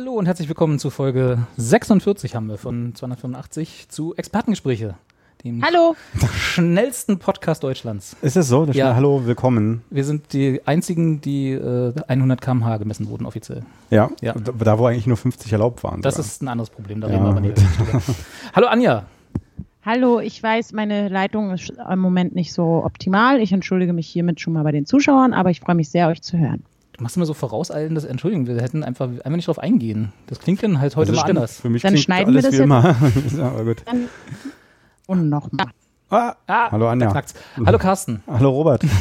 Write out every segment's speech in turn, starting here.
Hallo und herzlich willkommen zu Folge 46 haben wir von 285 zu Expertengespräche, dem Hallo. schnellsten Podcast Deutschlands. Ist es so? Das Ja. Hallo, willkommen. Wir sind die einzigen, die äh, 100 km/h gemessen wurden offiziell. Ja, Ja. Da, wo eigentlich nur 50 erlaubt waren. Das sogar. ist ein anderes Problem, da Ja, reden wir aber nicht. Hallo Anja. Hallo, ich weiß, meine Leitung ist im Moment nicht so optimal. Ich entschuldige mich hiermit schon mal bei den Zuschauern, aber ich freue mich sehr, euch zu hören. Du machst immer so vorauseilendes, Entschuldigung, wir hätten einfach einfach nicht drauf eingehen. Das klingt dann halt heute mal stimmt. anders. Für mich Dann klingt schneiden wir das wie jetzt. immer. ja, aber gut. Dann und nochmal. Ah, Ah, Hallo, Anja. Hallo Carsten. hallo Robert.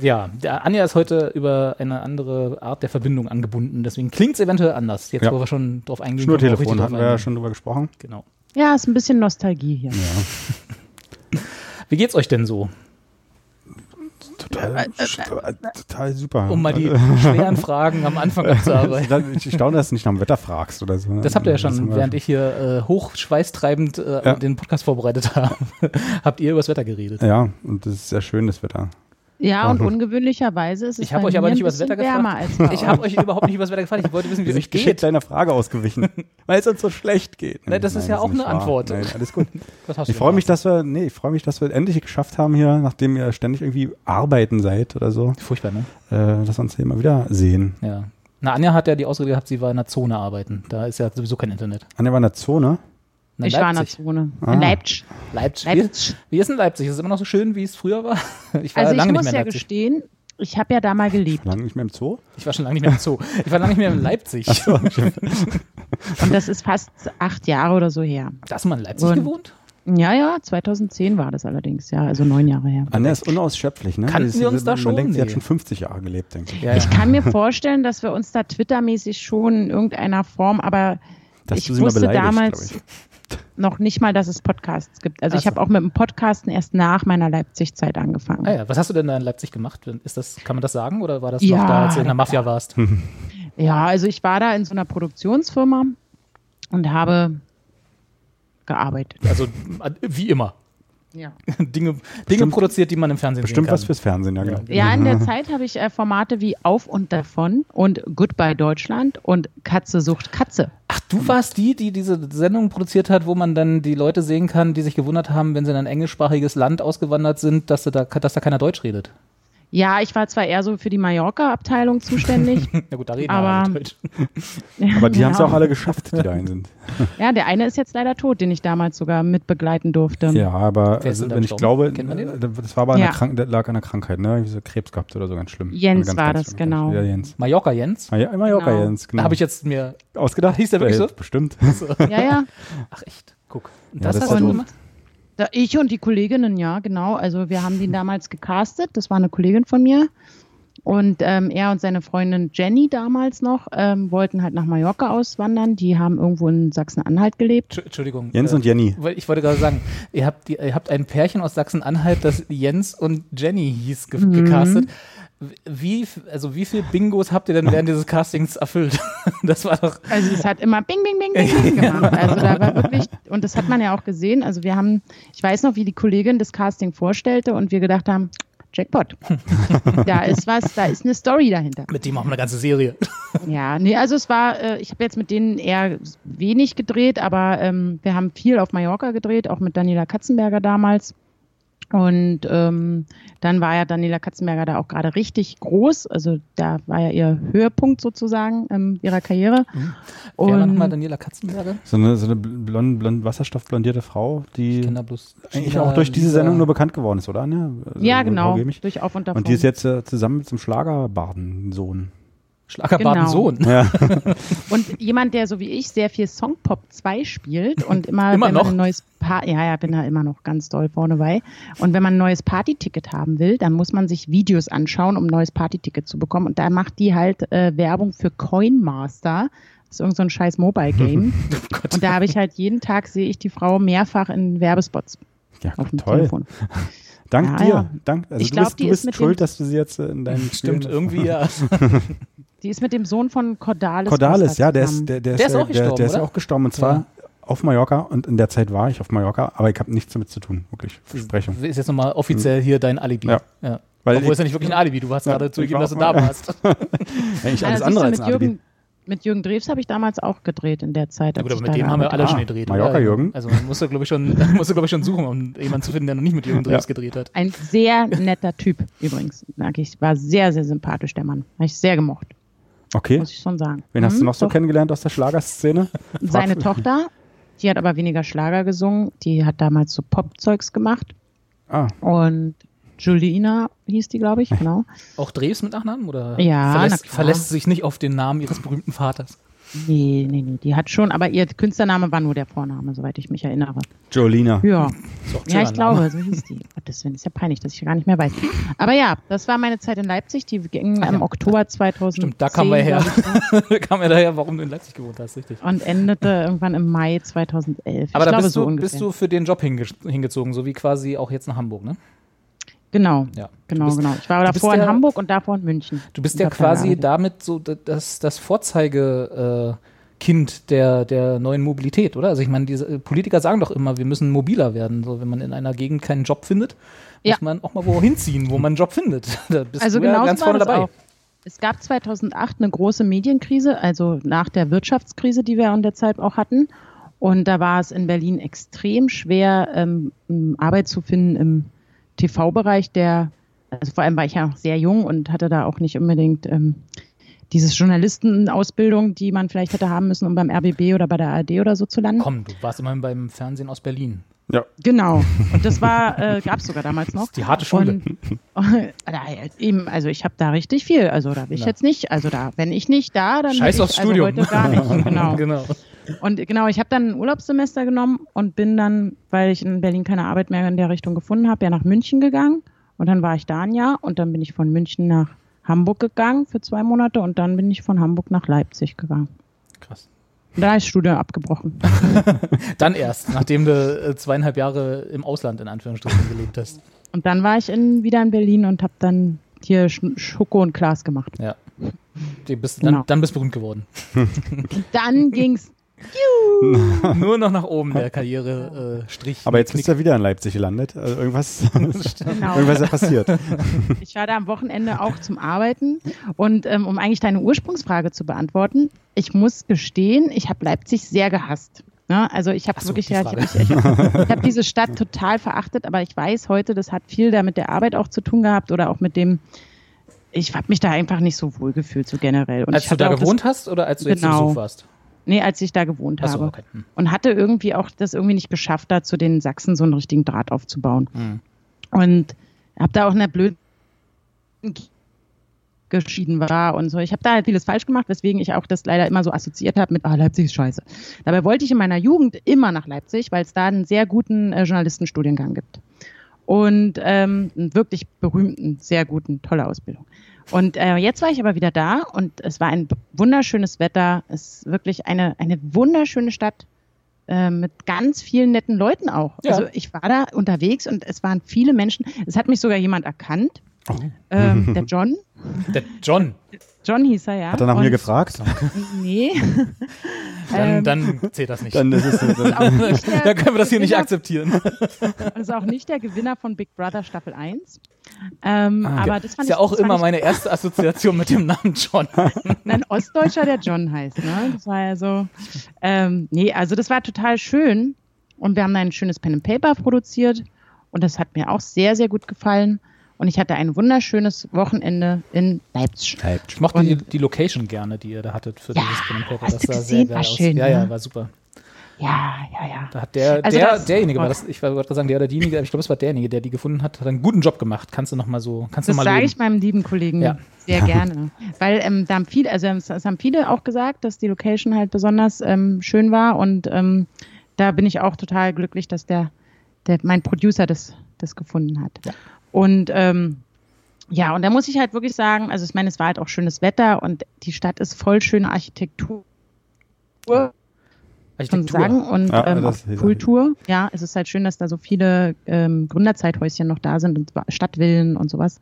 Ja, der Anja ist heute über eine andere Art der Verbindung angebunden, deswegen klingt es eventuell anders. Jetzt, Ja. wo wir schon drauf eingehen, Schnurtelefon hatten wir ja schon drüber gesprochen. Genau. Ja, ist ein bisschen Nostalgie hier. Wie geht's euch denn so? Total, total super. Um mal die schweren Fragen am Anfang abzuarbeiten. ich staune, dass du nicht nach dem Wetter fragst oder so. Das habt ihr ja Das schon, während ich hier äh, hochschweißtreibend äh, Ja. den Podcast vorbereitet habe, habt ihr übers Wetter geredet. Ja, und das ist sehr schön, das Wetter. Ja, und ungewöhnlicherweise ist es Ich bei euch aber mir nicht ein übers bisschen Wetter wärmer gefragt. Ich habe euch überhaupt nicht übers Wetter gefragt. Ich wollte wissen, wie es euch geht. deiner Frage ausgewichen, weil es uns so schlecht geht. Nein, das ist ja auch nicht eine wahr. Antwort. Nein, alles gut. Ich freue mich, dass wir, nee, ich freue mich, dass wir endlich geschafft haben hier, nachdem ihr ständig irgendwie arbeiten seid oder so? Furchtbar, ne? äh, dass wir uns hier immer wieder sehen. Ja. Na, Anja hat ja die Ausrede gehabt, sie war in der Zone arbeiten. Da ist ja sowieso kein Internet. Anja war in der Zone. Na, Ich war in der Leipzig. Zone. Ah. In Leipzig. Leipzig. Leipzig. Wie, wie ist denn Leipzig? Ist es immer noch so schön, wie es früher war? Ich war Also ich lange nicht muss mehr in ja Leipzig. gestehen, ich habe ja da mal gelebt. Lange nicht mehr im Zoo. Ich war schon lange nicht mehr im Zoo. Ich war lange nicht mehr in Leipzig. Und das ist fast acht Jahre oder so her. Da hast du mal in Leipzig Und- gewohnt? Ja, ja, 2010 war das allerdings, ja, also neun Jahre her. Anja ist unausschöpflich, ne? Kannten wir uns da man schon? denkt, sie hat Nee. schon 50 Jahre gelebt, denke ich. Ja, Ich kann mir vorstellen, dass wir uns da twittermäßig schon in irgendeiner Form, aber Dass ich sie wusste damals glaub noch nicht mal, dass es Podcasts gibt. Also Ach ich habe auch mit dem Podcasten erst nach meiner Leipzig-Zeit angefangen. Ah ja, was hast du denn da in Leipzig gemacht? Ist das, kann man das sagen oder war das Ja, noch da, als du in der Mafia warst? Ja, also ich war da in so einer Produktionsfirma und habe gearbeitet. Also äh, wie immer. Ja. Dinge, Dinge Bestimmt- produziert, die man im Fernsehen Bestimmt sehen was fürs Fernsehen, ja, genau. Ja, in der Zeit habe ich äh, Formate wie Auf und Davon und Goodbye Deutschland und Katze sucht Katze. Ach, du warst die, die diese Sendung produziert hat, wo man dann die Leute sehen kann, die sich gewundert haben, wenn sie in ein englischsprachiges Land ausgewandert sind, dass, sie da, dass da keiner Deutsch redet. Ja, ich war zwar eher so für die Mallorca-Abteilung zuständig. Na gut, da reden Aber- wir Deutsch. Aber die ja. haben es auch alle geschafft, die dahin sind. Ja, der eine ist jetzt leider tot, den ich damals sogar mit begleiten durfte. Ja, aber also, wenn ich glaube, äh, das war aber an Ja. der Krank lag an der Krankheit, ne? Irgendwie so Krebs gehabt oder so, ganz schlimm. Jens ganz, war ganz das, schlimm, genau. Ja, Jens. Mallorca Jens? Ja, Mallorca Genau. Jens, genau. Da habe ich jetzt mir. ausgedacht. Hieß der wirklich so? Bestimmt. Ja, ja. Ach echt, guck. Und Ja, das, das hast du ja gemacht? Da, ich und die Kolleginnen, ja, genau. Also wir haben den damals gecastet. Das war eine Kollegin von mir. Und ähm, er und seine Freundin Jenny damals noch ähm, wollten halt nach Mallorca auswandern. Die haben irgendwo in Sachsen-Anhalt gelebt. Entsch- Entschuldigung. Jens äh, und Jenny. weil Ich wollte gerade sagen, ihr habt, die, ihr habt ein Pärchen aus Sachsen-Anhalt, das Jens und Jenny hieß, ge Mhm. gecastet. Wie, also wie viel Bingos habt ihr denn während dieses Castings erfüllt? Das war doch. Also es hat immer Bing, Bing, Bing, Bing, Bing gemacht. Also da war wirklich, und das hat man ja auch gesehen. Also wir haben, ich weiß noch, wie die Kollegin das Casting vorstellte und wir gedacht haben, Jackpot. da ist was, da ist eine Story dahinter. Mit dem machen wir eine ganze Serie. Ja, nee, also es war, äh, ich habe jetzt mit denen eher wenig gedreht, aber ähm, wir haben viel auf Mallorca gedreht, auch mit Daniela Katzenberger damals. Und ähm, dann war ja Daniela Katzenberger da auch gerade richtig groß. Also da war ja ihr Höhepunkt sozusagen ähm, ihrer Karriere. Wer war Und nochmal Daniela Katzenberger? So eine, so eine blond, blond, wasserstoffblondierte Frau, die eigentlich auch durch diese. Sendung nur bekannt geworden ist, oder? Anja? Also, ja, genau, durch Auf und Davon. Und die ist jetzt äh, zusammen mit so einem Schlagerbaden-Sohn. Ja. Und jemand, der so wie ich sehr viel Songpop 2 spielt und immer, Immer wenn noch? man ein neues pa ja, ja, bin da immer noch ganz doll vorne bei. Und wenn man ein neues Partyticket haben will, dann muss man sich Videos anschauen, um ein neues Partyticket zu bekommen. Und da macht die halt äh, Werbung für Coinmaster. Das ist irgend so ein scheiß Mobile-Game. Gott. und da habe ich halt jeden Tag sehe ich die Frau mehrfach in Werbespots ja, auf dem toll. Telefon. Dank Ja, dir. ja. Dank, also Ich du glaub, bist, die du ist bist mit schuld, dem- dass du sie jetzt äh, in deinen Stimmt, irgendwie ja. Die ist mit dem Sohn von Cordalis. Cordalis, ja, der ist, der, der, Der ist ja- auch der, gestorben, der ist ja oder? auch gestorben und zwar Ja. auf Mallorca und in der Zeit war ich auf Mallorca, aber ich habe nichts damit zu tun, wirklich. Versprechung. Ist jetzt nochmal offiziell hier dein Alibi. Ja. ja. Weil Obwohl ich- ist ja nicht wirklich ein Alibi. Du hast Ja, gerade zugegeben, dass du da warst. Eigentlich alles das andere als ein mit Alibi. Mit Jürgen Drews habe ich damals auch gedreht in der Zeit. Ja, gut, aber mit dem haben wir alle gearbeitet schon Ah, gedreht. Mallorca oder? Jürgen? Also musst du, glaube ich, schon, musst du, glaube ich, schon suchen, um jemanden zu finden, der noch nicht mit Jürgen Drews gedreht hat. Ein sehr netter Typ übrigens. Sag ich, war sehr, sehr sympathisch, der Mann. Habe ich sehr gemocht, Okay. muss ich schon sagen. Wen hast du Mhm, noch so doch. kennengelernt aus der Schlagerszene? Seine Tochter, die hat aber weniger Schlager gesungen. Die hat damals so Popzeugs gemacht. Ah, Und Julina hieß die, glaube ich, genau. Auch Drews mit Nachnamen? Oder Ja, na verlässt, verlässt sich nicht auf den Namen ihres berühmten Vaters. Nee, nee, nee, die hat schon, aber ihr Künstlername war nur der Vorname, soweit ich mich erinnere. Jolina. Ja. Ja, ich glaube, so hieß die. Gottes Willen, ist ja peinlich, dass ich gar nicht mehr weiß. Aber ja, das war meine Zeit in Leipzig. Die ging Ach im ja. Oktober 2010. Stimmt, da kamen wir her. ich, da kam er daher, warum du in Leipzig gewohnt hast, richtig. Und endete irgendwann im Mai 2011. Aber ich da glaube, bist, so du, ungefähr. bist du für den Job hinge hingezogen, so wie quasi auch jetzt nach Hamburg, ne? Genau, Ja. genau, bist, genau. Ich war davor in ja- Hamburg und davor in München. Du bist ja quasi damit so das, das Vorzeige äh, der, der neuen Mobilität, oder? Also ich meine, diese äh, Politiker sagen doch immer, wir müssen mobiler werden. So, wenn man in einer Gegend keinen Job findet, Ja. muss man auch mal wo hinziehen, wo man einen Job findet. Da bist Also du ja genau ganz so war vorne dabei. auch. Es gab 2008 eine große Medienkrise, also nach der Wirtschaftskrise, die wir in der Zeit auch hatten. Und da war es in Berlin extrem schwer, ähm, Arbeit zu finden im TV-Bereich, der, also vor allem war ich ja noch sehr jung und hatte da auch nicht unbedingt ähm, dieses Journalistenausbildung, die man vielleicht hätte haben müssen, um beim RBB oder bei der ARD oder so zu landen. Komm, du warst immerhin beim Fernsehen aus Berlin. Ja. Genau. Und das war, äh, gab es sogar damals noch. Die harte Schule. Und, da, eben, also ich habe da richtig viel. Also da will ich Na. jetzt nicht. Also da, wenn ich nicht da, dann Scheiß bin aufs ich, also Studium. heute gar nicht. Genau. genau. Und genau, ich habe dann ein Urlaubssemester genommen und bin dann, weil ich in Berlin keine Arbeit mehr in der Richtung gefunden habe, ja nach München gegangen. Und dann war ich da ein Jahr und dann bin ich von München nach Hamburg gegangen für zwei Monate und dann bin ich von Hamburg nach Leipzig gegangen. Krass. Und da ist das Studium abgebrochen. Dann erst, nachdem du äh, zweieinhalb Jahre im Ausland in Anführungsstrichen gelebt hast. Und dann war ich in, wieder in Berlin und habe dann hier Sch- Schoko und Glas gemacht. Ja. Bist, dann, Genau. dann bist du berühmt geworden. Dann ging's Nur noch nach oben der Karriere-Strich. Aber jetzt bist du ja wieder in Leipzig gelandet. Also irgendwas, Genau. irgendwas ist ja passiert. Ich war da am Wochenende auch zum Arbeiten und ähm, um eigentlich deine Ursprungsfrage zu beantworten, ich muss gestehen, ich habe Leipzig sehr gehasst. Ne? Also ich habe so, wirklich, ja, ich, Frage. ich, ich, ich habe diese Stadt total verachtet, aber ich weiß heute, das hat viel da mit der Arbeit auch zu tun gehabt oder auch mit dem, ich habe mich da einfach nicht so wohl gefühlt, so generell. Und Als ich du da gewohnt hast oder als du jetzt zu Genau. Besuch warst? Nee, als ich da gewohnt Achso, habe. okay. Hm. Und hatte irgendwie auch das irgendwie nicht geschafft, da zu den Sachsen so einen richtigen Draht aufzubauen. Hm. Und habe da auch in der blöden geschieden war und so. Ich habe da halt vieles falsch gemacht, weswegen ich auch das leider immer so assoziiert habe mit, ah, Leipzig ist scheiße. Dabei wollte ich in meiner Jugend immer nach Leipzig, weil es da einen sehr guten äh, Journalistenstudiengang gibt. Und ähm, einen wirklich berühmten, sehr guten, tolle Ausbildung. Und äh, jetzt war ich aber wieder da und es war ein wunderschönes Wetter. Es ist wirklich eine, eine wunderschöne Stadt äh, mit ganz vielen netten Leuten auch. Ja. Also ich war da unterwegs und es waren viele Menschen. Es hat mich sogar jemand erkannt. Oh. Ähm, der John. Der John. John hieß er, ja. Hat er nach mir Und- gefragt? Nee. Dann, Ähm, dann zählt das nicht. Dann ist es, dann, der dann können wir das hier nicht akzeptieren. Also auch nicht der Gewinner von Big Brother Staffel 1. Ähm, Ah, aber das fand ist ja ich, auch das immer meine erste Assoziation mit dem Namen John. ein Ostdeutscher, der John heißt. Ne? Das war ja so. Ähm, nee, also das war total schön. Und wir haben da ein schönes Pen and Paper produziert. Und das hat mir auch sehr, sehr gut gefallen. Und ich hatte ein wunderschönes Wochenende in Leipzig. Ich mochte die, die Location gerne, die ihr da hattet für Ja, dieses Pen and Paper. hast Das du sah gesehen? sehr geil War aus. schön, ja, ja, ne? war super. Ja, ja, ja. Da hat der, Also der das- derjenige war das, ich wollte gerade sagen, der oder diejenige, ich glaube, es war derjenige, der die gefunden hat, hat einen guten Job gemacht. Kannst du noch mal so, kannst du Das noch mal sage ich meinem lieben Kollegen Ja. Sehr gerne. Weil ähm, da haben viele, also es, es, haben viele auch gesagt, dass die Location halt besonders ähm, schön war und ähm, da bin ich auch total glücklich, dass der, der mein Producer das, das gefunden hat. Ja. Und ähm, ja, und da muss ich halt wirklich sagen, also ich meine, es war halt auch schönes Wetter und die Stadt ist voll schöne Architektur. Architektur. sagen und ja, ähm, Kultur. Ja, es ist halt schön, dass da so viele ähm, Gründerzeithäuschen noch da sind und Stadtvillen und sowas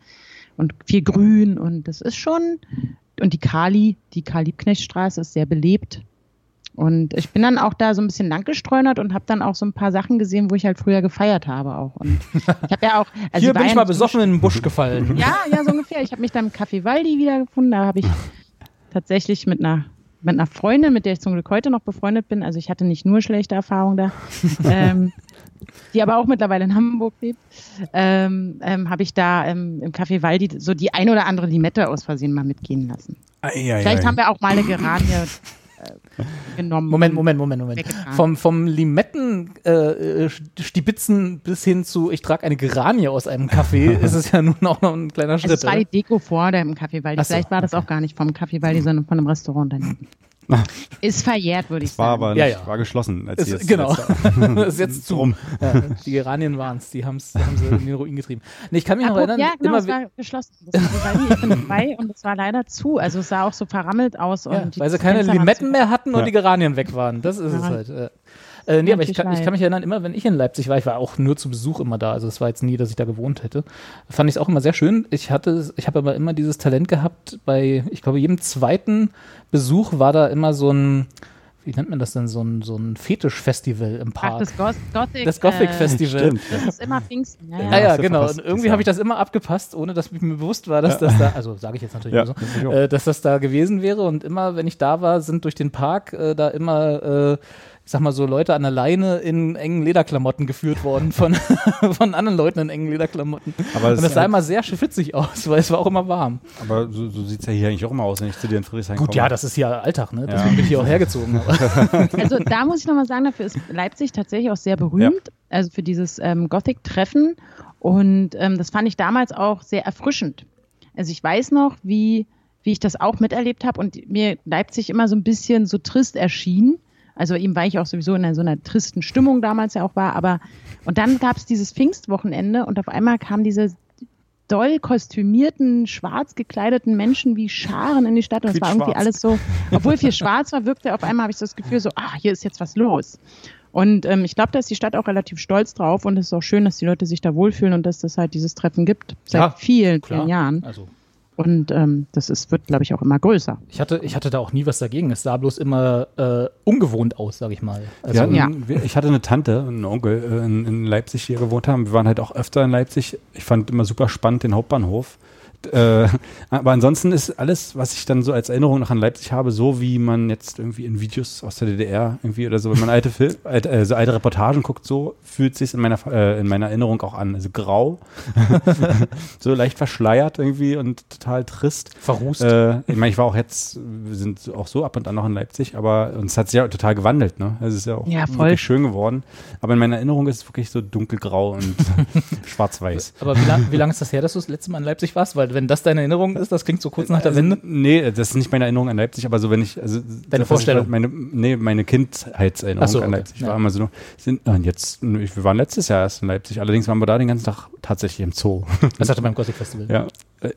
und viel Grün und das ist schon und die Kali, die Karl-Liebknecht-Straße ist sehr belebt und ich bin dann auch da so ein bisschen langgestreunert und habe dann auch so ein paar Sachen gesehen, wo ich halt früher gefeiert habe auch. Und ich habe ja auch. Also Hier bin ich mal besoffen in den Busch gefallen. Ja, ja, so ungefähr. Ich habe mich dann im Café Waldi wiedergefunden. Da habe ich tatsächlich mit einer mit einer Freundin, mit der ich zum Glück heute noch befreundet bin. Also ich hatte nicht nur schlechte Erfahrungen da, ähm, die aber auch mittlerweile in Hamburg lebt. Ähm, ähm, habe ich da ähm, im Café Waldi so die ein oder andere Limette aus Versehen mal mitgehen lassen. Ei, ei, Vielleicht ei. haben wir auch mal eine Geranie genommen. Moment, Moment, Moment, Moment. Vom, vom Limetten-Stibitzen äh, bis hin zu, ich trage eine Geranie aus einem Kaffee, ist es ja nun auch noch ein kleiner Schritt. Also es war die Deko vor dem Kaffee, weil so, vielleicht war das auch gar nicht vom Kaffee, weil die, sondern von einem Restaurant daneben. Ist verjährt, würde ich sagen. War aber nicht, ja, ja. war geschlossen. Als ist, genau. das ist jetzt zu. Ja, die Geranien waren es, die, haben sie in den Ruin getrieben. Nee, ich kann mich noch erinnern. Ja, genau, es war geschlossen. Das war ich bin dabei und es war leider zu. Also es sah auch so verrammelt aus. und weil sie keine Limetten mehr hatten und die Geranien weg waren. Das ist es halt. Äh, nee, aber ich kann, ich kann, mich erinnern, immer wenn ich in Leipzig war, ich war auch nur zu Besuch immer da, also es war jetzt nie, dass ich da gewohnt hätte, fand ich es auch immer sehr schön. Ich hatte, ich habe aber immer dieses Talent gehabt, bei, ich glaube, jedem zweiten Besuch war da immer so ein, wie nennt man das denn, so ein, so ein Fetischfestival im Park. Ach, das Gothic, das Gothic äh, Festival. Stimmt, das ist immer Pfingsten. Ja, ja, ja, ja genau. Und irgendwie habe ich das immer abgepasst, ohne dass mir bewusst war, dass ja. das da, also sage ich jetzt natürlich ja, so, äh, dass das da gewesen wäre. Und immer, wenn ich da war, sind durch den Park äh, da immer äh, sag mal so, Leute an der Leine in engen Lederklamotten geführt worden von, von anderen Leuten in engen Lederklamotten. Aber das und das sah halt immer sehr schwitzig aus, weil es war auch immer warm. Aber so, so sieht es ja hier eigentlich auch immer aus, wenn ich zu dir in Friedrichshain Gut, komme. ja, das ist hier Alltag, ne? Deswegen ja. bin ich hier auch hergezogen. also da muss ich nochmal sagen, dafür ist Leipzig tatsächlich auch sehr berühmt, ja. also für dieses ähm, Gothic-Treffen. Und ähm, das fand ich damals auch sehr erfrischend. Also ich weiß noch, wie, wie ich das auch miterlebt habe und mir Leipzig immer so ein bisschen so trist erschien also ihm war ich auch sowieso in einer, so einer tristen Stimmung damals ja auch war. Aber und dann gab es dieses Pfingstwochenende und auf einmal kamen diese doll kostümierten, schwarz gekleideten Menschen wie Scharen in die Stadt und es war irgendwie schwarz. alles so, obwohl viel schwarz war, wirkte auf einmal habe ich so das Gefühl so, ah, hier ist jetzt was los. Und ähm, ich glaube, da ist die Stadt auch relativ stolz drauf und es ist auch schön, dass die Leute sich da wohlfühlen und dass das halt dieses Treffen gibt seit ja, vielen, klar. vielen Jahren. Also und ähm, das ist, wird, glaube ich, auch immer größer. Ich hatte, ich hatte da auch nie was dagegen. Es sah bloß immer äh, ungewohnt aus, sage ich mal. Also, hatten, ja. Ich hatte eine Tante, einen Onkel äh, in, in Leipzig, die hier gewohnt haben. Wir waren halt auch öfter in Leipzig. Ich fand immer super spannend den Hauptbahnhof. Äh, aber ansonsten ist alles, was ich dann so als Erinnerung noch an Leipzig habe, so wie man jetzt irgendwie in Videos aus der DDR irgendwie oder so, wenn man alte Film, alte, äh, so alte Reportagen guckt, so fühlt sich in meiner äh, in meiner Erinnerung auch an. Also grau, so leicht verschleiert irgendwie und total trist. Verrußt. Äh, ich meine, ich war auch jetzt, wir sind auch so ab und an noch in Leipzig, aber uns hat sich ja total gewandelt, ne? Es ist ja auch ja, wirklich schön geworden. Aber in meiner Erinnerung ist es wirklich so dunkelgrau und schwarz-weiß. Aber wie lange wie lang ist das her, dass du das letzte Mal in Leipzig warst? Weil wenn das deine Erinnerung ist, das klingt so kurz nach der also, Wende. Nee, das ist nicht meine Erinnerung an Leipzig, aber so wenn ich, also deine Vorstellung. Meine, nee, meine Kindheitserinnerung so, an Leipzig okay. war immer so, sind, und jetzt, wir waren letztes Jahr erst in Leipzig, allerdings waren wir da den ganzen Tag tatsächlich im Zoo. Das hatte beim Gothic Festival. Ja.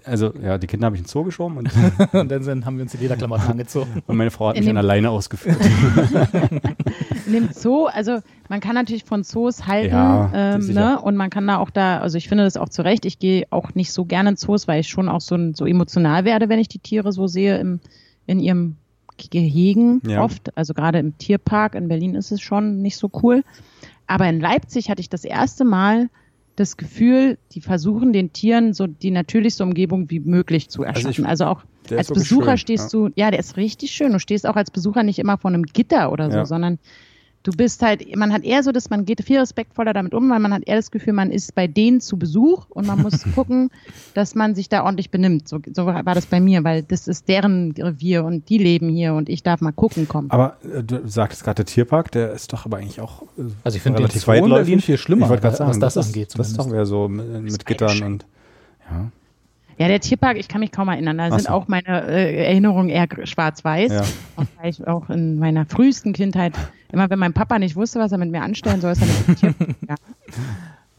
Also, ja, die Kinder habe ich in den Zoo geschoben und, und dann sind, haben wir uns die Lederklamotten angezogen. Und meine Frau hat in mich an alleine ausgeführt. in dem Zoo, also man kann natürlich von Zoos halten, ja, ähm, ne? Und man kann da auch da, also ich finde das auch zu Recht. Ich gehe auch nicht so gerne in Zoos, weil ich schon auch so, so emotional werde, wenn ich die Tiere so sehe im, in ihrem Gehegen ja. oft. Also gerade im Tierpark in Berlin ist es schon nicht so cool. Aber in Leipzig hatte ich das erste Mal das Gefühl, die versuchen den Tieren so die natürlichste Umgebung wie möglich zu also erschaffen. Also, ich, also auch als Besucher schön, stehst ja. du, ja, der ist richtig schön. Du stehst auch als Besucher nicht immer vor einem Gitter oder so, ja. sondern du bist halt, man hat eher so, dass man geht viel respektvoller damit um, weil man hat eher das Gefühl, man ist bei denen zu Besuch und man muss gucken, dass man sich da ordentlich benimmt. So, so war das bei mir, weil das ist deren Revier und die leben hier und ich darf mal gucken kommen. Aber äh, du sagtest gerade der Tierpark, der ist doch aber eigentlich auch äh, also ich finde relativ weit Berlin viel schlimmer, ich sagen, was das, das angeht. Das ist doch mehr so mit, mit Gittern und ja. Ja, der Tierpark, ich kann mich kaum erinnern. Da sind auch meine äh, Erinnerungen eher schwarz-weiß. Ja. Weil ich auch in meiner frühesten Kindheit, immer wenn mein Papa nicht wusste, was er mit mir anstellen soll, ist er mit dem Tierpark ja.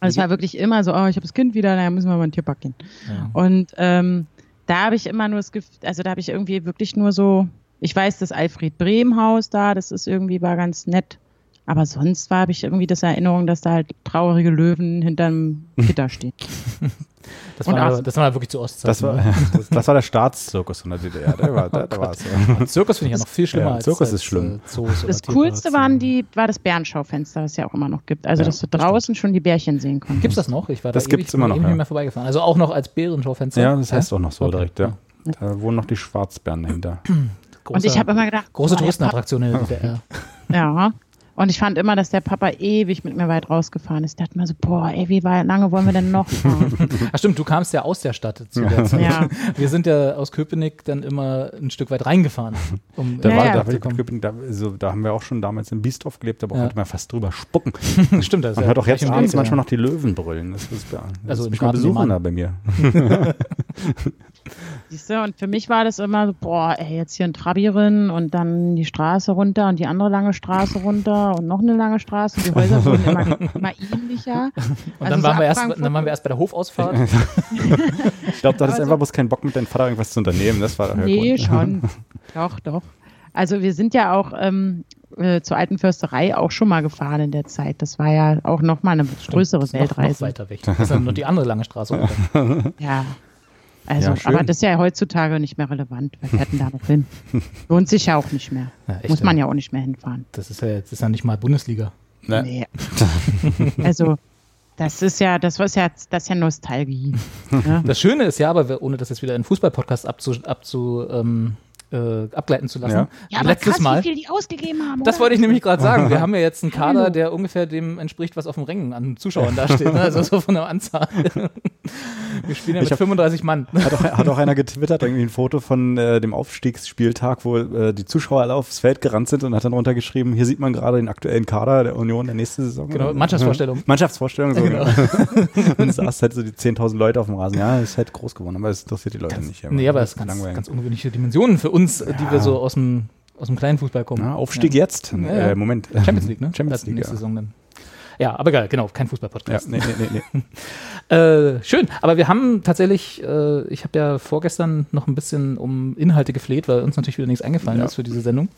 Also es war wirklich immer so, oh, ich habe das Kind wieder, naja, müssen wir mal in den Tierpark gehen. Ja. Und ähm, da habe ich immer nur das Gefühl, also da habe ich irgendwie wirklich nur so, ich weiß, das Alfred Brehm Haus da, das ist irgendwie war ganz nett. Aber sonst habe ich irgendwie das Erinnerung, dass da halt traurige Löwen hinterm Gitter stehen. Das war, aber, das war wirklich zu Ostzeiten. Das war, das, das, war der Staatszirkus in der DDR. Der war, der, der oh ja. Zirkus finde ich ja noch viel schlimmer ja, als Zirkus als, ist schlimm. Äh, das Coolste waren die, war das Bärenschaufenster, was es ja auch immer noch gibt. Also, ja, dass du draußen schon die Bärchen sehen konntest. Gibt es das noch? Ich war das da gibt's ewig, immer noch, ewig nicht mehr vorbeigefahren. Also auch noch als Bärenschaufenster? Ja, das heißt auch noch so okay. direkt, ja. Da wohnen noch die Schwarzbären dahinter. Große, Und ich habe immer gedacht, große Touristenattraktion in der DDR. Ja. Und ich fand immer, dass der Papa ewig mit mir weit rausgefahren ist. Ich dachte mir so, boah, ey, wie weit, lange wollen wir denn noch fahren? Ach stimmt, du kamst ja aus der Stadt zu der Zeit. Ja. Wir sind ja aus Köpenick dann immer ein Stück weit reingefahren. Um da, war, ja, da, Köpenick, da, also, da haben wir auch schon damals in Biesdorf gelebt, aber ja. konnte man fast drüber spucken. stimmt, das Man hört auch jetzt abends manchmal noch die Löwen brüllen. Das ist, das also ist ein Besucher da bei mir. Siehst du, und für mich war das immer so, boah, ey, jetzt hier ein Trabirin und dann die Straße runter und die andere lange Straße runter und noch eine lange Straße und die Häuser wurden immer, immer ähnlicher. Und also dann, waren wir erst, dann waren wir erst bei der Hofausfahrt. ich glaube, da hattest einfach bloß keinen Bock mit deinem Vater irgendwas zu unternehmen. Das war Nee, Grund. schon. doch, doch. Also wir sind ja auch ähm, äh, zur alten Försterei auch schon mal gefahren in der Zeit. Das war ja auch nochmal eine größere Stimmt, Weltreise. Noch, noch weiter weg. Das ist dann nur die andere lange Straße. ja. Also, ja, aber das ist ja heutzutage nicht mehr relevant. Wir hätten da noch hin. Lohnt sich ja auch nicht mehr. Ja, echt, Muss man ja auch nicht mehr hinfahren. Das ist ja jetzt ist ja nicht mal Bundesliga. Ne? Nee. also, das ist ja, das ist ja, das ist ja Nostalgie. Ne? Das Schöne ist ja, aber ohne das jetzt wieder in Fußballpodcast abzu, abzu ähm, äh, abgleiten zu lassen. Ja, ja aber letztes krass, Mal, wie viel die ausgegeben haben. Das wollte ich nämlich gerade sagen. Wir haben ja jetzt einen Kader, der ungefähr dem entspricht, was auf dem Rängen an Zuschauern da steht. Ne? Also so von der Anzahl. Wir spielen ja mit hab, 35 Mann. Hat auch, hat auch einer getwittert, irgendwie ein Foto von äh, dem Aufstiegsspieltag, wo äh, die Zuschauer alle aufs Feld gerannt sind und hat dann runtergeschrieben, hier sieht man gerade den aktuellen Kader der Union der nächste Saison. Genau, Mannschaftsvorstellung. Mannschaftsvorstellung, so. Genau. und es saß halt so die 10.000 Leute auf dem Rasen. Ja, ist halt groß geworden, aber es interessiert die Leute ganz, nicht. Aber nee, aber es ist ganz, ganz ungewöhnliche Dimensionen für uns, ja. die wir so aus dem aus dem kleinen Fußball kommen. Ja, Aufstieg ja. jetzt. Äh, Moment. Champions League, ne? Champions League. Nächste ja. Saison dann. Ja, aber geil, genau, kein Fußball-Podcast. Ja, nee, nee, nee, nee. äh, schön, aber wir haben tatsächlich, äh, ich habe ja vorgestern noch ein bisschen um Inhalte gefleht, weil uns natürlich wieder nichts eingefallen ja. ist für diese Sendung.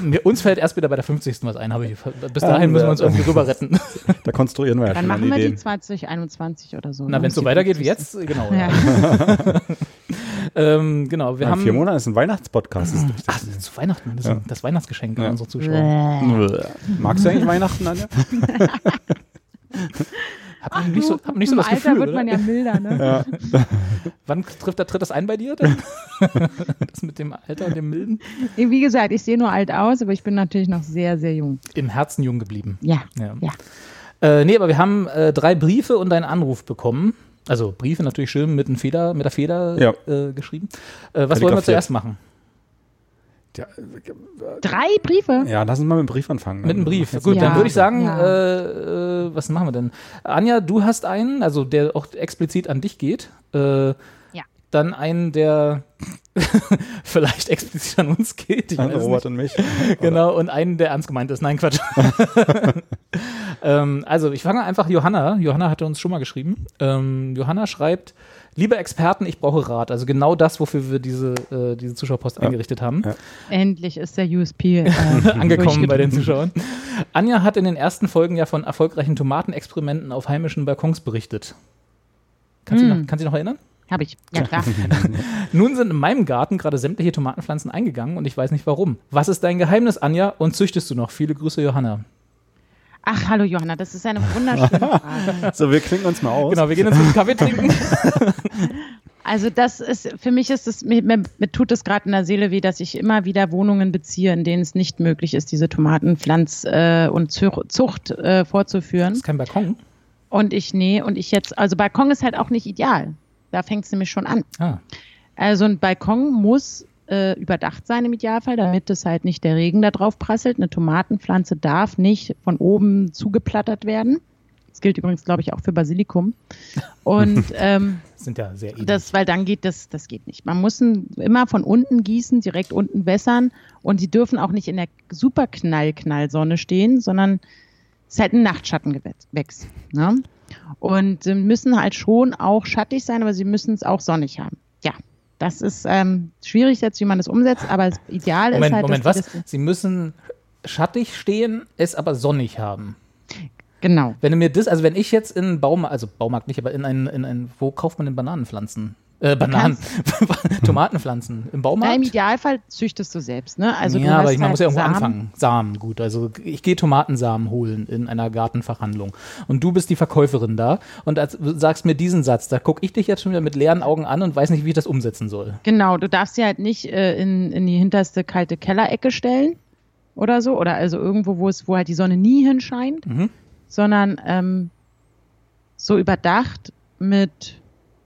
Wir, uns fällt erst wieder bei der 50. was ein, habe ich. Bis dahin müssen wir uns irgendwie rüber retten. Da konstruieren wir ja Dann schon machen wir Ideen. die 2021 oder so. Na, ne? wenn es so weitergeht wie jetzt, genau. Ja. Ähm, genau, wir ja, haben. Vier Monate ist ein Weihnachtspodcast. Ach, zu Weihnachten, das ist ja. das Weihnachtsgeschenk an unsere Zuschauer. Magst du eigentlich Weihnachten, Anja? Hat man nicht so, hat nicht so das Alter Gefühl, wird man ja milder, ne? Ja. Wann trifft, tritt das ein bei dir denn? das mit dem Alter und dem Milden? Wie gesagt, ich sehe nur alt aus, aber ich bin natürlich noch sehr, sehr jung. Im Herzen jung geblieben. Ja. ja. ja. Äh, nee, aber wir haben äh, drei Briefe und einen Anruf bekommen. Also Briefe natürlich schön mit, Feder, mit der Feder ja. äh, geschrieben. Äh, was wollen wir zuerst machen? Ja, Drei Briefe? Ja, lass uns mal mit einem Brief anfangen. Mit einem Brief. Gut, ja, dann würde ich sagen, ja. äh, äh, was machen wir denn? Anja, du hast einen, also der auch explizit an dich geht. Äh, ja. Dann einen, der vielleicht explizit an uns geht. Ich an Robert und mich. genau, und einen, der ernst gemeint ist. Nein, Quatsch. ähm, also, ich fange einfach Johanna. Johanna hatte uns schon mal geschrieben. Ähm, Johanna schreibt, Liebe Experten, ich brauche Rat. Also genau das, wofür wir diese, äh, diese Zuschauerpost ja. eingerichtet haben. Ja. Endlich ist der USP äh, angekommen bei den Zuschauern. Anja hat in den ersten Folgen ja von erfolgreichen Tomatenexperimenten auf heimischen Balkons berichtet. Kann, hm. sie, noch, kann sie noch erinnern? Habe ich, ja klar. Nun sind in meinem Garten gerade sämtliche Tomatenpflanzen eingegangen und ich weiß nicht warum. Was ist dein Geheimnis, Anja? Und züchtest du noch? Viele Grüße, Johanna. Ach, hallo Johanna, das ist eine wunderschöne Frage. so, wir klingen uns mal aus. Genau, wir gehen jetzt mit Kaffee trinken. Also das ist, für mich ist es, mir, mir, mir tut es gerade in der Seele weh, dass ich immer wieder Wohnungen beziehe, in denen es nicht möglich ist, diese Tomatenpflanz- äh, und Zucht äh, vorzuführen. Das ist kein Balkon? Und ich, nee, und ich jetzt, also Balkon ist halt auch nicht ideal. Da fängt es nämlich schon an. Ah. Also ein Balkon muss äh, überdacht sein im Idealfall, damit es halt nicht der Regen da drauf prasselt. Eine Tomatenpflanze darf nicht von oben zugeplattert werden, Das gilt übrigens, glaube ich, auch für Basilikum. Und ähm, sind ja sehr edel. Das, weil dann geht das, das geht nicht. Man muss immer von unten gießen, direkt unten wässern und sie dürfen auch nicht in der super knall knall Sonne stehen, sondern es ist halt ein Nachtschattengewächs. Ne? Und sie müssen halt schon auch schattig sein, aber sie müssen es auch sonnig haben. Ja, das ist ähm, schwierig jetzt, wie man das umsetzt, aber das Ideal Moment, ist halt. Moment, was? Sie müssen schattig stehen, es aber sonnig haben. Genau. Wenn du mir das, also wenn ich jetzt in Baumarkt, also Baumarkt nicht, aber in einen, in einen, wo kauft man denn Bananenpflanzen? Äh, Bananen, Tomatenpflanzen im Baumarkt? Ja, Im Idealfall züchtest du selbst, ne? Also ja, aber ich, man halt muss ja irgendwo Samen. anfangen. Samen, gut. Also ich gehe Tomatensamen holen in einer Gartenfachhandlung und du bist die Verkäuferin da und als, sagst mir diesen Satz, da gucke ich dich jetzt schon wieder mit leeren Augen an und weiß nicht, wie ich das umsetzen soll. Genau, du darfst sie halt nicht äh, in, in die hinterste kalte Kellerecke stellen oder so oder also irgendwo, wo es, wo halt die Sonne nie hinscheint, mhm. sondern ähm, so überdacht mit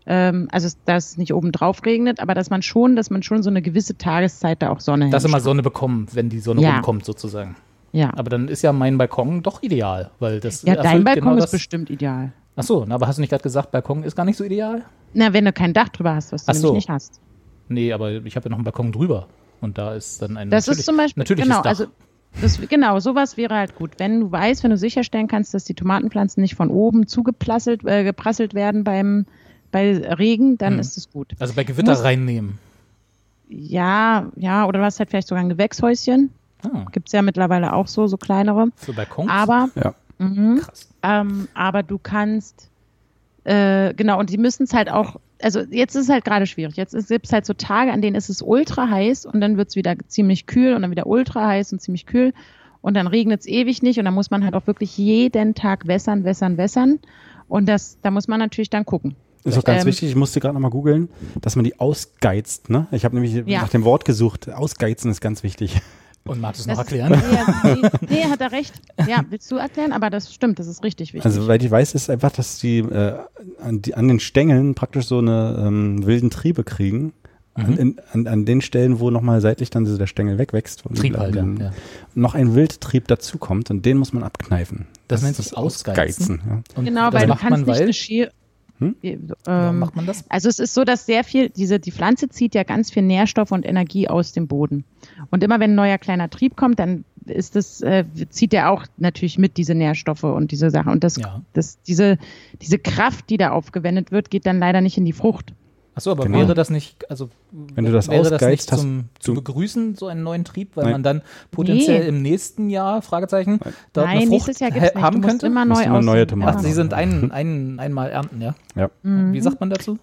ähm, also dass es nicht oben drauf regnet, aber dass man schon, dass man schon so eine gewisse Tageszeit da auch Sonne Dass immer Sonne bekommen, wenn die Sonne ja. rumkommt sozusagen. Ja. Aber dann ist ja mein Balkon doch ideal, weil das Ja, dein Balkon genau ist bestimmt ideal. Ach so, aber hast du nicht gerade gesagt, Balkon ist gar nicht so ideal? Na, wenn du kein Dach drüber hast, was du so. nicht hast. Nee, aber ich habe ja noch einen Balkon drüber und da ist dann ein Das ist zum Beispiel genau, Dach. also das, genau, sowas wäre halt gut. Wenn du weißt, wenn du sicherstellen kannst, dass die Tomatenpflanzen nicht von oben zugeprasselt äh, geprasselt werden beim bei Regen, dann hm. ist es gut. Also bei Gewitter musst, reinnehmen. Ja, ja, oder du hast halt vielleicht sogar ein Gewächshäuschen. Ah. Gibt es ja mittlerweile auch so, so kleinere. Für Balkons? Aber, ja. Mh, Krass. Ähm, aber du kannst, äh, genau, und die müssen es halt auch, also jetzt ist es halt gerade schwierig. Jetzt gibt es halt so Tage, an denen ist es ultra heiß und dann wird es wieder ziemlich kühl und dann wieder ultra heiß und ziemlich kühl und dann regnet es ewig nicht und dann muss man halt auch wirklich jeden Tag wässern, wässern, wässern. Und das, da muss man natürlich dann gucken. Ist auch ganz ähm, wichtig, ich musste gerade nochmal googeln, dass man die ausgeizt. Ne? Ich habe nämlich ja. nach dem Wort gesucht. Ausgeizen ist ganz wichtig. Und magst du es noch erklären? Nee, nee, hat er recht. Ja, willst du erklären? Aber das stimmt, das ist richtig wichtig. Also, weil ich weiß, ist einfach, dass die, äh, an, die an den Stängeln praktisch so eine ähm, wilden Triebe kriegen. Mhm. An, an, an, den Stellen, wo nochmal seitlich dann so der Stängel wegwächst. Und Trieb halt, dann, ja. noch ein Wildtrieb dazukommt und den muss man abkneifen. Das, das nennt sich Ausgeizen. Ausgeizen ja. Genau, weil du kannst nicht eine Schere, hm? Ähm, macht man das? Also es ist so, dass sehr viel, diese, die Pflanze zieht ja ganz viel Nährstoff und Energie aus dem Boden. Und immer wenn ein neuer kleiner Trieb kommt, dann ist das, äh, zieht er auch natürlich mit diese Nährstoffe und diese Sachen. Und das, ja. das, diese, diese Kraft, die da aufgewendet wird, geht dann leider nicht in die Frucht. Achso, aber genau. wäre das nicht, also wenn du das wäre das nicht zum, zu begrüßen, so einen neuen Trieb, weil Nein. man dann potenziell nee. im nächsten Jahr, Fragezeichen, dort Nein, eine Frucht nächstes Jahr gibt's haben könnte? Immer neu immer neue Tomaten. Ach, sie sind ein, ein, einmal ernten, ja? Ja. Mhm. Wie sagt man dazu?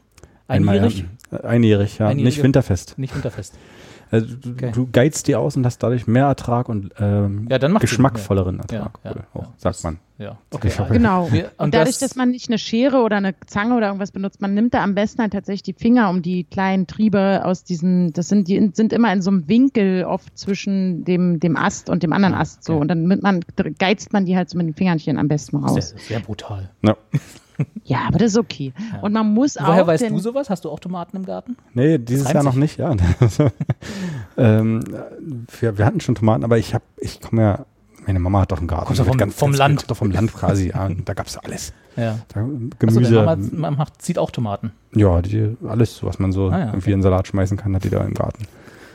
Einjährig? Einjährig, ja. Einjährige, nicht winterfest. Nicht winterfest. Also du, okay. du geizt die aus und hast dadurch mehr Ertrag und ähm, ja, geschmackvolleren Ertrag, ja, ja, oh, sagt man. Ja, okay. Genau. Und dadurch, dass man nicht eine Schere oder eine Zange oder irgendwas benutzt, man nimmt da am besten halt tatsächlich die Finger, um die kleinen Triebe aus diesen, das sind, die sind immer in so einem Winkel oft zwischen dem, dem Ast und dem anderen Ast so. Und dann man, geizt man die halt so mit den Fingerchen am besten raus. Sehr, sehr brutal. Ja. Ja, aber das ist okay. Ja. Und man muss auch. Woher weißt du sowas? Hast du auch Tomaten im Garten? Nee, dieses Jahr noch nicht, ja. ähm, wir, wir, hatten schon Tomaten, aber ich habe, ich komme ja meine Mama hat doch einen Garten. Kommst du vom, ganz, vom ganz, Land? Doch vom Land quasi, ja. Da gab es alles. Ja. Da, Gemüse. Also Mama macht, zieht auch Tomaten? Ja, die, alles, was man so ah, ja, irgendwie okay. in Salat schmeißen kann, hat die da im Garten.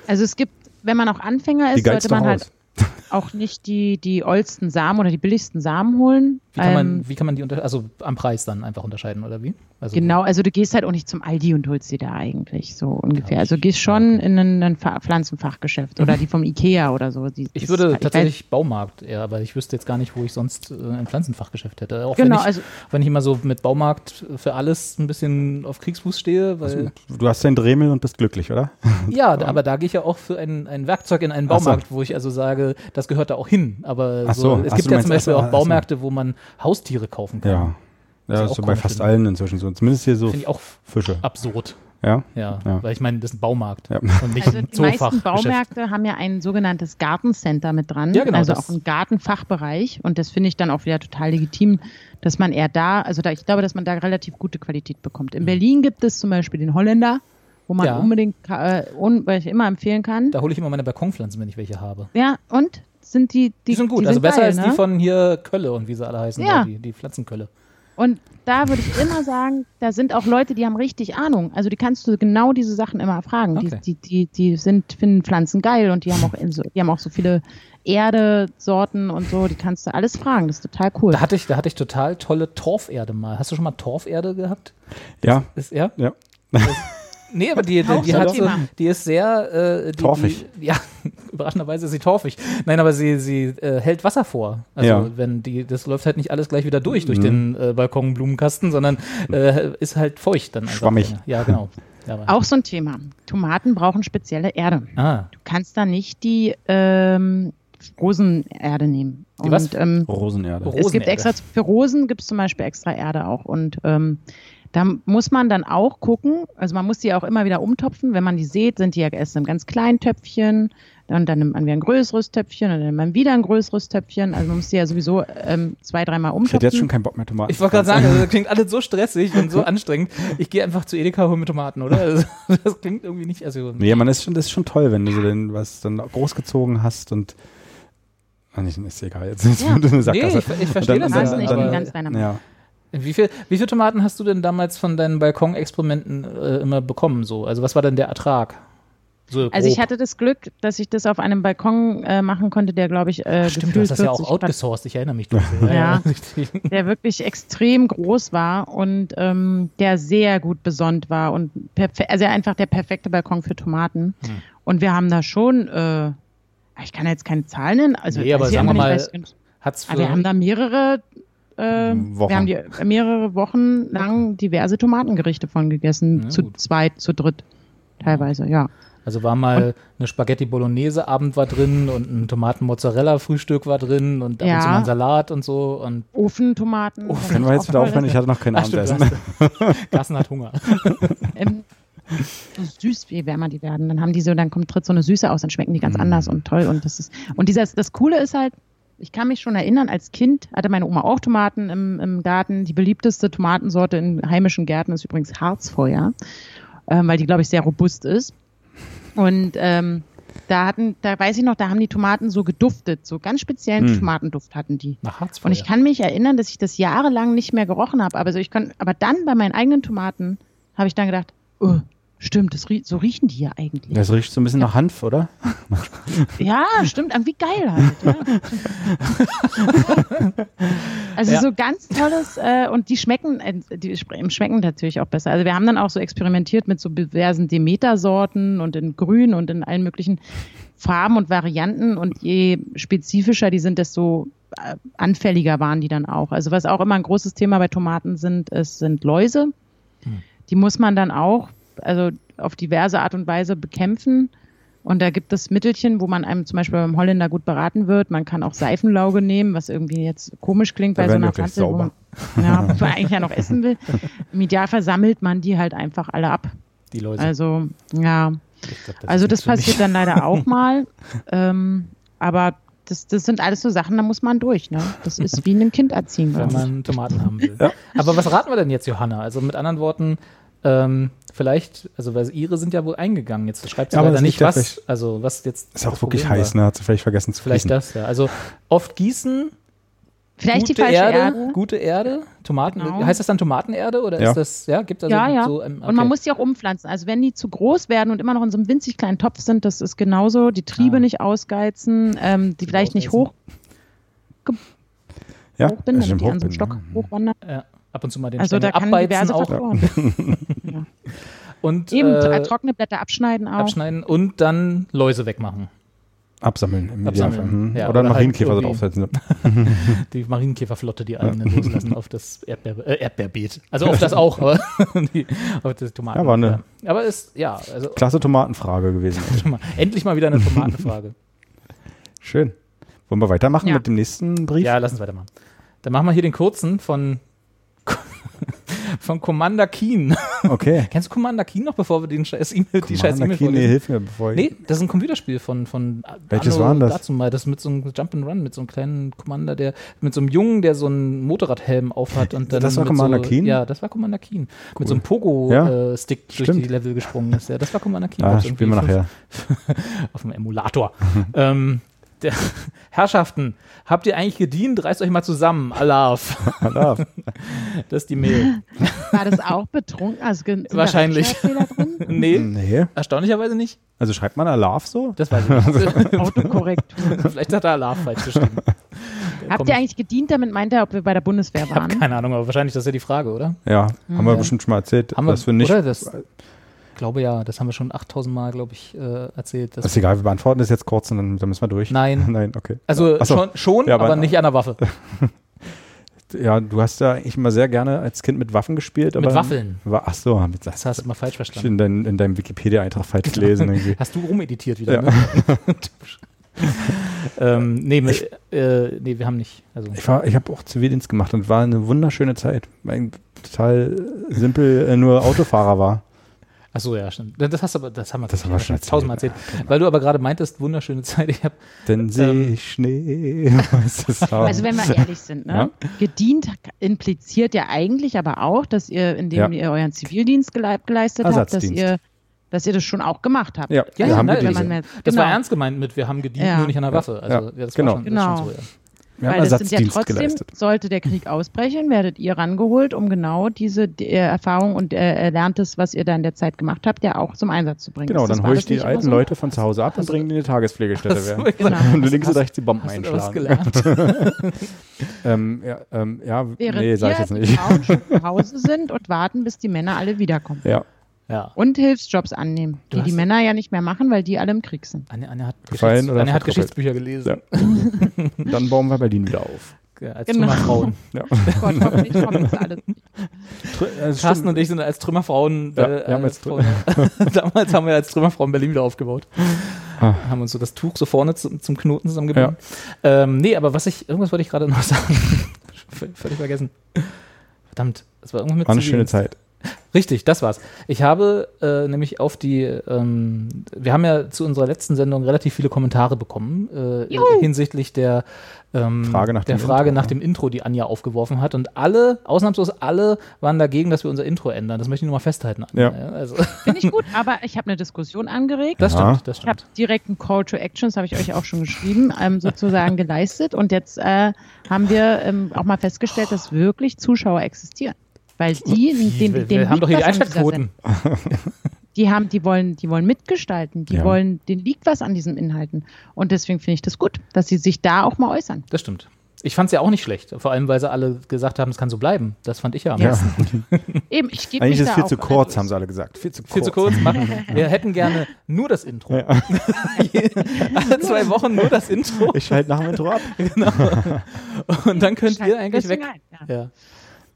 Also es gibt, wenn man auch Anfänger ist, sollte man halt auch nicht die, die oldsten Samen oder die billigsten Samen holen. Wie kann man, ähm, wie kann man die unter also am Preis dann einfach unterscheiden oder wie? Also genau, also du gehst halt auch nicht zum Aldi und holst sie da eigentlich so ungefähr. Also gehst schon in ein, ein Pflanzenfachgeschäft oder die vom Ikea oder so. Die, ich würde halt, tatsächlich ich Baumarkt eher, weil ich wüsste jetzt gar nicht, wo ich sonst äh, ein Pflanzenfachgeschäft hätte. Auch genau, wenn, ich, also, wenn ich immer so mit Baumarkt für alles ein bisschen auf Kriegsfuß stehe. Weil also, du hast dein Dremel und bist glücklich, oder? ja, aber da gehe ich ja auch für ein, ein Werkzeug in einen Baumarkt, so. wo ich also sage, das gehört da auch hin. Aber so, so, es gibt ja zum Beispiel auch Baumärkte, wo man Haustiere kaufen kann. Ja. Ja, das ist so bei fast finde. allen inzwischen so. Zumindest hier so Finde ich auch Fische. Absurd. Ja? ja? Ja, weil ich meine, das ist ein Baumarkt ja. und nicht also ein Die meisten Baumärkte haben ja ein sogenanntes Gartencenter mit dran, ja, genau, also auch ein Gartenfachbereich und das finde ich dann auch wieder total legitim, dass man eher da, also da, ich glaube, dass man da relativ gute Qualität bekommt. In mhm. Berlin gibt es zum Beispiel den Holländer, wo man ja. unbedingt, äh, un, weil ich immer empfehlen kann. Da hole ich immer meine Balkonpflanzen, wenn ich welche habe. Ja, und? Sind die, die, die sind gut, die also sind besser geil, als ne? die von hier Kölle und wie sie alle heißen, ja. die, die Pflanzenkölle. Und da würde ich immer sagen, da sind auch Leute, die haben richtig Ahnung. Also die kannst du genau diese Sachen immer fragen. Okay. Die, die, die, die sind, finden Pflanzen geil und die haben auch, so, die haben auch so viele Erdesorten und so. Die kannst du alles fragen. Das ist total cool. Da hatte ich, da hatte ich total tolle Torferde mal. Hast du schon mal Torferde gehabt? Ja. Ist, ja? Ja. Nee, aber die, die, die, hat so, die ist sehr äh, die, Torfig. Die, ja, überraschenderweise ist sie torfig. Nein, aber sie, sie äh, hält Wasser vor. Also Ja. wenn die, das läuft halt nicht alles gleich wieder durch durch Mhm. den äh, Balkonblumenkasten, sondern äh, ist halt feucht dann. einfach. Schwammig. Ja, genau. Ja, Auch so ein Thema. Tomaten brauchen spezielle Erde. ah, Du kannst da nicht die ähm, Rosenerde nehmen. Die was? Und, ähm, Rosenerde. Es gibt extra, für Rosen gibt es zum Beispiel extra Erde auch. Und ähm, da muss man dann auch gucken, also man muss die auch immer wieder umtopfen. Wenn man die sieht, sind die ja erst in einem ganz kleinen Töpfchen, dann, dann nimmt man wieder ein größeres Töpfchen und dann nimmt man wieder ein größeres Töpfchen. Also man muss die ja sowieso ähm, zwei, dreimal Ich umtopfen. hätte jetzt schon keinen Bock mehr Tomaten. ich wollte gerade sagen, also, das klingt alles so stressig und so anstrengend. Ich gehe einfach zu Edeka hol mir Tomaten, oder? Also, das klingt irgendwie nicht. Also, Nee, man ist schon, das ist schon toll, wenn du so den, was dann großgezogen hast und Ah, nicht, ist egal, jetzt Ja. eine nee, ich, ich verstehe das. dann- du nicht, dann- bin aber- ganz deiner Meinung. ja. Wie viel, wie viele Tomaten hast du denn damals von deinen Balkonexperimenten äh, immer bekommen? So? Also was war denn der Ertrag? So Also ich hatte das Glück, dass ich das auf einem Balkon äh, machen konnte, der glaube ich äh, Stimmt, du hast das ja auch 40 Quadrat- outgesourced, ich erinnere mich dunkel. Ja. der wirklich extrem groß war und ähm, der sehr gut besonnt war und also einfach der perfekte Balkon für Tomaten. Hm. Und wir haben da schon, äh, ich kann jetzt keine Zahlen nennen, also Nee, aber ich sagen wir mal, Hat's für, aber wir haben da mehrere äh, Wochen. wir haben die mehrere Wochen lang diverse Tomatengerichte von gegessen, Ja, zu gut. zweit, zu dritt teilweise, ja. also war mal eine Spaghetti Bolognese Abend war drin und ein Tomaten Mozzarella Frühstück war drin und ab und zu mal ein Salat und so und Ofentomaten. das Können wir jetzt wieder aufhören? Ich hatte noch kein Ach, Abendessen. Carsten hat Hunger. ähm, so süß, je wärmer die werden. Dann haben die so, dann kommt tritt so eine Süße aus, dann schmecken die Mm. ganz anders und toll. Und das ist, und dieses, das Coole ist halt, ich kann mich schon erinnern, als Kind hatte meine Oma auch Tomaten im, im Garten. Die beliebteste Tomatensorte in heimischen Gärten ist übrigens Harzfeuer, ähm, weil die, glaube ich, sehr robust ist. Und ähm, da hatten, da weiß ich noch, da haben die Tomaten so geduftet, so ganz speziellen Hm. Tomatenduft hatten die. Nach Harzfeuer. Und ich kann mich erinnern, dass ich das jahrelang nicht mehr gerochen habe. Aber, so ich kann, aber dann bei meinen eigenen Tomaten habe ich dann gedacht, oh, stimmt, das rie so riechen die ja eigentlich. Das riecht so ein bisschen nach Hanf, oder? Ja, stimmt, irgendwie geil halt. Ja. also Ja. so ganz tolles äh, und die schmecken, äh, die schmecken natürlich auch besser. Also wir haben dann auch so experimentiert mit so diversen Demeter-Sorten und in Grün und in allen möglichen Farben und Varianten und je spezifischer die sind, desto äh, anfälliger waren die dann auch. Also was auch immer ein großes Thema bei Tomaten sind, es sind Läuse. Die muss man dann auch, also auf diverse Art und Weise bekämpfen. Und da gibt es Mittelchen, wo man einem zum Beispiel beim Holländer gut beraten wird. Man kann auch Seifenlauge nehmen, was irgendwie jetzt komisch klingt Da bei so einer Pflanze, wo man, ja, wo man eigentlich ja noch essen will. Im Idealfall sammelt man die halt einfach alle ab. die Läuse. Also, ja. Glaub, Also das für mich. passiert dann leider auch mal. Ähm, aber das, das sind alles so Sachen, da muss man durch. Ne? Das ist wie ein Kind erziehen. wenn man Tomaten haben will. Ja. Aber was raten wir denn jetzt, Johanna? Also mit anderen Worten, ähm, vielleicht, also weil ihre sind ja wohl eingegangen. Jetzt schreibt sie Ja, aber leider das nicht was. vielleicht- Also was jetzt. Ist auch wirklich Problem heiß, war. ne? Hat sie vielleicht vergessen zu Vielleicht gießen. das, ja. Also oft gießen, Vielleicht gute die falsche Erde, Erde. gute Erde, Tomaten. Genau. Heißt das dann Tomatenerde oder Ja. ist das, ja, gibt also Ja, ja. so ähm, Und man muss die auch umpflanzen. Also wenn die zu groß werden und immer noch in so einem winzig kleinen Topf sind, das ist genauso. Die Triebe Ah. nicht ausgeizen, ähm, die vielleicht nicht hoch, Ja, hoch bin, damit im die an so einem Hoch Stock ne? hochwandern. ja, ab und zu mal den Also Stängel abbeizen auch. Ja. Und Eben, äh, trockene Blätter abschneiden auch. abschneiden und dann Läuse wegmachen. Absammeln im Absammeln. Mhm. ja, oder einen oder halt Marienkäfer so irgendwie- draufsetzen. Die Marienkäferflotte, die eigenen loslassen auf das Erdbeer, äh, Erdbeerbeet. Also auf das auch, aber die, auf das Tomaten. Ja, war eine- Ja. Aber ist, ja, also Klasse Tomatenfrage gewesen. endlich mal wieder eine Tomatenfrage. Schön. Wollen wir weitermachen Ja. mit dem nächsten Brief? ja, lass uns weitermachen. Dann machen wir hier den kurzen von, von Commander Keen. Okay. Kennst du Commander Keen noch, bevor wir den scheiß E-Mail, die scheiß E-Mail Keen, nee, hilf mir, bevor ich. Nee, das ist ein Computerspiel von, von Welches Anno war das? Dazu mal. Das ist mit so einem Jump'n'Run, mit so einem kleinen Commander, der mit so einem Jungen, der so einen Motorradhelm aufhat und dann Das war Commander so, Keen? Ja, das war Commander Keen. Cool. Mit so einem Pogo-Stick Ja, äh, durch die Level gesprungen ist. Ja, das war Commander Keen. Ah, spielen wir nachher. Auf dem Emulator. ähm, der, Herrschaften, habt ihr eigentlich gedient? Reißt euch mal zusammen. Alaf. Alaf. das ist die Mail. War das auch betrunken? Also, Wahrscheinlich. nee, nee. Erstaunlicherweise nicht. Also schreibt man Alaf so? Das weiß ich nicht. Autokorrektur. Vielleicht hat er Alaf falsch geschrieben. Habt ihr eigentlich gedient? Damit meint er, ob wir bei der Bundeswehr waren? Ich habe keine Ahnung, aber wahrscheinlich das ist ja die Frage, oder? Ja, hm. haben wir bestimmt schon mal erzählt, haben dass wir, wir nicht. Oder das, ich glaube ja, das haben wir schon 8000 Mal, glaube ich, äh, erzählt. Das ist egal, wir beantworten das jetzt kurz und dann, dann müssen wir durch. Nein. Nein, okay. Also so. schon, schon ja, aber, aber nicht an der Waffe. ja, du hast ja eigentlich immer sehr gerne als Kind mit Waffen gespielt. mit Waffeln. War, ach so, das, das hast du immer falsch verstanden. In, dein, in deinem Wikipedia-Eintrag falsch gelesen. Irgendwie. Hast du rumeditiert wieder, ja. ne? ähm, nee, ich, äh, nee, wir haben nicht. Also. Ich, ich habe auch Zivildienst gemacht und war eine wunderschöne Zeit, weil ich total simpel äh, nur Autofahrer war. Ach so, ja, stimmt. Das hast aber, das haben wir, das haben wir schon tausendmal erzählt. Ja, Weil du aber gerade meintest, wunderschöne Zeit. Ich habe. Dann sehe ähm, ich Schnee. also wenn wir ehrlich sind, ne? Ja? gedient impliziert ja eigentlich aber auch, dass ihr, indem ja. ihr euren Zivildienst geleistet habt, dass ihr dass ihr das schon auch gemacht habt. Ja, ja, ja haben wir man, das war genau. ernst gemeint mit, wir haben gedient, nur nicht an der Waffe. Also, ja, das genau. War schon, genau. Das schon so, wir Weil das sind ja trotzdem, geleistet. sollte der Krieg ausbrechen, werdet ihr rangeholt, um genau diese die, äh, Erfahrung und äh, Erlerntes, was ihr da in der Zeit gemacht habt, ja auch zum Einsatz zu bringen. Genau, dann hole ich die alten so? Leute von zu Hause ab und bringe die in die Tagespflegestätte. Genau. genau. Und du links und rechts die Bomben hast einschlagen. ähm, ja, ähm, ja nee, sag ich jetzt nicht. Die Frauen schon zu Hause sind und warten, bis die Männer alle wiederkommen. Ja. Ja. Und Hilfsjobs annehmen, du die die Männer ja nicht mehr machen, weil die alle im Krieg sind. Anne, Anne hat, Gefallen Geschichts Anne hat Geschichtsbücher gelesen. Ja. Dann bauen wir Berlin wieder auf. Als genau. Trümmerfrauen. Ja. Gott, hoffentlich kommt das alles nicht. Also Carsten und ich sind als Trümmerfrauen. Ja, äh, haben als Trümmer damals haben wir als Trümmerfrauen Berlin wieder aufgebaut. Ah. Haben uns so das Tuch so vorne zum, zum Knoten zusammengebunden. Ja. Ähm, nee, aber was ich, irgendwas wollte ich gerade noch sagen. Völlig vergessen. Verdammt, das war irgendwas mit War eine schöne Zeit. Richtig, das war's. Ich habe äh, nämlich auf die, ähm, wir haben ja zu unserer letzten Sendung relativ viele Kommentare bekommen äh, hinsichtlich der ähm, Frage nach der dem Frage Intro. nach dem Intro, die Anja aufgeworfen hat. Und alle, ausnahmslos alle, waren dagegen, dass wir unser Intro ändern. Das möchte ich nur mal festhalten. Anja. Ja. Also. Finde ich gut, aber ich habe eine Diskussion angeregt. Das ja. stimmt, das stimmt. Ich habe direkt einen Call to Actions, habe ich euch auch schon geschrieben, ähm, sozusagen geleistet. Und jetzt äh, haben wir ähm, auch mal festgestellt, dass wirklich Zuschauer existieren. Weil die, den, den, wir, wir haben doch hier die Einschaltquoten. Die haben, die wollen, die wollen mitgestalten, die Ja. wollen, denen liegt was an diesen Inhalten. Und deswegen finde ich das gut, dass sie sich da auch mal äußern. Das stimmt. Ich fand es ja auch nicht schlecht. Vor allem, weil sie alle gesagt haben, es kann so bleiben. Das fand ich ja am Ja. besten. Eben, ich gebe Eigentlich mich ist es viel auch, zu kurz, haben sie alle gesagt. Viel zu kurz. Viel zu kurz machen. Wir hätten gerne nur das Intro. Alle zwei Wochen nur das Intro. Ich schalte nach dem Intro ab. Genau. Und dann könnt ihr eigentlich weg. Ein, ja. Ja.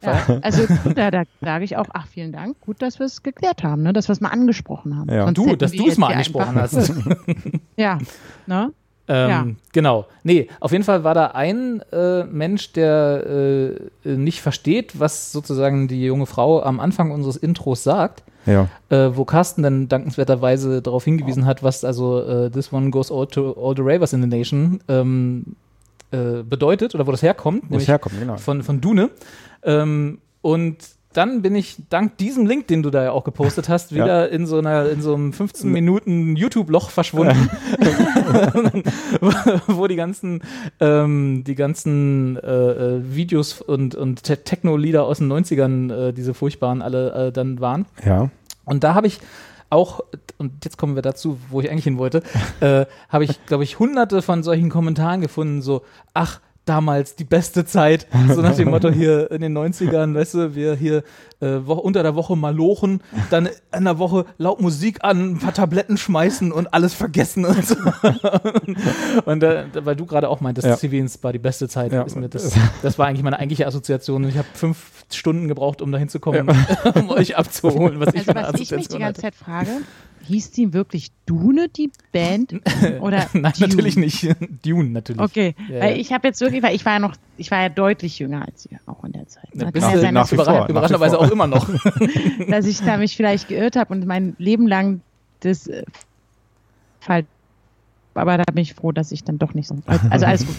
Ja, also da, da sage ich auch, ach vielen Dank, gut, dass wir es geklärt haben, ne? dass wir es mal angesprochen haben. Ja. Du, dass du es mal angesprochen einfach- hast. Ja, ne? Ähm, Ja. Genau. Nee, auf jeden Fall war da ein äh, Mensch, der äh, nicht versteht, was sozusagen die junge Frau am Anfang unseres Intros sagt. Ja. Äh, wo Carsten dann dankenswerterweise darauf hingewiesen hat, was also äh, This One Goes All to All the Ravers in the Nation ähm, äh, bedeutet oder wo das herkommt, Wo es nämlich herkommt, genau. von, von Dune. Ähm, und dann bin ich dank diesem Link, den du da ja auch gepostet hast, Ja. wieder in so einer in so einem 15 Minuten YouTube-Loch verschwunden, wo, wo die ganzen ähm, die ganzen äh, äh, Videos und und Te- Techno-Lieder aus den 90ern, äh, diese furchtbaren alle äh, dann waren. Ja. Und da habe ich auch, und jetzt kommen wir dazu, wo ich eigentlich hin wollte, äh, habe ich, glaube ich, hunderte von solchen Kommentaren gefunden, so, ach, damals die beste Zeit, so nach dem Motto hier in den 90ern, weißt du, wir hier äh, unter der Woche malochen, dann in der Woche laut Musik an, ein paar Tabletten schmeißen und alles vergessen und so. und äh, weil du gerade auch meintest, Ja. Zivildienst war die beste Zeit, Ja. ist mir das, das war eigentlich meine eigentliche Assoziation und ich habe fünf Stunden gebraucht, um da hinzukommen, um euch abzuholen, was ich Also eine was ich mich die ganze hatte. Zeit frage, hieß die wirklich Dune, die Band? Oder Nein, Dune? natürlich nicht. Dune, natürlich. Okay, Ja, weil ja. ich habe jetzt wirklich, weil ich war ja noch, ich war ja deutlich jünger als ihr, auch in der Zeit. Ja, Kann bist ja sein, nach ich, vor. überra überraschenderweise nach wie auch immer noch. dass ich da mich vielleicht geirrt habe und mein Leben lang das äh, falsch. Aber da bin ich froh, dass ich dann doch nicht so. Also alles gut.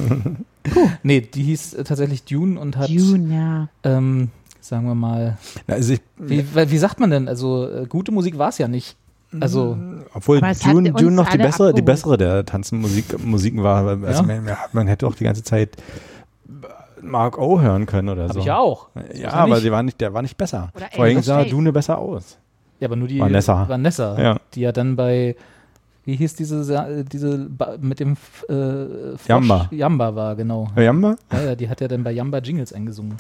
nee, die hieß äh, tatsächlich Dune und hat, Dune, ja. ähm, sagen wir mal, Also ich, wie, wie sagt man denn? Also, äh, gute Musik war es ja nicht. Also, obwohl Dune, Dune noch die bessere, die bessere der Tanzmusiken war. Also ja? man, man, hätte auch die ganze Zeit Mark O hören können oder Hab so. ich auch. Ja, aber die war nicht, der war nicht besser. Oder Vorhin sah Dune besser aus. Ja, aber nur die Vanessa, Vanessa ja. die ja dann bei wie hieß diese, diese mit dem äh, Frosch? Jamba. Jamba war, genau. Jamba? Ja, ja, die hat ja dann bei Jamba Jingles eingesungen.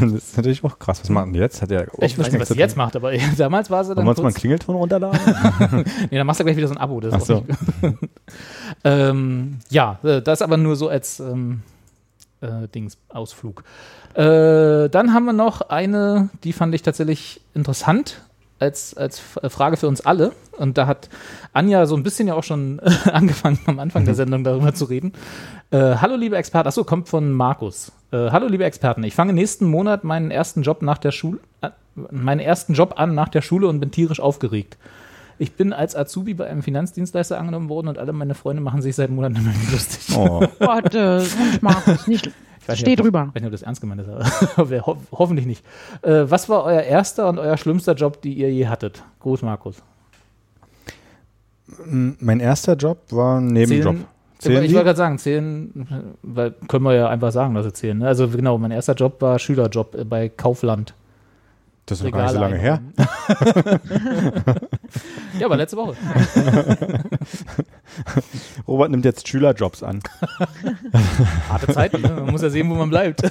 Das ist natürlich auch krass. Was machen die jetzt? Hat ja ich weiß nicht, was sie jetzt macht, aber damals war sie dann. Wollen wir uns mal einen Klingelton runterladen? nee, dann machst du gleich wieder so ein Abo. Das Ach so. ähm, ja, äh, das aber nur so als ähm, äh, Dings, Ausflug. Äh, dann haben wir noch eine, die fand ich tatsächlich interessant als, als Frage für uns alle. Und da hat Anja so ein bisschen ja auch schon angefangen, am Anfang der mhm. Sendung darüber zu reden. Äh, hallo, liebe Experten. Achso, kommt von Markus. Äh, hallo, liebe Experten. Ich fange nächsten Monat meinen ersten Job nach der Schule, äh, meinen ersten Job an nach der Schule und bin tierisch aufgeregt. Ich bin als Azubi bei einem Finanzdienstleister angenommen worden und alle meine Freunde machen sich seit Monaten immer lustig. Oh. Gott, äh, Markus, nicht, ich Steh drüber. Ich weiß nicht, ob das ernst gemeint ist, aber ho hoffentlich nicht. Äh, was war euer erster und euer schlimmster Job, die ihr je hattet? Groß Markus. Mein erster Job war ein Nebenjob. Zählen, ich wollte gerade sagen, zählen, weil können wir ja einfach sagen, dass sie zählen. Ne? Also genau, mein erster Job war Schülerjob bei Kaufland. Das ist noch gar nicht so lange her. ja, aber letzte Woche. Robert nimmt jetzt Schülerjobs an. Harte Zeit, ne? man muss ja sehen, wo man bleibt.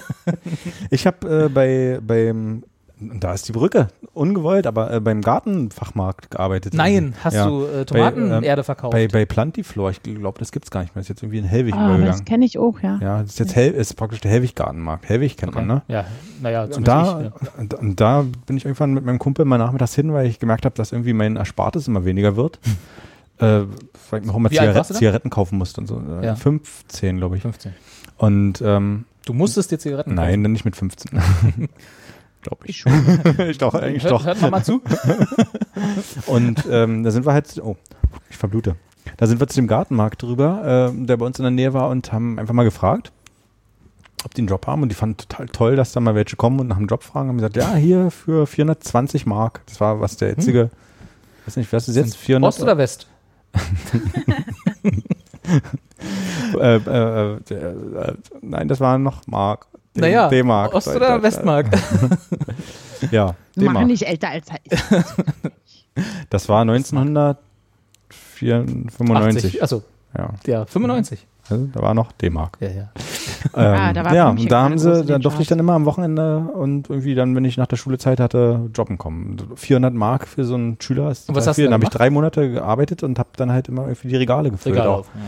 Ich habe äh, bei, beim da ist die Brücke. Ungewollt, aber äh, beim Gartenfachmarkt gearbeitet. Nein, hast ja. du äh, Tomatenerde äh, verkauft? Bei, bei Plantiflor, ich glaube, das gibt es gar nicht mehr. Das ist jetzt irgendwie in Hellwig ah, übergegangen. Das kenne ich auch, ja. Ja, das ist jetzt Hell, ist praktisch der Hellwig-Gartenmarkt. Hellwig kennt okay. man, ne? Ja, naja, und da, ich, ja. und, und da bin ich irgendwann mit meinem Kumpel mal nachmittags hin, weil ich gemerkt habe, dass irgendwie mein Erspartes immer weniger wird. äh, weil ich noch mal Zigaret Zigaretten kaufen musste und so. Äh, ja. 15, glaube ich. 15. Und ähm, Du musstest dir Zigaretten kaufen? Nein, dann nicht mit 15. glaube ich. ich doch, eigentlich hört, doch. Hört mal, mal zu. und ähm, da sind wir halt, oh, ich verblute. Da sind wir zu dem Gartenmarkt drüber, äh, der bei uns in der Nähe war und haben einfach mal gefragt, ob die einen Job haben und die fanden total toll, dass da mal welche kommen und nach einem Job fragen. Haben gesagt, ja, hier für 420 Mark. Das war was der jetzige, hm. weiß nicht, was ist jetzt? 400 Ost oder West? äh, äh, äh, nein, das waren noch Mark. Naja, D-Mark. Ost- oder Westmark? ja, D-Mark. Machen nicht älter als er ist. Das war 1995. Achso. Ja. ja, 95. Also, da war noch D-Mark. Ja, ja. Ähm, ah, da ja, und da haben sie, da durfte ich dann immer am Wochenende und irgendwie dann, wenn ich nach der Schule Zeit hatte, jobben kommen. 400 Mark für so einen Schüler ist und was hast viel. Dann habe ich drei Monate gearbeitet und habe dann halt immer irgendwie die Regale gefüllt. Regal auch. Ja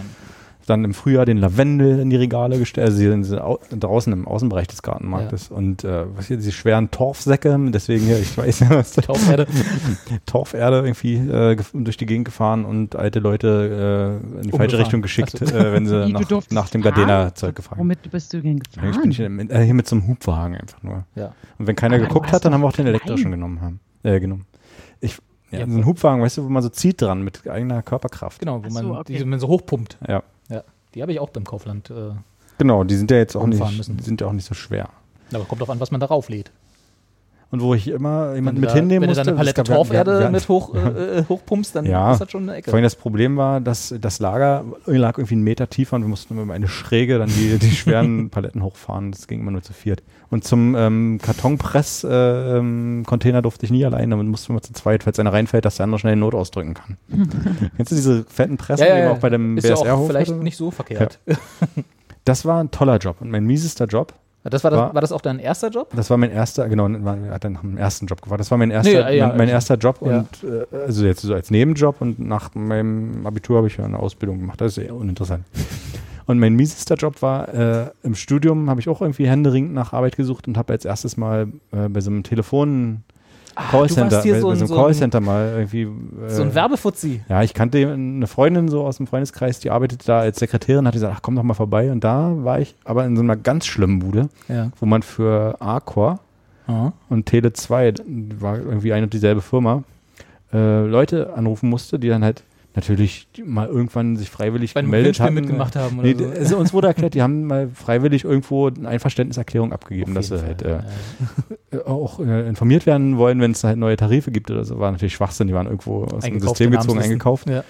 dann im Frühjahr den Lavendel in die Regale gestellt, also hier draußen im Außenbereich des Gartenmarktes. Ja. Und äh, was hier, diese schweren Torfsäcke, deswegen hier, ich weiß ja, was Torferde. Torferde irgendwie äh, durch die Gegend gefahren und alte Leute äh, in die falsche Richtung geschickt, also, äh, wenn sie nach, nach dem Gardena-Zeug gefahren Womit bist du denn gefahren? Ich bin hier, mit, äh, hier mit so einem Hubwagen einfach nur. Ja. Und wenn keiner Aber geguckt hat, dann haben wir auch den elektrischen genommen haben. Äh, genommen. Ich, ja, ja, so ein Hubwagen, weißt du, wo man so zieht dran mit eigener Körperkraft. Genau, wo so, man, okay. die, man so hochpumpt. Ja. Die habe ich auch beim Kaufland. Äh, genau, die sind ja jetzt auch nicht, müssen. sind ja auch nicht so schwer. Aber kommt drauf an, was man darauf lädt. Und wo ich immer jemanden mit da, hinnehmen musste. Wenn du da eine Palette Torferde ja, mit hoch, äh, äh, hochpumpst, dann ja, ist das schon eine Ecke. Vor allem das Problem war, dass das Lager lag irgendwie einen Meter tiefer und wir mussten immer eine Schräge dann die, die schweren Paletten hochfahren. Das ging immer nur zu viert. Und zum ähm, Kartonpress-Container äh, ähm, durfte ich nie alleine, damit mussten wir zu zweit, falls einer reinfällt, dass der andere schnell Not ausdrücken kann. Kennst du diese fetten Pressen, ja, ja, die man auch bei dem BSR-Hof? Ja vielleicht nicht so verkehrt. Ja. Das war ein toller Job. Und mein miesester Job das war, das, war, war, das auch dein erster Job? Das war mein erster, genau, er hat dann nach dem ersten Job gefragt. Das war mein erster, nee, ja, mein, mein erster Job ja. und äh, also jetzt so als Nebenjob und nach meinem Abitur habe ich ja eine Ausbildung gemacht. Das ist eher uninteressant. Und mein miesester Job war, äh, im Studium habe ich auch irgendwie händeringend nach Arbeit gesucht und habe als erstes mal äh, bei so einem Telefon Ah, Callcenter, bei, so, bei so einem Callcenter mal irgendwie. Äh, so ein Werbefuzzi. Ja, ich kannte eine Freundin so aus dem Freundeskreis, die arbeitet da als Sekretärin, hat gesagt, ach komm doch mal vorbei. Und da war ich aber in so einer ganz schlimmen Bude, ja. wo man für Arcor und Tele 2, war irgendwie eine und dieselbe Firma, äh, Leute anrufen musste, die dann halt natürlich mal irgendwann sich freiwillig Bei gemeldet haben. mitgemacht haben oder nee, so. also uns wurde erklärt, die haben mal freiwillig irgendwo eine Einverständniserklärung abgegeben, dass sie halt äh, ja. auch äh, informiert werden wollen, wenn es halt neue Tarife gibt oder so. War natürlich Schwachsinn, die waren irgendwo aus dem System gezogen, eingekauft. Ja.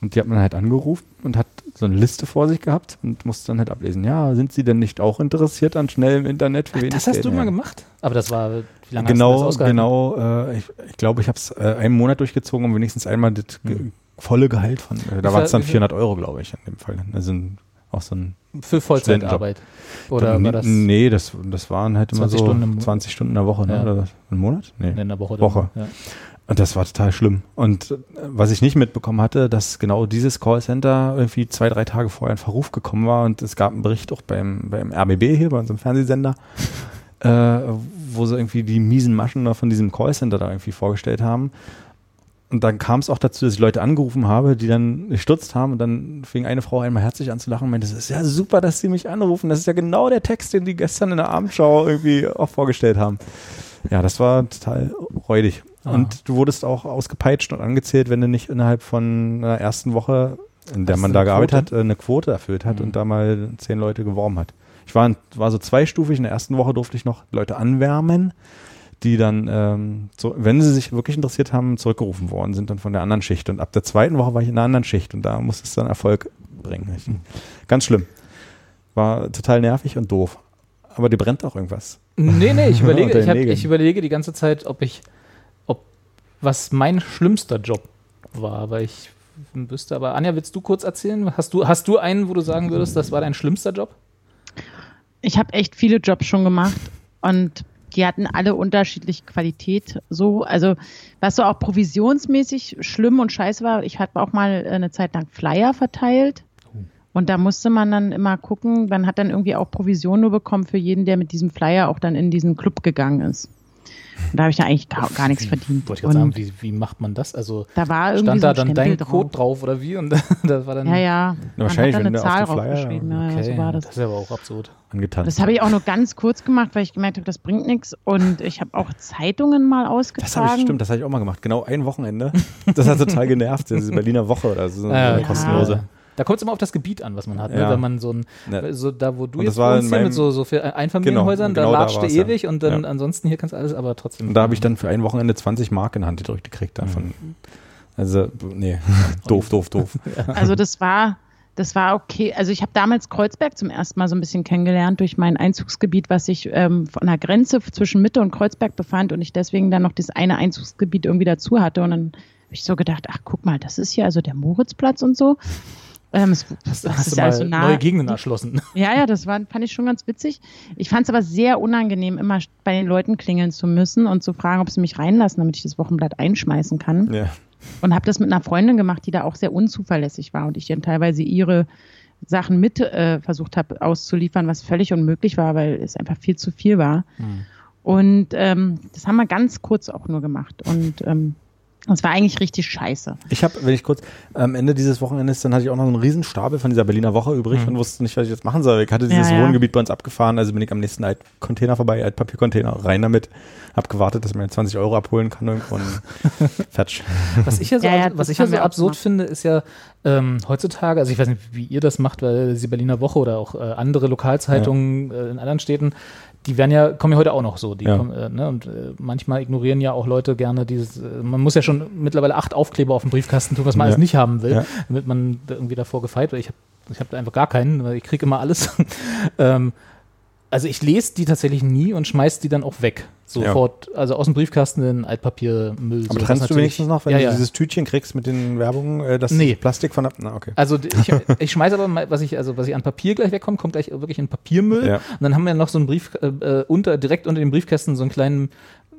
Und die hat man halt angerufen und hat so eine Liste vor sich gehabt und musste dann halt ablesen. Ja, sind Sie denn nicht auch interessiert an schnellem Internet für Ach, Das hast du mal gemacht? Aber das war, wie lange genau, hast du das Genau, äh, ich, ich glaube, ich habe es äh, einen Monat durchgezogen, um wenigstens einmal das hm. Volle Gehalt von, äh, da waren es dann 400 Euro, glaube ich, in dem Fall. Also auch so ein Für Vollzeitarbeit? Oder war das? Nee, das, das waren halt immer so Stunden 20 Stunden in der Woche, ne? Ja. Oder einen Monat? Nee. In der Woche. Woche. Ja. Und das war total schlimm. Und äh, was ich nicht mitbekommen hatte, dass genau dieses Callcenter irgendwie zwei, drei Tage vorher in Verruf gekommen war und es gab einen Bericht auch beim, beim RBB hier, bei unserem Fernsehsender, äh, wo sie irgendwie die miesen Maschen da von diesem Callcenter da irgendwie vorgestellt haben. Und dann kam es auch dazu, dass ich Leute angerufen habe, die dann gestutzt haben und dann fing eine Frau einmal herzlich an zu lachen und meinte, das ist ja super, dass sie mich anrufen. Das ist ja genau der Text, den die gestern in der Abendschau irgendwie auch vorgestellt haben. Ja, das war total räudig. Ah. Und du wurdest auch ausgepeitscht und angezählt, wenn du nicht innerhalb von einer ersten Woche, in der Hast man da gearbeitet hat, eine Quote erfüllt hat mhm. und da mal zehn Leute geworben hat. Ich war, war so zweistufig. In der ersten Woche durfte ich noch Leute anwärmen, die dann, ähm, so, wenn sie sich wirklich interessiert haben, zurückgerufen worden sind dann von der anderen Schicht. Und ab der zweiten Woche war ich in einer anderen Schicht und da musste es dann Erfolg bringen. Ganz schlimm. War total nervig und doof. Aber dir brennt auch irgendwas. Nee, nee, ich überlege, ich, hab, ich überlege die ganze Zeit, ob ich was mein schlimmster Job war, weil ich wüsste, aber Anja, willst du kurz erzählen? Hast du, hast du einen, wo du sagen würdest, das war dein schlimmster Job? Ich habe echt viele Jobs schon gemacht und die hatten alle unterschiedliche Qualität. So, also was so auch provisionsmäßig schlimm und scheiße war, ich hatte auch mal eine Zeit lang Flyer verteilt. Und da musste man dann immer gucken, man hat dann irgendwie auch Provision nur bekommen für jeden, der mit diesem Flyer auch dann in diesen Club gegangen ist. Und da habe ich ja eigentlich gar, gar nichts verdient. Wollte ich gerade sagen, wie, wie macht man das? Also da war irgendwie stand so da dann dein drauf. Code drauf oder wie? Und das war dann ja, ja. Man wahrscheinlich, hat dann eine Zahl draufgeschrieben. Ja, okay. so war das. das ist aber auch absurd. Angetanzt. Das habe ich auch nur ganz kurz gemacht, weil ich gemerkt habe, das bringt nichts. Und ich habe auch Zeitungen mal ausgetragen. Das habe ich, stimmt, das habe ich auch mal gemacht. Genau ein Wochenende. Das hat total genervt. Diese Berliner Woche oder so, eine ja, kostenlose. Da kommt es immer auf das Gebiet an, was man hat. Ne? Ja. Ne? Wenn man so ein, ja. so da wo du und jetzt wohnst, hier mit so, so für Einfamilienhäusern, genau, genau da latscht du ewig ja. und dann ansonsten hier kannst du alles, aber trotzdem. Und da habe ich dann für ein Wochenende 20 Mark in Hand gedrückt gekriegt davon. Mhm. Also, nee, doof, doof, doof. Also das war, das war okay. Also ich habe damals Kreuzberg zum ersten Mal so ein bisschen kennengelernt durch mein Einzugsgebiet, was sich ähm, von der Grenze zwischen Mitte und Kreuzberg befand und ich deswegen dann noch das eine Einzugsgebiet irgendwie dazu hatte und dann habe ich so gedacht, ach guck mal, das ist hier also der Moritzplatz und so. Ähm, es, hast, das hast du mal also nah, neue Gegenden erschlossen? Ja, ja, das war, fand ich schon ganz witzig. Ich fand es aber sehr unangenehm, immer bei den Leuten klingeln zu müssen und zu fragen, ob sie mich reinlassen, damit ich das Wochenblatt einschmeißen kann. Ja. Und habe das mit einer Freundin gemacht, die da auch sehr unzuverlässig war und ich dann teilweise ihre Sachen mit äh, versucht habe auszuliefern, was völlig unmöglich war, weil es einfach viel zu viel war. Hm. Und ähm, das haben wir ganz kurz auch nur gemacht. Und ähm, das war eigentlich richtig scheiße. Ich habe, wenn ich kurz, am Ende dieses Wochenendes, dann hatte ich auch noch so einen Riesenstapel von dieser Berliner Woche übrig mhm. und wusste nicht, was ich jetzt machen soll. Ich hatte dieses ja, ja. Wohngebiet bei uns abgefahren, also bin ich am nächsten Altcontainer vorbei, Altpapiercontainer, rein damit, hab gewartet, dass ich mir 20 Euro abholen kann irgendwo und fertig. Was ich ja so, ja, was ich ja so absurd gemacht. finde, ist ja ähm, heutzutage, also ich weiß nicht, wie ihr das macht, weil diese Berliner Woche oder auch äh, andere Lokalzeitungen äh, in anderen Städten, die werden ja, kommen ja heute auch noch so. Ja. Kommen, äh, ne, und äh, manchmal ignorieren ja auch Leute gerne dieses, äh, man muss ja schon mittlerweile acht Aufkleber auf dem Briefkasten tun, was man ja. alles nicht haben will, ja. damit man irgendwie davor gefeit wird. Ich habe ich hab einfach gar keinen, weil ich kriege immer alles. ähm, also ich lese die tatsächlich nie und schmeiß die dann auch weg. Sofort, ja. also aus dem Briefkasten in Altpapiermüll. Aber so, trennst du wenigstens noch, wenn ja, du ja. dieses Tütchen kriegst mit den Werbungen, äh, das nee. Plastik von na, okay. Also ich, ich schmeiß aber mal, was ich, also was ich an Papier gleich wegkomme, kommt gleich wirklich in Papiermüll. Und dann haben wir noch so einen Brief, äh, äh, unter, direkt unter dem Briefkästen so einen kleinen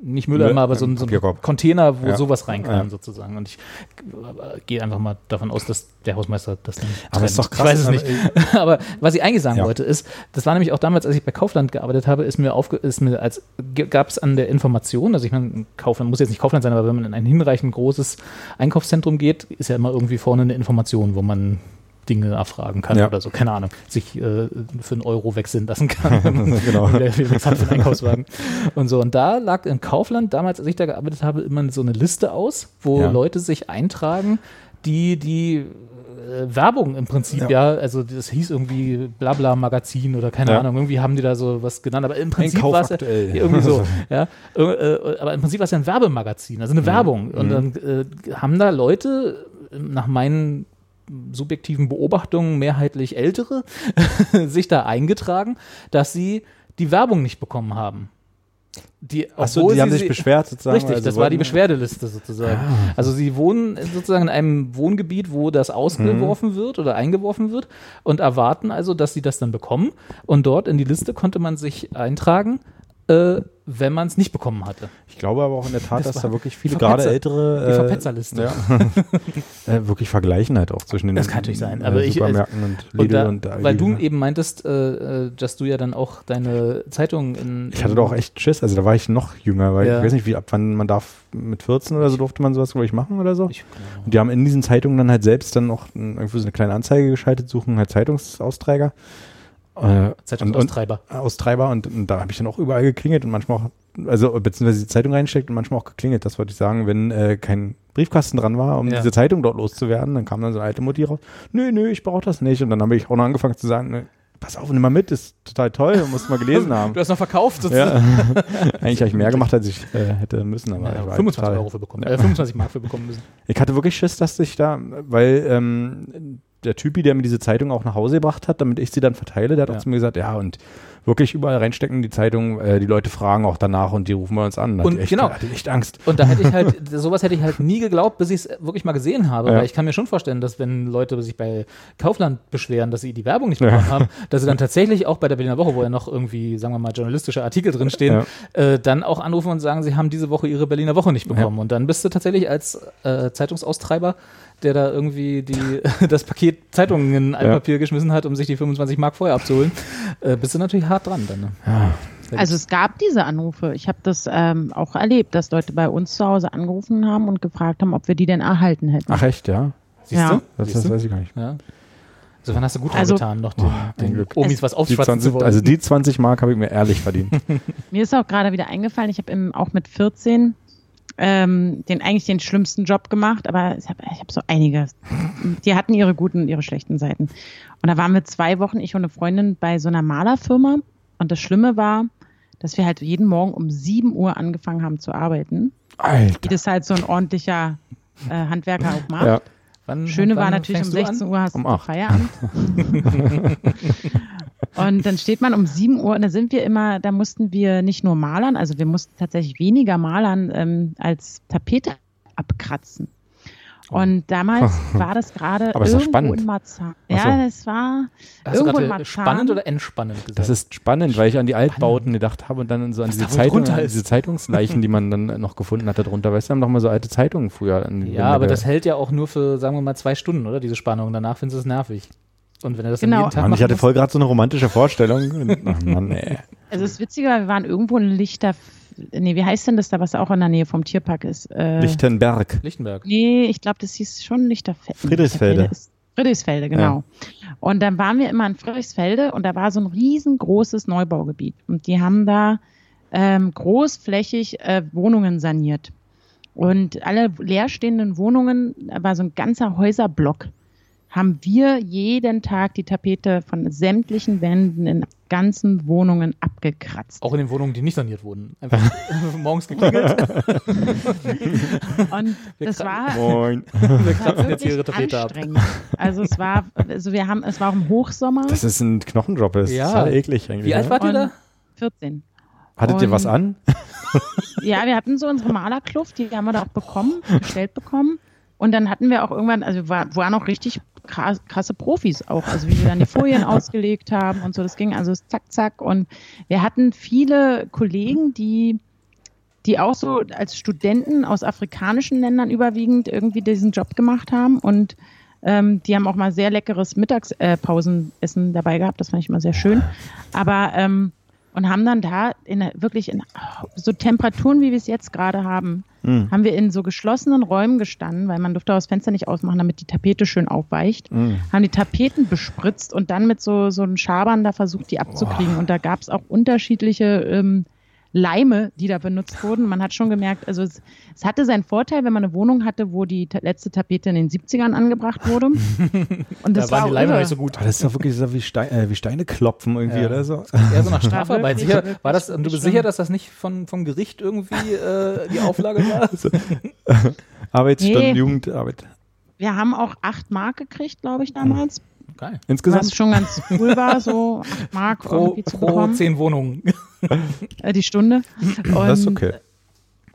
nicht Mülleimer, aber so ein, so ein Container, wo ja. sowas rein kann, ja. sozusagen. Und ich äh, gehe einfach mal davon aus, dass der Hausmeister das dann. Aber ist doch krass. Ich weiß es nicht. aber was ich eigentlich sagen ja. wollte, ist, das war nämlich auch damals, als ich bei Kaufland gearbeitet habe, ist mir aufge ist mir als gab es an der Information, also ich meine, Kaufland muss jetzt nicht Kaufland sein, aber wenn man in ein hinreichend großes Einkaufszentrum geht, ist ja immer irgendwie vorne eine Information, wo man Dinge erfragen kann ja. oder so, keine Ahnung, sich äh, für einen Euro wechseln lassen kann. genau. Der hat für einen Einkaufswagen. Und so. Und da lag in Kaufland, damals, als ich da gearbeitet habe, immer so eine Liste aus, wo ja. Leute sich eintragen, die die äh, Werbung im Prinzip, ja. ja. Also das hieß irgendwie Blabla Magazin oder keine ja. Ahnung, irgendwie haben die da so was genannt, aber im Prinzip war es ja irgendwie so, ja. Äh, aber im Prinzip war es ja ein Werbemagazin, also eine mhm. Werbung. Und mhm. dann äh, haben da Leute nach meinen subjektiven Beobachtungen, mehrheitlich Ältere, sich da eingetragen, dass sie die Werbung nicht bekommen haben. Die, Achso, die haben sich beschwert sozusagen. Richtig, also das war die Beschwerdeliste sozusagen. Ah. Also sie wohnen sozusagen in einem Wohngebiet, wo das ausgeworfen mhm. wird oder eingeworfen wird und erwarten also, dass sie das dann bekommen. Und dort in die Liste konnte man sich eintragen äh, wenn man es nicht bekommen hatte. Ich glaube aber auch in der Tat, das dass da wirklich viele gerade ältere die Verpetzerliste ja, äh, wirklich vergleichen halt auch zwischen den das kann natürlich sein, aber äh, Supermärkten ich, und Lidl und, da, und Weil du eben meintest, äh, äh, dass du ja dann auch deine Zeitung in, Ich hatte doch echt Schiss, also da war ich noch jünger, weil ja. ich weiß nicht, wie ab wann man darf mit 14 oder so durfte man sowas glaube ich machen oder so. Ich, und die haben in diesen Zeitungen dann halt selbst dann noch irgendwie so eine kleine Anzeige geschaltet, suchen halt Zeitungsausträger. Äh, Zeitungsaustreiber. Und, Austreiber und, und da habe ich dann auch überall geklingelt und manchmal auch, also beziehungsweise die Zeitung reinsteckt und manchmal auch geklingelt. Das wollte ich sagen, wenn äh, kein Briefkasten dran war, um ja. diese Zeitung dort loszuwerden, dann kam dann so eine alte Mutti raus, nö, nö, ich brauche das nicht. Und dann habe ich auch noch angefangen zu sagen, ne, pass auf, nimm mal mit, ist total toll, musst mal gelesen haben. du hast noch verkauft sozusagen. Ja. Eigentlich habe ich mehr gemacht, als ich äh, hätte müssen. Aber ja, 25 total, Euro für bekommen, äh, 25 Mark für bekommen müssen. Ich hatte wirklich Schiss, dass ich da, weil ähm, der Typi, der mir diese Zeitung auch nach Hause gebracht hat, damit ich sie dann verteile, der hat ja. auch zu mir gesagt, ja, und wirklich überall reinstecken die Zeitung, äh, die Leute fragen auch danach und die rufen bei uns an. Da und echt, genau. hatte echt Angst. Und da hätte ich halt, sowas hätte ich halt nie geglaubt, bis ich es wirklich mal gesehen habe. Ja. Weil ich kann mir schon vorstellen, dass wenn Leute sich bei Kaufland beschweren, dass sie die Werbung nicht bekommen ja. haben, dass sie dann tatsächlich auch bei der Berliner Woche, wo ja noch irgendwie, sagen wir mal, journalistische Artikel drinstehen, ja. äh, dann auch anrufen und sagen, sie haben diese Woche ihre Berliner Woche nicht bekommen. Und dann bist du tatsächlich als äh, Zeitungsaustreiber der da irgendwie die, das Paket Zeitungen in Altpapier ja. geschmissen hat, um sich die 25 Mark vorher abzuholen, äh, bist du natürlich hart dran dann. Ne? Ja. Also es gab diese Anrufe. Ich habe das ähm, auch erlebt, dass Leute bei uns zu Hause angerufen haben und gefragt haben, ob wir die denn erhalten hätten. Ach echt, ja? Siehst ja. du? Das, das weiß ich gar nicht. Ja. Insofern hast du gut also, getan, noch den, oh, den Omis was aufschwatzen zu wollen. Also die 20 Mark habe ich mir ehrlich verdient. mir ist auch gerade wieder eingefallen, ich habe auch mit 14 ähm, den eigentlich den schlimmsten Job gemacht, aber ich habe ich hab so einige. Die hatten ihre guten und ihre schlechten Seiten. Und da waren wir zwei Wochen, ich und eine Freundin, bei so einer Malerfirma. Und das Schlimme war, dass wir halt jeden Morgen um 7 Uhr angefangen haben zu arbeiten. Alter. Wie das halt so ein ordentlicher äh, Handwerker auch macht. Ja. Wann, Schöne wann war natürlich um 16 Uhr hast um du Feierabend. Und dann steht man um 7 Uhr und da sind wir immer, da mussten wir nicht nur malern, also wir mussten tatsächlich weniger malern ähm, als Tapete abkratzen. Und damals war das gerade irgendwo in Marzahn. Ja, das war Hast irgendwo in Marzahn. Spannend oder entspannend gesagt? Das ist spannend, weil ich an die Altbauten gedacht habe und dann so an diese, Zeitung, diese Zeitungsleichen, die man dann noch gefunden hat darunter. Weißt du, haben doch mal so alte Zeitungen früher. ja, aber das hält ja auch nur für, sagen wir mal, zwei Stunden, oder? Diese Spannung. Danach findest du es nervig. Und wenn er das genau. jeden Tag Mann, ich hatte voll gerade so eine romantische Vorstellung. Ach Mann, ey. Also das Witzige war, wir waren irgendwo in Lichter, nee, wie heißt denn das da, was auch in der Nähe vom Tierpark ist? Äh, Lichtenberg. Lichtenberg. Nee, ich glaube, das hieß schon Lichterfelde. Friedrichsfelde. Friedrichsfelde, genau. Ja. Und dann waren wir immer in Friedrichsfelde und da war so ein riesengroßes Neubaugebiet. Und die haben da ähm, großflächig äh, Wohnungen saniert. Und alle leerstehenden Wohnungen, da war so ein ganzer Häuserblock haben wir jeden Tag die Tapete von sämtlichen Wänden in ganzen Wohnungen abgekratzt. Auch in den Wohnungen, die nicht saniert wurden. Einfach morgens geklingelt. Und wir das war, Moin. wir kratzen jetzt ihre Tapete ab. Also es war, also wir haben, es war auch im Hochsommer. Das ist ein Knochendrop, das ja. ist total eklig eigentlich. Wie alt wart ihr da? 14. Hattet Und, ihr was an? ja, wir hatten so unsere Malerkluft, die haben wir da auch bekommen, gestellt bekommen. Und dann hatten wir auch irgendwann, also wir waren auch richtig krasse Profis auch, also wie wir dann die Folien ausgelegt haben und so. Das ging also zack, zack. Und wir hatten viele Kollegen, die, die auch so als Studenten aus afrikanischen Ländern überwiegend irgendwie diesen Job gemacht haben. Und ähm, die haben auch mal sehr leckeres Mittagspausenessen äh, dabei gehabt. Das fand ich immer sehr schön. Aber ähm, und haben dann da in, wirklich in so Temperaturen, wie wir es jetzt gerade haben, mhm. haben wir in so geschlossenen Räumen gestanden, weil man durfte das Fenster nicht ausmachen, damit die Tapete schön aufweicht, mhm. haben die Tapeten bespritzt und dann mit so, so einem Schabern da versucht, die abzukriegen. Oh. Und da gab es auch unterschiedliche ähm, Leime, die da benutzt wurden. Man hat schon gemerkt, also es, es hatte seinen Vorteil, wenn man eine Wohnung hatte, wo die ta letzte Tapete in den 70ern angebracht wurde. Und das da waren war die Leime irre. nicht so gut. Aber das ist doch wirklich so wie, Stein, äh, wie Steine klopfen irgendwie ja. oder so. Ja, so nach Strafarbeit. sicher, war das, und du bist sicher, dass das nicht von, vom Gericht irgendwie äh, die Auflage war? Arbeitsstunden, nee. Jugendarbeit. Wir haben auch acht Mark gekriegt, glaube ich, damals. Geil. Insgesamt. Was schon ganz cool war, so 8 Mark pro, irgendwie zu pro bekommen. zehn Wohnungen. Äh, die Stunde. Und, das ist okay.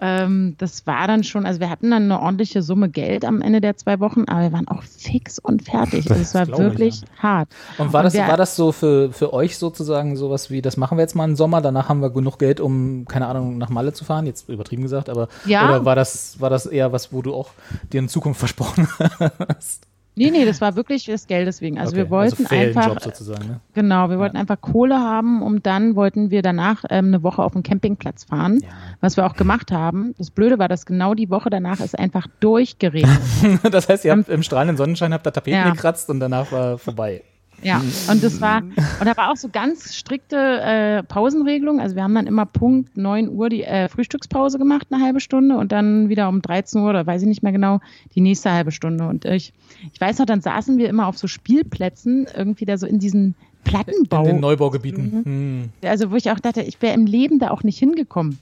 Ähm, das war dann schon, also wir hatten dann eine ordentliche Summe Geld am Ende der zwei Wochen, aber wir waren auch fix und fertig. Also es war wirklich ich, ja. hart. Und war und das, wir, war das so für, für euch sozusagen sowas wie, das machen wir jetzt mal im Sommer, danach haben wir genug Geld, um, keine Ahnung, nach Malle zu fahren? Jetzt übertrieben gesagt, aber ja. oder war das, war das eher was, wo du auch dir in Zukunft versprochen hast? Nee, nee, das war wirklich das Geld deswegen. Also okay, wir also wollten also einfach sozusagen, ne? genau, wir wollten ja. einfach Kohle haben, um dann wollten wir danach ähm, eine Woche auf den Campingplatz fahren, ja. was wir auch gemacht haben. Das Blöde war, dass genau die Woche danach ist einfach durchgeregnet. das heißt, ihr habt im strahlenden Sonnenschein habt da Tapeten ja. gekratzt und danach war vorbei. Ja, und das war, und da war auch so ganz strikte äh, Pausenregelung. Also wir haben dann immer Punkt 9 Uhr die äh, Frühstückspause gemacht, eine halbe Stunde, und dann wieder um 13 Uhr oder weiß ich nicht mehr genau, die nächste halbe Stunde. Und ich, ich weiß noch, dann saßen wir immer auf so Spielplätzen, irgendwie da so in diesen Plattenbau. In den Neubaugebieten. Mhm. Hm. Also wo ich auch dachte, ich wäre im Leben da auch nicht hingekommen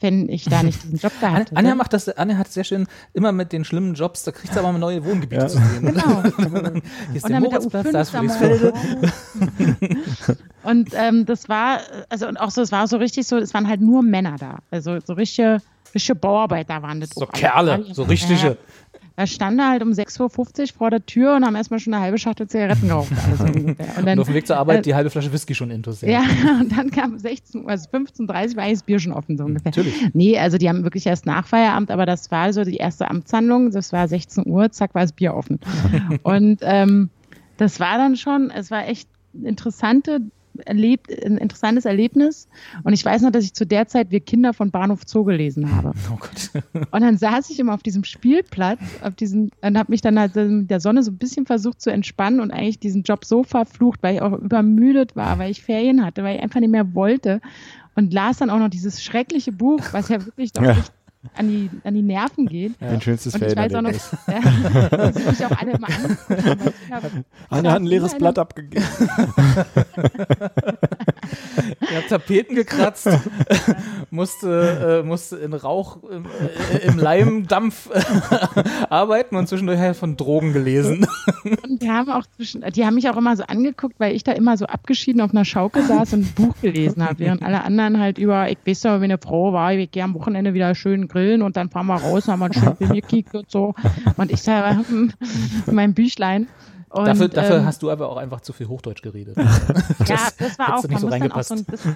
wenn ich da nicht diesen Job gehabt hätte. Anja macht das, Anja hat sehr schön immer mit den schlimmen Jobs, da kriegt sie aber mal neue Wohngebiete ja. zu sehen. Genau. Hier ist und der Moritzplatz, da ist Friedrichsfelde. und ähm, das war, also und auch so, es war so richtig so, es waren halt nur Männer da. Also so richtige, richtige Bauarbeiter waren das. So Kerle, so richtige. Da stand er halt um 6.50 Uhr vor der Tür und haben erstmal schon eine halbe Schachtel Zigaretten geraucht. Also und, dann, und auf dem Weg zur Arbeit äh, die halbe Flasche Whisky schon intus. Ja, und dann kam 16 Uhr, also 15.30 Uhr war eigentlich das Bier schon offen, so ungefähr. Natürlich. Nee, also die haben wirklich erst nach Feierabend, aber das war so die erste Amtshandlung. Das war 16 Uhr, zack, war das Bier offen. und ähm, das war dann schon, es war echt interessante erlebt, ein interessantes Erlebnis. Und ich weiß noch, dass ich zu der Zeit Wir Kinder von Bahnhof Zoo gelesen habe. Oh Gott. und dann saß ich immer auf diesem Spielplatz, auf diesen, und habe mich dann halt mit der Sonne so ein bisschen versucht zu entspannen und eigentlich diesen Job so verflucht, weil ich auch übermüdet war, weil ich Ferien hatte, weil ich einfach nicht mehr wollte. Und las dann auch noch dieses schreckliche Buch, was ja wirklich doch ja an die, an die Nerven geht. Ja. Ein schönstes und ich weiß auch noch, ja, das ich auch alle immer angucken. Anne hat ein leeres Blatt abgegeben. Ihr habt Tapeten gekratzt, musste, äh, musste in Rauch, äh, im Leimdampf arbeiten und zwischendurch halt von Drogen gelesen. Und die haben auch zwischen, die haben mich auch immer so angeguckt, weil ich da immer so abgeschieden auf einer Schaukel saß und ein Buch gelesen habe, während alle anderen halt über, ich weiß ja, wenn eine Frau war, ich gehe am Wochenende wieder schön grillen und dann fahren wir raus, haben wir einen schönen Film gekickt und so. Und ich sage, mein Büchlein. Und, dafür, dafür ähm, hast du aber auch einfach zu viel Hochdeutsch geredet. Das ja, das war auch, nicht so reingepasst. Auch so, ein, das,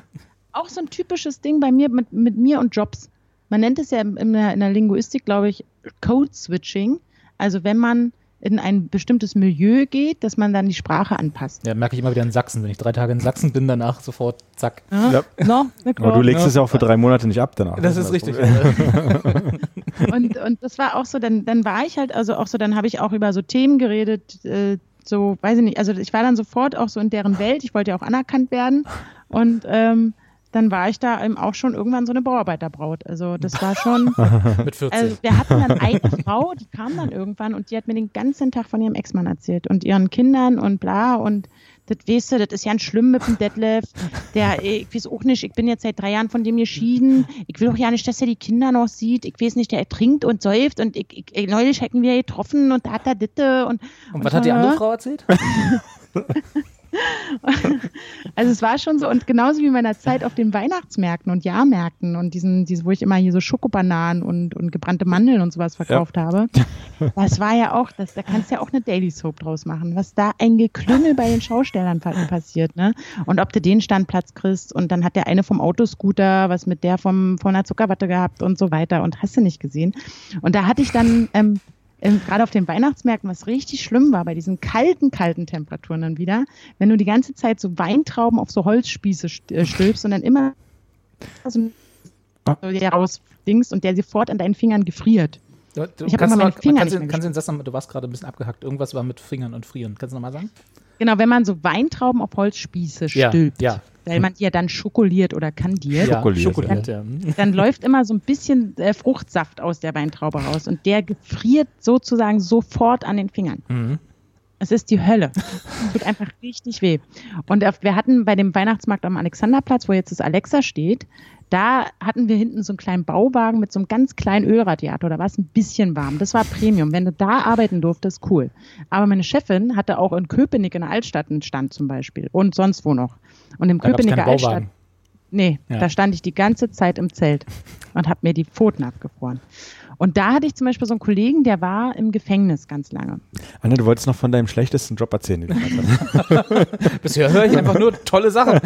auch so ein typisches Ding bei mir mit, mit mir und Jobs. Man nennt es ja in der, in der Linguistik, glaube ich, Code Switching. Also wenn man in ein bestimmtes Milieu geht, dass man dann die Sprache anpasst. Ja, merke ich immer wieder in Sachsen. Wenn ich drei Tage in Sachsen bin, danach sofort zack. Ja. ja. No, Aber du legst ja. es ja auch für drei Monate nicht ab danach. Das, das ist richtig. und, und das war auch so, dann, dann war ich halt, also auch so, dann habe ich auch über so Themen geredet, äh, so, weiß ich nicht, also ich war dann sofort auch so in deren Welt, ich wollte ja auch anerkannt werden und ähm, dann war ich da eben auch schon irgendwann so eine Bauarbeiterbraut. Also das war schon. Mit 14. Also wir hatten dann eine Frau, die kam dann irgendwann und die hat mir den ganzen Tag von ihrem Ex-Mann erzählt und ihren Kindern und bla und das weißt du, das ist ja ein schlimm mit dem Detlef. Der, ich weiß auch nicht, ich bin jetzt seit drei Jahren von dem geschieden. Ich will auch ja nicht, dass er die Kinder noch sieht. Ich weiß nicht, der trinkt und säuft und ich, ich, neulich hätten wir getroffen und da hat er Ditte und. Und, und was hat die andere Frau erzählt? also es war schon so, und genauso wie in meiner Zeit auf den Weihnachtsmärkten und Jahrmärkten und diesen, diese, wo ich immer hier so Schokobananen und, und gebrannte Mandeln und sowas verkauft ja. habe, das war ja auch, das, da kannst du ja auch eine Daily Soap draus machen, was da ein Geklüngel bei den Schaustellern passiert, ne? Und ob du den Standplatz kriegst und dann hat der eine vom Autoscooter was mit der vom, von der Zuckerwatte gehabt und so weiter und hast du nicht gesehen. Und da hatte ich dann ähm, ähm, gerade auf den Weihnachtsmärkten, was richtig schlimm war, bei diesen kalten, kalten Temperaturen dann wieder, wenn du die ganze Zeit so Weintrauben auf so Holzspieße äh, stülpst und dann immer so ah. rausdingst und der sofort an deinen Fingern gefriert. Du, du ich habe immer meine Finger kannst, nicht kannst du, das du warst gerade ein bisschen abgehackt. Irgendwas war mit Fingern und Frieren. Kannst du nochmal sagen? Genau, wenn man so Weintrauben auf Holzspieße stülpt. Ja, ja weil man die ja dann schokoliert oder kandiert. Ja, schokoliert, dann, ja. dann läuft immer so ein bisschen äh, Fruchtsaft aus der Weintraube raus und der gefriert sozusagen sofort an den Fingern. Mhm. Es ist die Hölle. Es tut einfach richtig weh. Und wir hatten bei dem Weihnachtsmarkt am Alexanderplatz, wo jetzt das Alexa steht, da hatten wir hinten so einen kleinen Bauwagen mit so einem ganz kleinen Ölradiator. Da war es ein bisschen warm. Das war Premium. Wenn du da arbeiten durftest, cool. Aber meine Chefin hatte auch in Köpenick in der Altstadt einen Stand zum Beispiel und sonst wo noch. Und im Köpenicker Altstadt. Nee, ja. da stand ich die ganze Zeit im Zelt und habe mir die Pfoten abgefroren. Und da hatte ich zum Beispiel so einen Kollegen, der war im Gefängnis ganz lange. Anne, du wolltest noch von deinem schlechtesten Job erzählen. Bisher höre ich einfach nur tolle Sachen.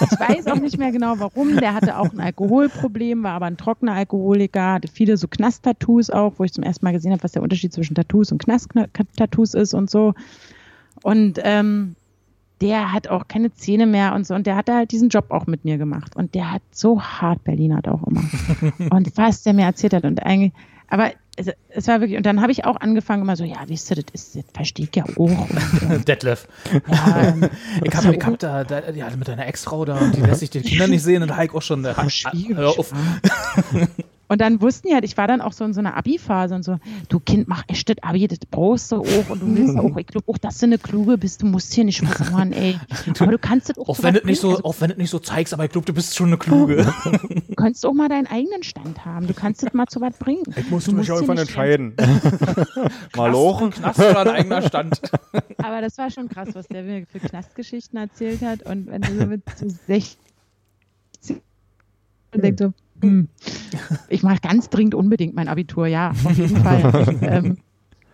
Ich weiß auch nicht mehr genau warum. Der hatte auch ein Alkoholproblem, war aber ein trockener Alkoholiker, hatte viele so Knast-Tattoos auch, wo ich zum ersten Mal gesehen habe, was der Unterschied zwischen Tattoos und Knast-Tattoos ist und so. Und ähm, der hat auch keine Zähne mehr und so. Und der hat halt diesen Job auch mit mir gemacht. Und der hat so hart Berlin hat auch immer. und was der mir erzählt hat. Und eigentlich, aber es, es war wirklich, und dann habe ich auch angefangen, immer so, ja, wisst ihr, das ist, das versteht ja auch. Und, Detlef. Ja, ähm, ich habe hab da, da, ja, mit deiner Ex-Frau da und die lässt sich die Kinder nicht sehen und Heik auch schon. Da, schwierig, hör auf. Und dann wussten die halt, ich war dann auch so in so einer Abi-Phase und so, du Kind, mach echt das Abi, das brauchst du auch und du willst auch, ich glaube auch, dass du eine Kluge bist, du musst hier nicht machen, ey. Aber du kannst das auch. Auch wenn du nicht so, also, auch wenn du nicht so zeigst, aber ich glaube, du bist schon eine Kluge. Du kannst auch mal deinen eigenen Stand haben, du kannst das mal zu was bringen. Ich muss du mich irgendwann entscheiden. mal lochen. Knast oder ein eigener Stand. Aber das war schon krass, was der mir für Knastgeschichten erzählt hat und wenn du so mit so 60 und denkst so, hm. Ich mache ganz dringend unbedingt mein Abitur, ja, auf jeden Fall. ähm,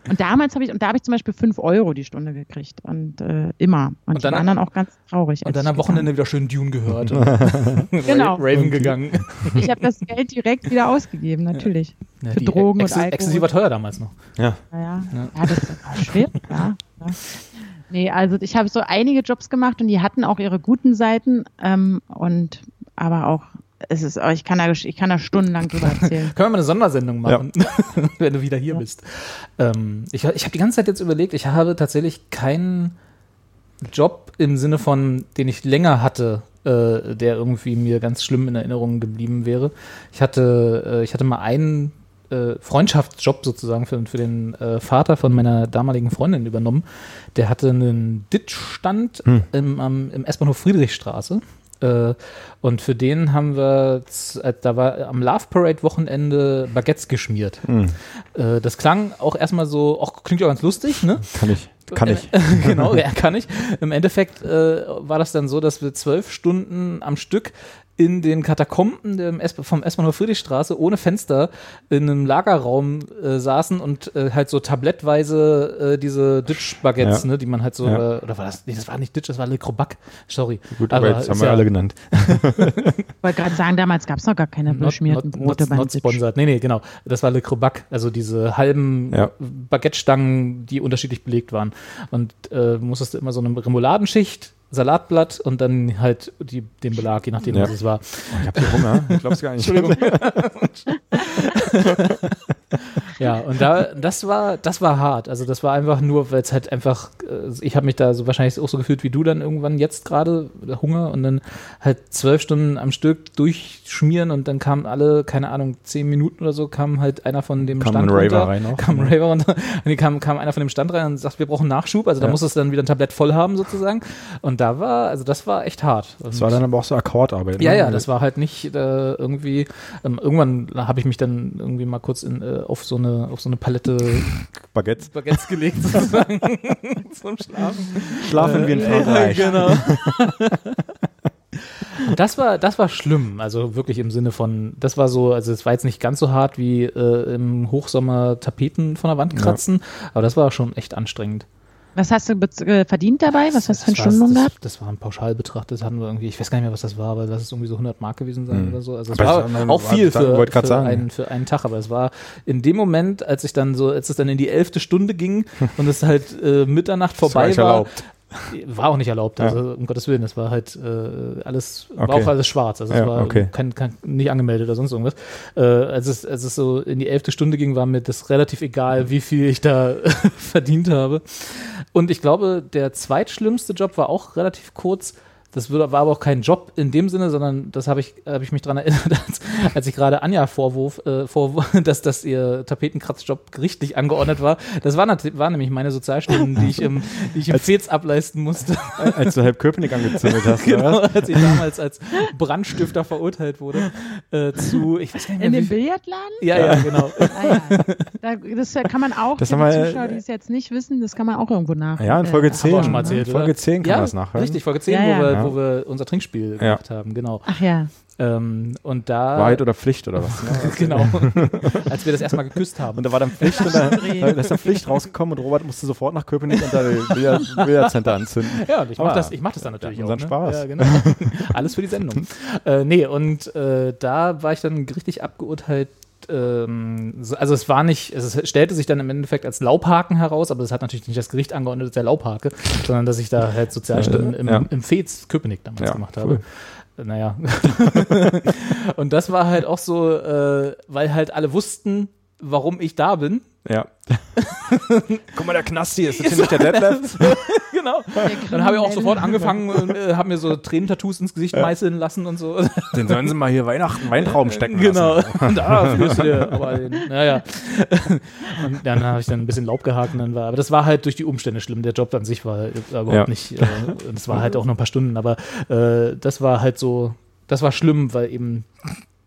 und damals habe ich, und da habe ich zum Beispiel 5 Euro die Stunde gekriegt und äh, immer. Und, und dann die anderen auch ganz traurig. Und dann am Wochenende wieder schön Dune gehört. genau. Raven gegangen. Ich habe das Geld direkt wieder ausgegeben, natürlich. Ja, Für Drogen und Alkohol. Exzessiv war teuer damals noch. Ja. Ja, ja. ja das war schwer, ja. ja. Nee, also ich habe so einige Jobs gemacht und die hatten auch ihre guten Seiten ähm, und aber auch es ist, ich kann da, ich kann da stundenlang drüber erzählen. Können wir mal eine Sondersendung machen, ja. wenn du wieder hier ja. bist. Ähm, ich ich habe die ganze Zeit jetzt überlegt, ich habe tatsächlich keinen Job im Sinne von, den ich länger hatte, äh, der irgendwie mir ganz schlimm in Erinnerung geblieben wäre. Ich hatte, äh, ich hatte mal einen äh, Freundschaftsjob sozusagen für, für den äh, Vater von meiner damaligen Freundin übernommen. Der hatte einen Ditch-Stand hm. im, im S-Bahnhof Friedrichstraße. Äh, und für den haben wir, äh, da war am Love Parade Wochenende Baguettes geschmiert. Mhm. das klang auch erstmal so, auch klingt ja ganz lustig, ne? Kann ich. Kann ich. genau, ja, kann ich. Im Endeffekt äh, war das dann so, dass wir zwölf Stunden am Stück in den Katakomben vom S-Bahnhof Friedrichstraße ohne Fenster in einem Lagerraum äh, saßen und äh, halt so tablettweise äh, diese Ditch-Baguettes, ja. ne, die man halt so, ja. äh, oder war das, nee, das war nicht Ditch, das war Le Crobac, sorry. Gut, aber, aber jetzt haben wir ja, alle genannt. ich wollte gerade sagen, damals gab es noch gar keine beschmierten not, Brote not, not sponsored. Nee, nee, genau. Das war Le Crobac, also diese halben Baguette-Stangen, die unterschiedlich belegt waren. Und äh, musstest du immer so eine Remouladenschicht Salatblatt und dann halt die, den Belag, je nachdem, ja. was es war. Ich habe hier Hunger. Ich glaube es gar nicht. Entschuldigung. ja, und da, das war, das war hart. Also das war einfach nur, weil es halt einfach, äh, ich habe mich da so wahrscheinlich auch so gefühlt wie du dann irgendwann jetzt gerade, Hunger und dann halt zwölf Stunden am Stück durchschmieren und dann kamen alle, keine Ahnung, zehn Minuten oder so, kam halt einer von dem kam Stand ein Raver rein auch. Kam ein Raver runter und die kam, kam einer von dem Stand rein und sagt, wir brauchen Nachschub. Also da ja. muss es dann wieder ein Tablett voll haben sozusagen. Und da war, also das war echt hart. Das war dann aber auch so Akkordarbeit. Ja, ne? ja, das war halt nicht äh, irgendwie, ähm, irgendwann habe ich mich dann irgendwie mal kurz in, äh, auf so eine, auf so eine Palette Baguettes, Baguettes gelegt sozusagen zum Schlafen. Schlafen äh, wie ein Frankreich. Genau. das war, das war schlimm, also wirklich im Sinne von, das war so, also es war jetzt nicht ganz so hart wie äh, im Hochsommer Tapeten von der Wand kratzen, ja. aber das war schon echt anstrengend. Was hast du äh, verdient dabei? Was hast du für einen Stundenlohn gehabt? Das war ein Pauschalbetrag, das hatten wir irgendwie, ich weiß gar nicht mehr, was das war, aber das ist irgendwie so 100 Mark gewesen sein mhm. oder so. Also es war meine, auch viel für, für, sagen, einen, für einen Tag, aber es war in dem Moment, als ich dann so, als es dann in die elfte Stunde ging und es halt äh, Mitternacht vorbei war, war auch nicht erlaubt, also ja. um Gottes Willen, das war halt äh, alles, okay. war auch alles schwarz, also es ja, war okay. kein, kein, nicht angemeldet oder sonst irgendwas. Äh, als, es, als es so in die elfte Stunde ging, war mir das relativ egal, wie viel ich da verdient habe. Und ich glaube, der zweitschlimmste Job war auch relativ kurz, das war aber auch kein Job in dem Sinne, sondern das habe ich, hab ich mich daran erinnert, als, als ich gerade Anja vorwurf, äh, vorwurf dass, dass ihr Tapetenkratzjob gerichtlich angeordnet war. Das war, war nämlich meine Sozialstunden, die ich im, die ich im Fez ableisten musste. Als du halb Köpenick angezündet hast. genau, als ich damals als Brandstifter verurteilt wurde äh, zu, ich weiß gar nicht mehr, In dem Billardladen? Ja, ja, genau. Ah, ja. Da, das kann man auch, das für die Zuschauer, die es jetzt nicht wissen, das kann man auch irgendwo nach. Ja, in Folge 10. Äh, erzählt, Folge 10 kann ja, man das nachhören. Richtig, Folge 10, ja, wo, wir, wo wir unser Trinkspiel gemacht haben, genau. Ach ja. Ähm, und da Wahrheit oder Pflicht oder was? Ne? genau. Als wir das erstmal geküsst haben. Und da war dann Pflicht und da, da ist dann Pflicht rausgekommen und Robert musste sofort nach Köpenick und da Billard Center anzünden. Ja, und ich mache das, mach das dann natürlich auch. Ne? Spaß. Ja, genau. Alles für die Sendung. äh, nee, und äh, da war ich dann richtig abgeurteilt ähm, also es war nicht, es stellte sich dann im Endeffekt als Laubhaken heraus, aber das hat natürlich nicht das Gericht angeordnet, der Laubhake, sondern dass ich da halt Sozialstunden im, ja. im Fez Köpenick damals ja, gemacht habe. Cool. Naja. und das war halt auch so, äh, weil halt alle wussten, warum ich da bin. Ja. Guck mal, der Knasti ist, das ist nicht der Detlef. genau. Dann habe ich auch sofort angefangen und äh, habe mir so Tränentattoos ins Gesicht ja. meißeln lassen und so. Den sollen sie mal hier Weihnachten Weintrauben stecken Genau. da fühlst du dir aber den, naja. Und dann habe ich dann ein bisschen Laub gehakt und dann war, aber das war halt durch die Umstände schlimm. Der Job an sich war überhaupt ja. nicht, äh, das war halt auch nur ein paar Stunden, aber äh, das war halt so, das war schlimm, weil eben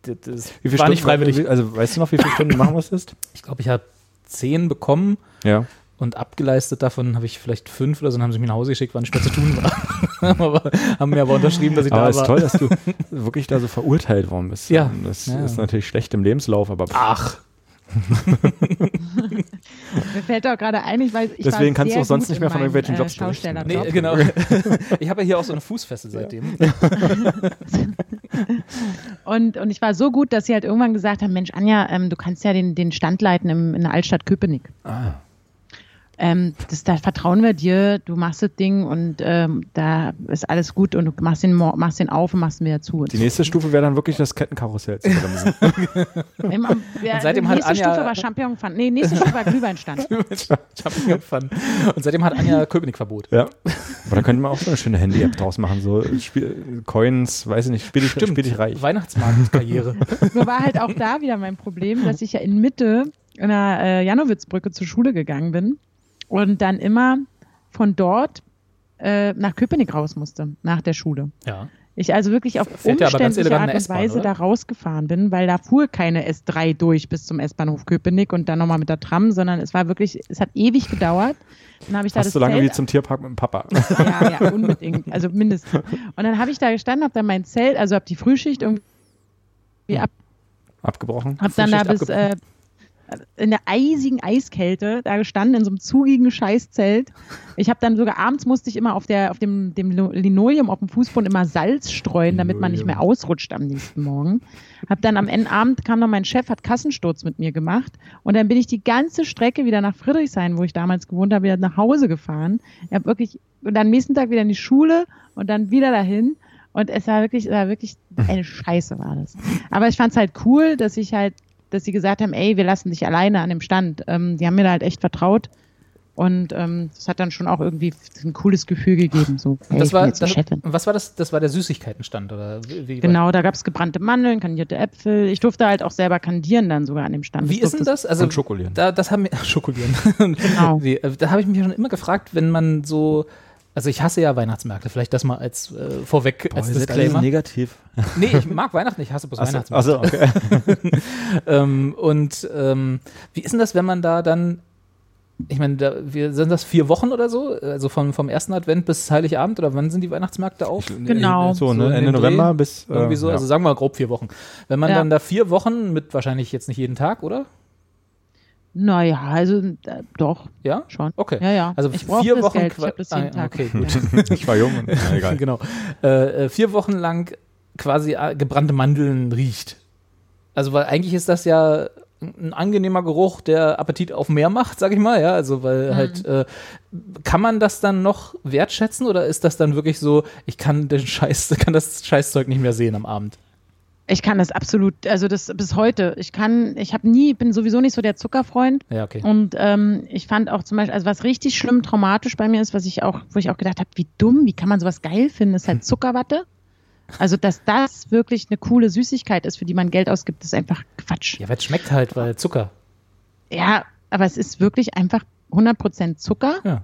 das wie viele war Stunden, nicht freiwillig. Also weißt du noch, wie viele Stunden machen musstest? Ich glaube, ich habe zehn bekommen. Ja. Und abgeleistet davon habe ich vielleicht fünf oder so, dann haben sie mich nach Hause geschickt, wann ich mehr zu tun war. aber, haben mir aber unterschrieben, dass ich aber da war. Aber ist toll, dass du wirklich da so verurteilt worden bist. Ja. Das ja. ist natürlich schlecht im Lebenslauf, aber. Ach. Mir fällt auch gerade ein, ich weiß, ich Deswegen kannst du auch sonst nicht mehr von irgendwelchen Jobs äh, berichten. Nee, genau. ich habe ja hier auch so eine Fußfessel seitdem. und, und ich war so gut, dass sie halt irgendwann gesagt haben, Mensch, Anja, ähm, du kannst ja den, den Stand leiten im, in der Altstadt Köpenick. Ah ähm, das, da vertrauen wir dir, du machst das Ding und ähm, da ist alles gut und du machst den, machst den auf und machst ihn wieder zu. Die nächste Stufe wäre dann wirklich das Kettenkarussell zu bremsen. und seitdem die nächste hat Anja Stufe war Championpfand. Nee, nächste Stufe war Glühweinstand. Championpfand. Und seitdem hat Anja Köpenick-Verbot. Ja. Aber da könnte man auch so eine schöne Handy-App draus machen, so Spiel, Coins, weiß ich nicht, spiel ich, spiel ich reich. Weihnachtsmarktkarriere. Nur war halt auch da wieder mein Problem, dass ich ja in Mitte in der äh, Janowitzbrücke zur Schule gegangen bin und dann immer von dort äh, nach Köpenick raus musste, nach der Schule. Ja. Ich also wirklich auf Fährt umständliche Art und Weise da rausgefahren bin, weil da fuhr keine S3 durch bis zum S-Bahnhof Köpenick und dann nochmal mit der Tram, sondern es war wirklich, es hat ewig gedauert. Dann habe ich da Fast das so lange Zelt, wie zum Tierpark mit dem Papa. Ja, ja, unbedingt. Also mindestens. Und dann habe ich da gestanden, habe dann mein Zelt, also habe die Frühschicht irgendwie ab, abgebrochen. Habe dann da bis äh, in der eisigen Eiskälte da gestanden in so einem zugigen Scheißzelt. Ich habe dann sogar abends musste ich immer auf der auf dem, dem Linoleum auf dem Fußboden immer Salz streuen, damit man nicht mehr ausrutscht am nächsten Morgen. Hab dann am Ende Abend kam dann mein Chef hat Kassensturz mit mir gemacht und dann bin ich die ganze Strecke wieder nach Friedrichshain, wo ich damals gewohnt habe, wieder nach Hause gefahren. Ich habe wirklich und dann am nächsten Tag wieder in die Schule und dann wieder dahin. Und es war wirklich, es war wirklich eine Scheiße war das. Aber ich fand es halt cool, dass ich halt dass sie gesagt haben, ey, wir lassen dich alleine an dem Stand. Ähm, die haben mir da halt echt vertraut. Und ähm, das hat dann schon auch irgendwie ein cooles Gefühl gegeben. So, hey, das war, das, was war das? Das war der Süßigkeitenstand, oder? Wie, wie genau, da gab es gebrannte Mandeln, kandierte Äpfel. Ich durfte halt auch selber kandieren dann sogar an dem Stand. Wie ist denn das? Also, und schokolieren. Da, das haben wir, schokolieren. Genau. Wie, äh, da habe ich mich schon immer gefragt, wenn man so also ich hasse ja Weihnachtsmärkte, vielleicht das mal als äh, vorweg Boah, als Disclaimer. negativ. Nee, ich mag Weihnachten, ich hasse bloß also, Weihnachtsmärkte. Also, okay. ähm, und ähm, wie ist denn das, wenn man da dann ich meine, da, wir, sind das vier Wochen oder so? Also vom, vom ersten Advent bis Heiligabend oder wann sind die Weihnachtsmärkte auf? Genau. So, ne? Ende November bis. Äh, irgendwie so, ja. also sagen wir mal grob vier Wochen. Wenn man ja. dann da vier Wochen mit wahrscheinlich jetzt nicht jeden Tag, oder? Naja, also äh, doch. Ja? Schon. Okay. Ja, ja. Also ich vier Wochen. Geld. Ich habe das jeden ah, Tag. Okay, gut. ich war jung. Und, na, egal. genau. Äh, äh, vier Wochen lang quasi äh, gebrannte Mandeln riecht. Also, weil eigentlich ist das ja ein angenehmer Geruch, der Appetit auf mehr macht, sag ich mal, ja, also weil mhm. halt äh, kann man das dann noch wertschätzen oder ist das dann wirklich so, ich kann den Scheiß, kann das Scheißzeug nicht mehr sehen am Abend? Ich kann das absolut, also das bis heute. Ich kann, ich habe nie, bin sowieso nicht so der Zuckerfreund. Ja, okay. Und ähm, ich fand auch zum Beispiel, also was richtig schlimm traumatisch bei mir ist, was ich auch, wo ich auch gedacht habe, wie dumm, wie kann man sowas geil finden, ist halt Zuckerwatte. Also, dass das wirklich eine coole Süßigkeit ist, für die man Geld ausgibt, ist einfach Quatsch. Ja, weil es schmeckt halt, weil Zucker. Ja, aber es ist wirklich einfach 100% Zucker. Ja.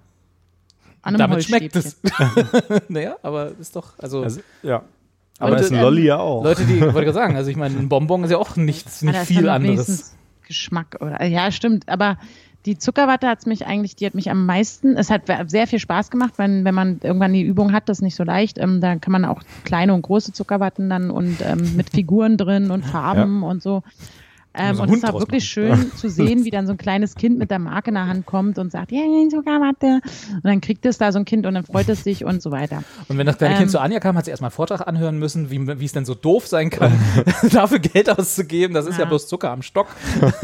An einem Damit schmeckt es. naja, aber ist doch, also, Also, ja. Aber Aber ist ein ähm, Lolli ja auch. Leute, die, wollte ich gerade sagen, also ich meine, ein Bonbon ist ja auch nichts, nicht viel anderes. Geschmack oder ja, stimmt. Aber die Zuckerwatte hat's mich eigentlich, die hat mich am meisten. Es hat sehr viel Spaß gemacht, wenn, wenn man irgendwann die Übung hat, das ist nicht so leicht. Ähm, da kann man auch kleine und große Zuckerwatten dann und ähm, mit Figuren drin und Farben und so. Ähm, so und einen es ist Hund auch wirklich schön zu sehen, wie dann so ein kleines Kind mit der Marke in der Hand kommt und sagt, ja, yeah, Zuckerwatte. Und dann kriegt es da so ein Kind und dann freut es sich und so weiter. Und wenn das kleine Ähm. Kind zu Anja kam, hat sie erstmal einen Vortrag anhören müssen, wie, wie es denn so doof sein kann, dafür Geld auszugeben. Das ist ja Ja. bloß Zucker am Stock.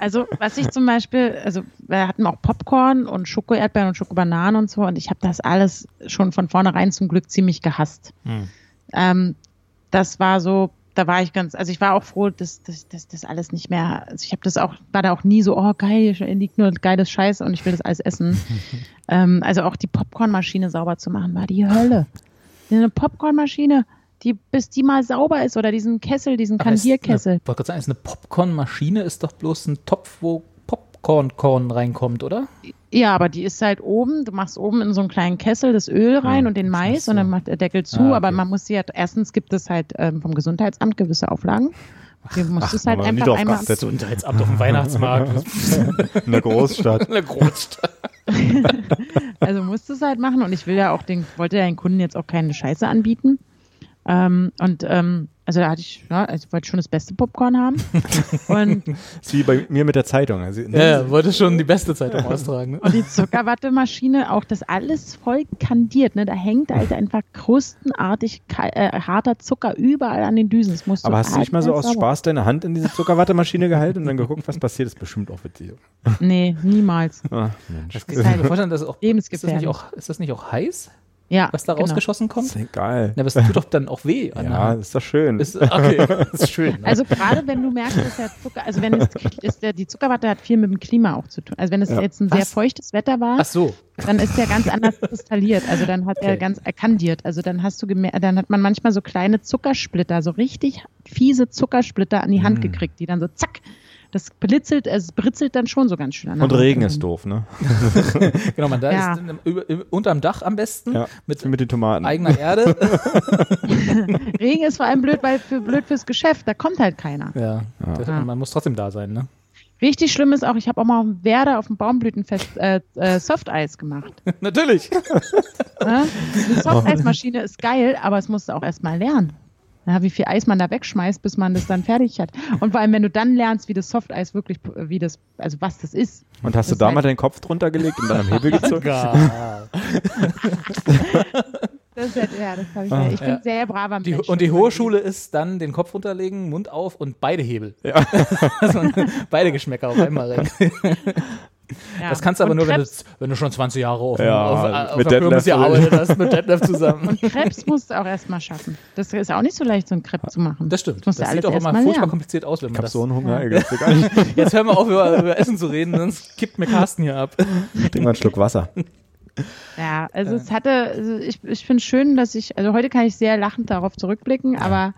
Also, was ich zum Beispiel, also wir hatten auch Popcorn und Schoko-Erdbeeren und Schokobananen und so und ich habe das alles schon von vornherein zum Glück ziemlich gehasst. Hm. Ähm, das war so, da war ich ganz, also ich war auch froh, dass das alles nicht mehr, also ich habe das auch, war da auch nie so, oh geil, hier liegt nur geiles Scheiß und ich will das alles essen. ähm, also auch die Popcornmaschine sauber zu machen, war die Hölle. Eine Popcornmaschine, die, bis die mal sauber ist oder diesen Kessel, diesen Kandierkessel. Ich wollte gerade sagen, ist eine Popcornmaschine ist doch bloß ein Topf, wo Popcorn-Korn reinkommt, oder? Ja, aber die ist halt oben, du machst oben in so einen kleinen Kessel das Öl rein Ja, und den das Mais so. und dann macht der Deckel zu, Ah, okay. aber man muss sie halt, erstens gibt es halt ähm, vom Gesundheitsamt gewisse Auflagen. Du musst Ach, es halt einfach einmal. geachtet. Gesundheitsamt auf dem Weihnachtsmarkt. In der Großstadt. In der Großstadt. Also musst es halt machen und ich will ja auch den, wollte ja den Kunden jetzt auch keine Scheiße anbieten. Ähm, und ähm, also da hatte ich, ja, also ich wollte schon das beste Popcorn haben. und, Das ist wie bei mir mit der Zeitung. Also, Ja, ja, wollte schon die beste Zeitung austragen. Ne? und die Zuckerwattemaschine, auch das alles voll kandiert, ne? Da hängt halt einfach krustenartig äh, harter Zucker überall an den Düsen. Das musst du aber hast du nicht mal so aus Spaß deine Hand in diese Zuckerwattemaschine gehalten und dann geguckt, was passiert? Das ist bestimmt auch witzig. Nee, niemals. Mensch. Das ich mir vorstellen, dass es auch, ist, das nicht auch, ist das nicht auch heiß, Ja, was da genau. rausgeschossen kommt? Das ist geil. Ja, aber es tut doch dann auch weh. Ja, ist doch schön. Ist, okay, das ist schön. Ne? Also gerade wenn du merkst, dass der Zucker, also wenn es ist der, die Zuckerwatte hat viel mit dem Klima auch zu tun. Also wenn es Ja. jetzt ein sehr Was? feuchtes Wetter war, Ach so. dann ist der ganz anders kristalliert. Also dann hat er Okay. ganz erkandiert. Also dann hast du gemerkt, dann hat man manchmal so kleine Zuckersplitter, so richtig fiese Zuckersplitter an die Hand Mm. gekriegt, die dann so zack, das blitzelt, es britzelt dann schon so ganz schön an und. Regen ist doof, ne? Genau, man da Ja. ist in, über, unterm Dach am besten Ja. mit mit den Tomaten. eigener Erde. Regen ist vor allem blöd, weil für blöd fürs Geschäft, da kommt halt keiner. ja, Ja. Das, Ja. man muss trotzdem da sein, ne? Richtig schlimm ist auch, ich habe auch mal auf Werder auf dem Baumblütenfest äh, äh, Softeis gemacht. Natürlich. Ne? Die Softeismaschine ist geil, aber es musst du auch erstmal lernen. Ja, wie viel Eis man da wegschmeißt, bis man das dann fertig hat. Und vor allem, wenn du dann lernst, wie das Softeis wirklich, wie das, also was das ist. Und hast du da halt- mal deinen Kopf drunter gelegt und dann am Hebel gezogen? Das ist ja, ja, das habe ich, Ah, ich bin ja. sehr braver Die, Mensch. und die hohe Schule ist dann den Kopf runterlegen, Mund auf und beide Hebel. Ja. Man beide Geschmäcker auf einmal rein. Ja. Das kannst du aber Und nur, wenn du, Krebs, wenn du schon 20 Jahre auf, Ja, auf, auf, mit Detlef gearbeitet hast, mit Detlef zusammen. Und Krebs musst du auch erstmal schaffen. Das ist auch nicht so leicht, so ein Crepe zu machen. Das stimmt. Das Das sieht auch immer furchtbar lernen. kompliziert aus, wenn Ich man hab das so einen Hunger, nicht. Jetzt hören wir auf, über, über Essen zu reden, sonst kippt mir Carsten hier ab. Trink mal einen Schluck Wasser. Ja, also es hatte, also ich, ich finde schön, dass ich, also heute kann ich sehr lachend darauf zurückblicken, aber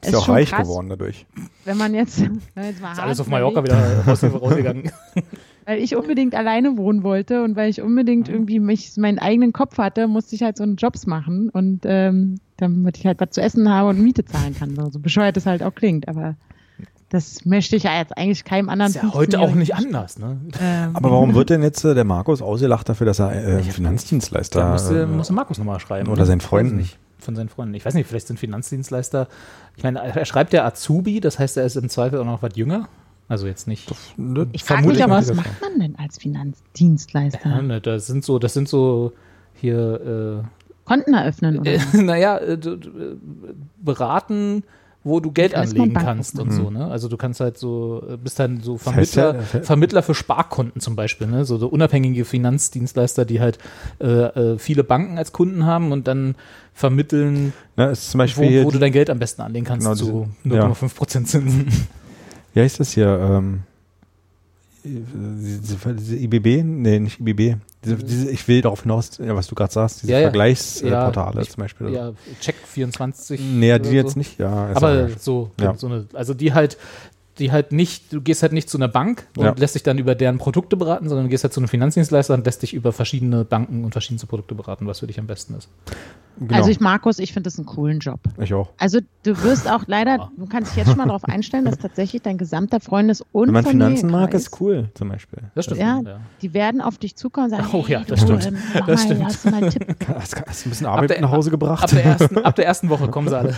es Ist ja ist auch schon reich krass, geworden dadurch. wenn man jetzt, wenn man jetzt mal Ist alles auf Mallorca wieder raus, rausgegangen. weil ich unbedingt alleine wohnen wollte und weil ich unbedingt irgendwie mich meinen eigenen Kopf hatte, musste ich halt so einen Jobs machen und ähm, damit ich halt was zu essen habe und Miete zahlen kann. So, so bescheuert es halt auch klingt, aber das möchte ich ja jetzt eigentlich keinem anderen. Ist ja heute auch 15-Jährigen nicht anders, ne? Ähm, Aber warum wird denn jetzt äh, der Markus ausgelacht dafür, dass er äh, Finanzdienstleister Da musste, äh, musste Markus nochmal schreiben. oder seinen Freunden. Nicht. Von seinen Freunden. Ich weiß nicht, vielleicht sind Finanzdienstleister. Ich meine, er schreibt ja Azubi, das heißt, er ist im Zweifel auch noch was jünger. Also jetzt nicht. ne? ich frage mich mal was macht man denn als Finanzdienstleister? Ja, ne, das sind so, das sind so hier, Konten eröffnen oder? äh, was? äh, naja, äh, äh, beraten, wo du Geld anlegen kannst und so, ne? Also du kannst halt so, äh, bist dann so Vermittler, das heißt ja, Vermittler für Sparkonten zum Beispiel, ne? So, so unabhängige Finanzdienstleister, die halt äh, äh, viele Banken als Kunden haben und dann vermitteln, Na, ist zum Beispiel wo, wo du dein Geld am besten anlegen kannst genau, zu 0,5% ja. Zinsen. Ja, ist das hier? Ähm, diese, diese IBB? Nee, nicht IBB. Diese, diese, ich will darauf hinaus, ja, was du gerade sagst, diese ja, Vergleichsportale ja, zum Beispiel. Ja, Check24. Nee, die so. jetzt nicht, ja. Aber so, so eine, also die halt die halt nicht, du gehst halt nicht zu einer Bank und ja. lässt dich dann über deren Produkte beraten, sondern du gehst halt zu einem Finanzdienstleister und lässt dich über verschiedene Banken und verschiedene Produkte beraten, was für dich am besten ist. Genau. Also ich, Markus, ich finde das einen coolen Job. Ich auch. Also du wirst auch leider, du kannst dich jetzt schon mal darauf einstellen, dass tatsächlich dein gesamter Freundes- und Wenn man Finanzen mag, ist cool, zum Beispiel. Das stimmt. Ja, ja, die werden auf dich zukommen und sagen, oh ja, das du, stimmt. Ähm, das mal, stimmt. Hast du mal einen Tipp? Hast, hast ein bisschen Arbeit der, nach Hause gebracht? Ab der, ersten, ab der ersten Woche kommen sie alle.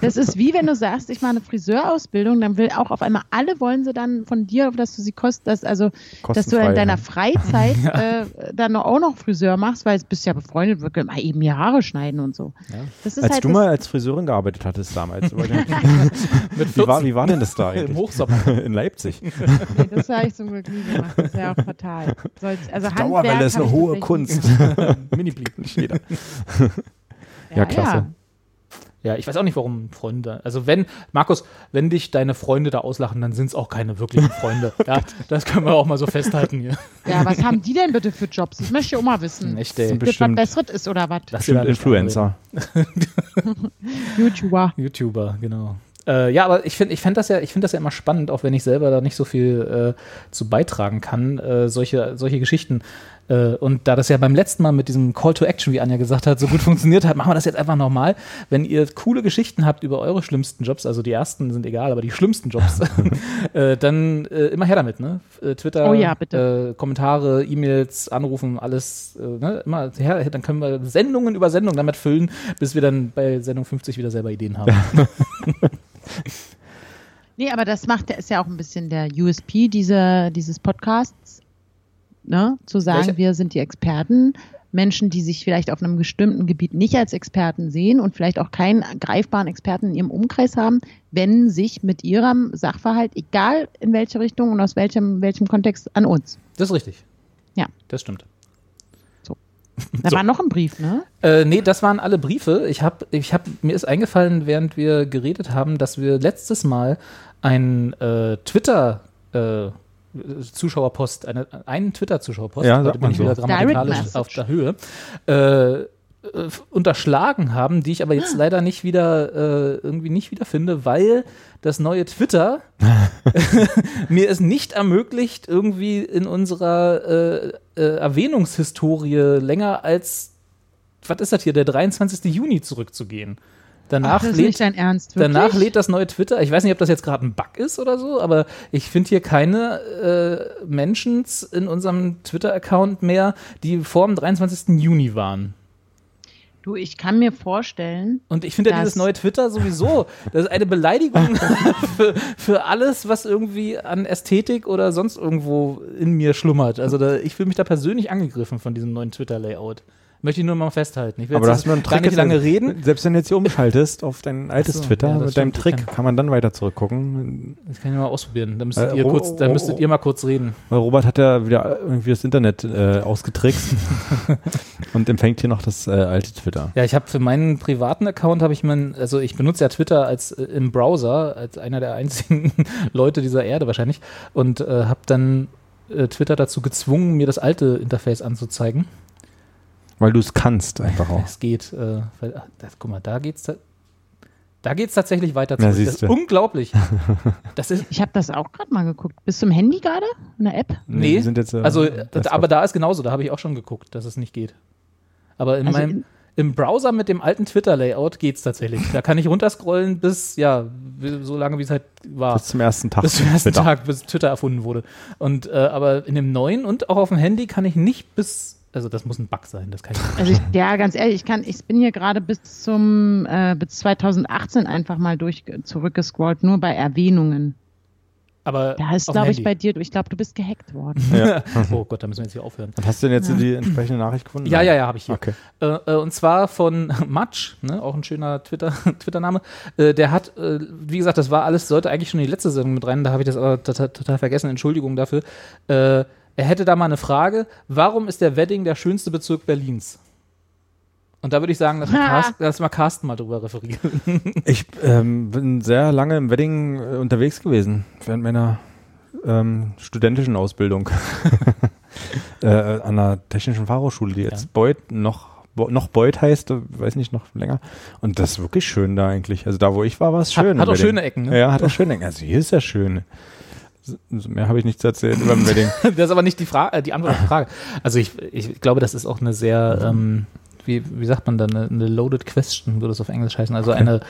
Das ist wie wenn du sagst, ich mache eine Friseurausbildung, dann will auch auf einmal alle wollen sie dann von dir, dass du sie kostet, dass, also, dass du in deiner Freizeit äh, dann auch noch Friseur machst, weil du bist ja befreundet, wirklich mal eben die Haare schneiden und so. Ja. als halt du mal als Friseurin gearbeitet hattest damals. wie, war, wie war denn das da eigentlich? Im Hochsommer. In Leipzig. Nee, das habe ich zum Glück nie gemacht. Das wäre auch fatal. also Dauerwelle ist eine hohe Kunst. Mini-Blick, nicht jeder. Ja, ja klasse. Ja. Ja, ich weiß auch nicht, warum Freunde. Also wenn, Markus, wenn dich deine Freunde da auslachen, dann sind es auch keine wirklichen Freunde. ja, das können wir auch mal so festhalten hier. Ja, was haben die denn bitte für Jobs? Das möchte ich auch mal wissen. Echt, ey. Das was Besseres ist oder was? Das sind Influencer. YouTuber. YouTuber, genau. Äh, ja, aber ich finde ich find das, ja, find das ja immer spannend, auch wenn ich selber da nicht so viel äh, zu beitragen kann, äh, solche, solche Geschichten. Äh, und da das ja beim letzten Mal mit diesem Call to Action, wie Anja gesagt hat, so gut funktioniert hat, machen wir das jetzt einfach nochmal. Wenn ihr coole Geschichten habt über eure schlimmsten Jobs, also die ersten sind egal, aber die schlimmsten Jobs, äh, dann äh, immer her damit, ne? Twitter, oh ja, Kommentare, E-Mails, Anrufen, alles, ne? Immer her, dann können wir Sendungen über Sendungen damit füllen, bis wir dann bei Sendung 50 wieder selber Ideen haben. Nee, aber das macht ist ja auch ein bisschen der USP dieser, dieses Podcasts, ne? Zu sagen, Welche? wir sind die Experten. Menschen, die sich vielleicht auf einem bestimmten Gebiet nicht als Experten sehen und vielleicht auch keinen greifbaren Experten in ihrem Umkreis haben, wenden sich mit ihrem Sachverhalt, egal in welche Richtung und aus welchem, welchem Kontext, an uns. Das ist richtig. Ja. Das stimmt. Da so. war noch ein Brief, ne? Äh, nee, das waren alle Briefe. Ich hab, ich hab, mir ist eingefallen, während wir geredet haben, dass wir letztes Mal ein äh, Twitter äh, Zuschauerpost, eine, einen Twitter-Zuschauerpost, ja, heute bin ich so. wieder grammatikalisch auf der Höhe, äh, unterschlagen haben, die ich aber jetzt leider nicht wieder äh, irgendwie nicht wieder finde, weil das neue Twitter mir es nicht ermöglicht, irgendwie in unserer äh, äh, Erwähnungshistorie länger als was ist das hier, der 23. Juni zurückzugehen. Danach, Ach, lädt, ernst, danach lädt das neue Twitter, ich weiß nicht, ob das jetzt gerade ein Bug ist oder so, aber ich finde hier keine äh, Menschen in unserem Twitter-Account mehr, die vor dem 23. Juni waren. Du, ich kann mir vorstellen. Und ich finde ja dieses neue Twitter sowieso, das ist eine Beleidigung für, für, alles, was irgendwie an Ästhetik oder sonst irgendwo in mir schlummert. Also da, ich fühle mich da persönlich angegriffen von diesem neuen Twitter-Layout. Möchte ich nur mal festhalten. Ich will aber jetzt gar nicht lange reden. Selbst wenn du jetzt hier umschaltest auf dein altes so, Twitter ja, mit deinem Trick, kann, kann, man dann weiter zurückgucken. Das kann ich mal ausprobieren. Da müsstet, äh, ihr, kurz, da müsstet ihr mal kurz reden. Weil Robert hat ja wieder irgendwie das Internet äh, ausgetrickst und empfängt hier noch das äh, alte Twitter. Ja, ich habe für meinen privaten Account habe ich mein, also ich benutze ja Twitter als äh, im Browser als einer der einzigen Leute dieser Erde wahrscheinlich und äh, habe dann äh, Twitter dazu gezwungen, mir das alte Interface anzuzeigen. Weil du es kannst einfach auch. Es geht, äh, weil, das, guck mal, da geht's da geht's tatsächlich weiter zurück. Ja, das ist unglaublich. Das ist ich habe das auch gerade mal geguckt. Bist du im Handy gerade? In der App? Nee, nee jetzt, äh, also, aber da ist genauso, da habe ich auch schon geguckt, dass es nicht geht. Aber in also meinem, in, im Browser mit dem alten Twitter-Layout geht es tatsächlich. Da kann ich runterscrollen bis, ja, so lange wie es halt war. Bis zum ersten Tag. Bis zum ersten Twitter. Tag, bis Twitter erfunden wurde. Und, äh, aber in dem neuen und auch auf dem Handy kann ich nicht bis also das muss ein Bug sein, das kann ich nicht. Also ich, ja, ganz ehrlich, ich kann, ich bin hier gerade bis zum äh, bis 2018 einfach mal durch zurückgescrollt, nur bei Erwähnungen. Aber da ist, glaube ich, bei dir, ich glaube, du bist gehackt worden. Ja. oh Gott, da müssen wir jetzt hier aufhören. Und hast du denn jetzt ja. die entsprechende Nachricht gefunden? Ja, ja, ja, habe ich hier. Okay. Äh, äh, und zwar von Matsch, ne, auch ein schöner Twitter-Name. Twitter äh, der hat, äh, wie gesagt, das war alles, sollte eigentlich schon in die letzte Sendung mit rein, da habe ich das aber total, total vergessen, Entschuldigung dafür. Äh, er hätte da mal eine Frage. Warum ist der Wedding der schönste Bezirk Berlins? Und da würde ich sagen, dass, Carsten, dass mal Carsten mal drüber referiert. Ich ähm, bin sehr lange im Wedding äh, unterwegs gewesen, während meiner ähm, studentischen Ausbildung äh, an der Technischen Fachhochschule, die jetzt ja. Beuth noch noch Beuth heißt, weiß nicht, noch länger. Und das ist wirklich schön da eigentlich. Also da, wo ich war, war es schön. Hat, hat auch schöne Ecken, ne? Ja, hat auch schöne Ecken. Also hier ist ja schön. Mehr habe ich nichts erzählt über dem Wedding. das ist aber nicht die Frage, äh, die Antwort auf die Frage. Also ich, ich glaube, das ist auch eine sehr, ähm, wie, wie sagt man da, eine, eine loaded question, würde es auf Englisch heißen. Also eine,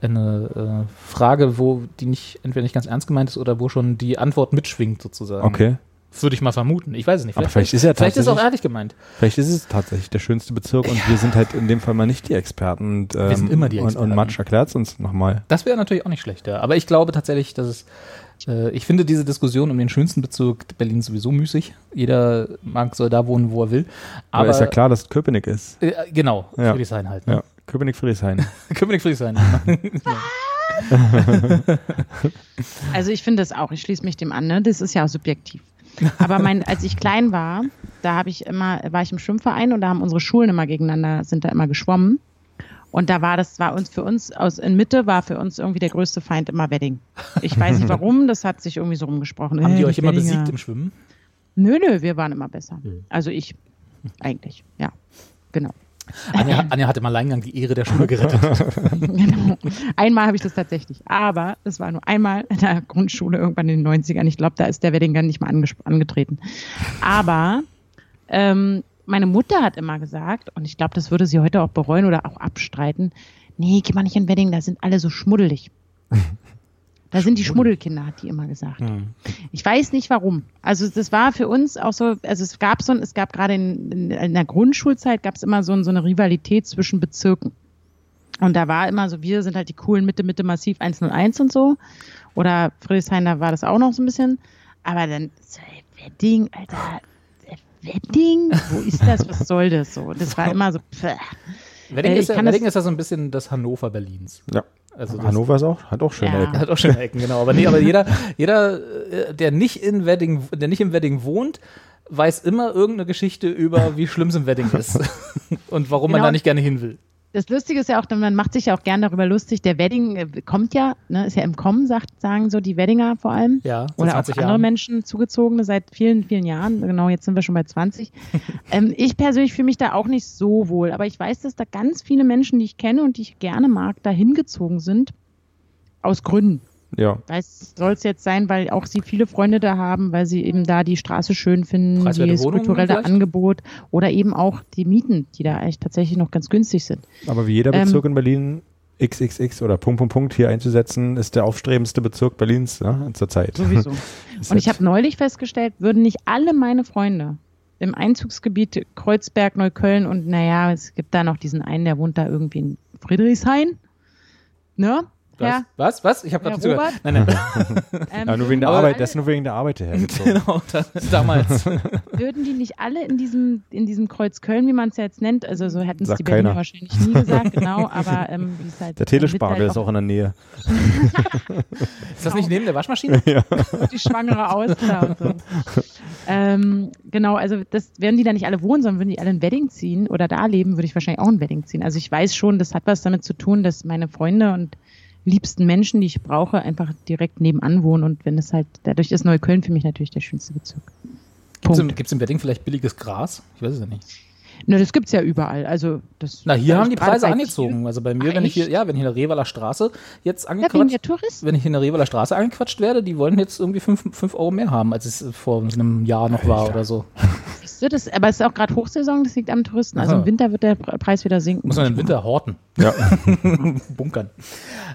eine äh, Frage, wo die nicht entweder nicht ganz ernst gemeint ist oder wo schon die Antwort mitschwingt sozusagen. Okay. Würde ich mal vermuten. Ich weiß es nicht. Vielleicht, vielleicht ist ja vielleicht ist es auch ehrlich gemeint. Vielleicht ist es tatsächlich der schönste Bezirk und ja. wir sind halt in dem Fall mal nicht die Experten. Und, ähm, wir sind immer die Experten. Und, und Matsch erklärt es uns nochmal. Das wäre natürlich auch nicht schlecht, ja. Aber ich glaube tatsächlich, dass es äh, ich finde diese Diskussion um den schönsten Bezirk Berlins sowieso müßig. Jeder mag soll da wohnen, wo er will. Aber, Aber ist ja klar, dass es Köpenick ist. Äh, genau, ja. Friedrichshain halt. Ne? Ja, Köpenick Friedrichshain. Köpenick Friedrichshain. also ich finde das auch, ich schließe mich dem an, ne? das ist ja auch subjektiv. Aber mein, als ich klein war, da habe ich immer, war ich im Schwimmverein und da haben unsere Schulen immer gegeneinander, sind da immer geschwommen. Und da war das, war uns für uns, aus in Mitte war für uns irgendwie der größte Feind immer Wedding. Ich weiß nicht warum, das hat sich irgendwie so rumgesprochen. Haben die, die euch immer besiegt im Schwimmen? Nö, nö, wir waren immer besser. Mhm. Also ich, eigentlich, ja. Genau. Anja, Anja hat im Alleingang die Ehre der Schule gerettet. genau. Einmal habe ich das tatsächlich. Aber es war nur einmal in der Grundschule irgendwann in den 90ern. Ich glaube, da ist der Wedding gar nicht mal angetreten. Aber ähm, meine Mutter hat immer gesagt, und ich glaube, das würde sie heute auch bereuen oder auch abstreiten, nee, geh mal nicht in Wedding, da sind alle so schmuddelig. Da sind die Schmuddelkinder, hat die immer gesagt. Mhm. Ich weiß nicht warum. Also das war für uns auch so, also es gab so, es gab gerade in, in, in, der Grundschulzeit gab es immer so, so eine Rivalität zwischen Bezirken. Und da war immer so, wir sind halt die coolen Mitte, Mitte Massiv 101 und so. Oder Friedrichshain, da war das auch noch so ein bisschen. Aber dann, so, ey, Wedding, Alter, Wedding? Wo ist das? Was soll das so? Das war immer so. Pff. Wedding, äh, ist, ja, Wedding ist ja so ein bisschen das Hannover Berlins. Ja. Also Hannover ist auch, hat auch schöne ja. Ecken. Hat auch schöne Ecken, genau. Aber nee, aber jeder, jeder, äh, der nicht in Wedding, der nicht im Wedding wohnt, weiß immer irgendeine Geschichte über, wie schlimm es im Wedding ist. Und warum genau. man da nicht gerne hin will das Lustige ist ja auch, man macht sich ja auch gern darüber lustig. Der Wedding äh, kommt ja, ne, ist ja im Kommen, sagt, sagen so die Weddinger vor allem. Ja, Oder auch andere Jahren. Menschen zugezogene seit vielen, vielen Jahren. Genau, jetzt sind wir schon bei 20. ähm, ich persönlich fühle mich da auch nicht so wohl, aber ich weiß, dass da ganz viele Menschen, die ich kenne und die ich gerne mag, da hingezogen sind. Aus Gründen. Ja. Das soll es jetzt sein, weil auch sie viele Freunde da haben, weil sie eben da die Straße schön finden, das kulturelle Angebot oder eben auch die Mieten, die da eigentlich tatsächlich noch ganz günstig sind. Aber wie jeder Bezirk ähm, in Berlin XXX oder Punkt, Punkt, Punkt hier einzusetzen, ist der aufstrebendste Bezirk Berlins ne, zur Zeit. Sowieso. Und ich habe neulich festgestellt, würden nicht alle meine Freunde im Einzugsgebiet Kreuzberg, Neukölln und naja, es gibt da noch diesen einen, der wohnt da irgendwie in Friedrichshain, ne? Was? Ja. Was? Was? Ich habe gerade ja, zugehört. Nein, nein. ähm, ja, nur wegen der Arbeit, das ist nur wegen der Arbeit hergezogen. genau, da, damals. Würden die nicht alle in diesem, in diesem Kreuz Köln, wie man es ja jetzt nennt, also so hätten es die Berliner wahrscheinlich nie gesagt, genau, aber ähm, wie es halt. Der Telespargel ist auch in der Nähe. ist das nicht neben der Waschmaschine? ja. Die schwangere Auster und so. Ähm, genau, also das werden die da nicht alle wohnen, sondern würden die alle ein Wedding ziehen oder da leben, würde ich wahrscheinlich auch ein Wedding ziehen. Also ich weiß schon, das hat was damit zu tun, dass meine Freunde und liebsten Menschen, die ich brauche, einfach direkt nebenan wohnen. Und wenn es halt, dadurch ist Neukölln für mich natürlich der schönste Bezirk. Gibt es im, im Wedding vielleicht billiges Gras? Ich weiß es ja nicht. Na, das gibt es ja überall. Also das Na, hier haben die Preise angezogen. Also bei mir, ah, wenn ich hier, ja, wenn ich in der Revaler Straße jetzt angequatscht, ja, wenn ich in der Revaler Straße angequatscht werde, die wollen jetzt irgendwie 5 Euro mehr haben, als es vor einem Jahr noch war oder so. Siehst du, das, aber es ist auch gerade Hochsaison, das liegt am Touristen. Also Aha. im Winter wird der Preis wieder sinken. Muss man im Winter horten. Ja. Bunkern.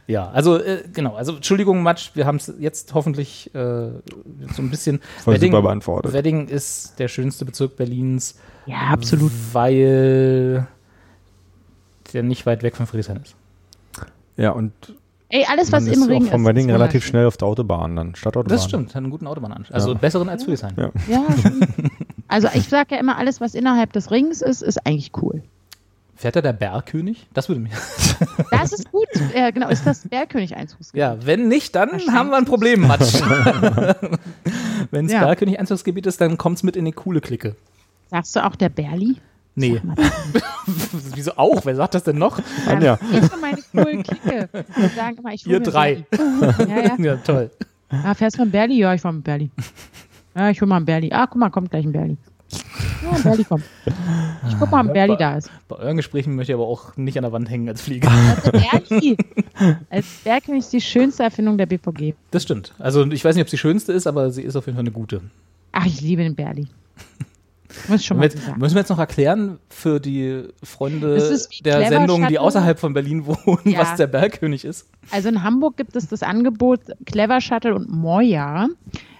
Ja, also äh, genau, also Entschuldigung, Matsch, wir haben es jetzt hoffentlich äh, so ein bisschen. Voll Wedding, super beantwortet. Wedding ist der schönste Bezirk Berlins. Ja, absolut. Weil der nicht weit weg von Friedrichshain ist. Ja, und Ey, alles, was im Ring ist. Vom Wedding relativ schnell auf der Autobahn dann, Stadtautobahn. Das stimmt, hat einen guten Autobahnanschluss. Also ja. besseren als Friedrichshain. Ja, ja Also ich sage ja immer, alles, was innerhalb des Rings ist, ist eigentlich cool. Fährt da der Bergkönig? Das würde mich. Das ist gut. Ja, genau, ist das Bergkönig-Einzugsgebiet. Ja, wenn nicht, dann haben wir ein Problem, Matsch. wenn es ja. Bergkönig-Einzugsgebiet ist, dann kommt es mit in die coole Clique. Sagst du auch der Berli? Nee. Wieso auch? Wer sagt das denn noch? Anja. Ich bin meine coolen Clique. Wir sagen immer, ich Ihr drei. Ja, ja. ja, toll. Ah, fährst du mit Berli? Ja, ich fahr mit Berli. Ja, ich hol mal einen Berli. Ah, guck mal, kommt gleich ein Berli. Ja, ein Berli kommt. Ich guck mal, ob ein Berli da ist. Bei euren Gesprächen möchte ich aber auch nicht an der Wand hängen als Flieger. Also Berli. Als Bergkönig ist die schönste Erfindung der BVG. Das stimmt. Also ich weiß nicht, ob sie die schönste ist, aber sie ist auf jeden Fall eine gute. Ach, ich liebe den Berli. Muss schon mal sagen. Müssen wir jetzt noch erklären für die Freunde der Sendung, die außerhalb von Berlin wohnen, ja. was der Bergkönig ist? Also in Hamburg gibt es das Angebot Clever Shuttle und Moja.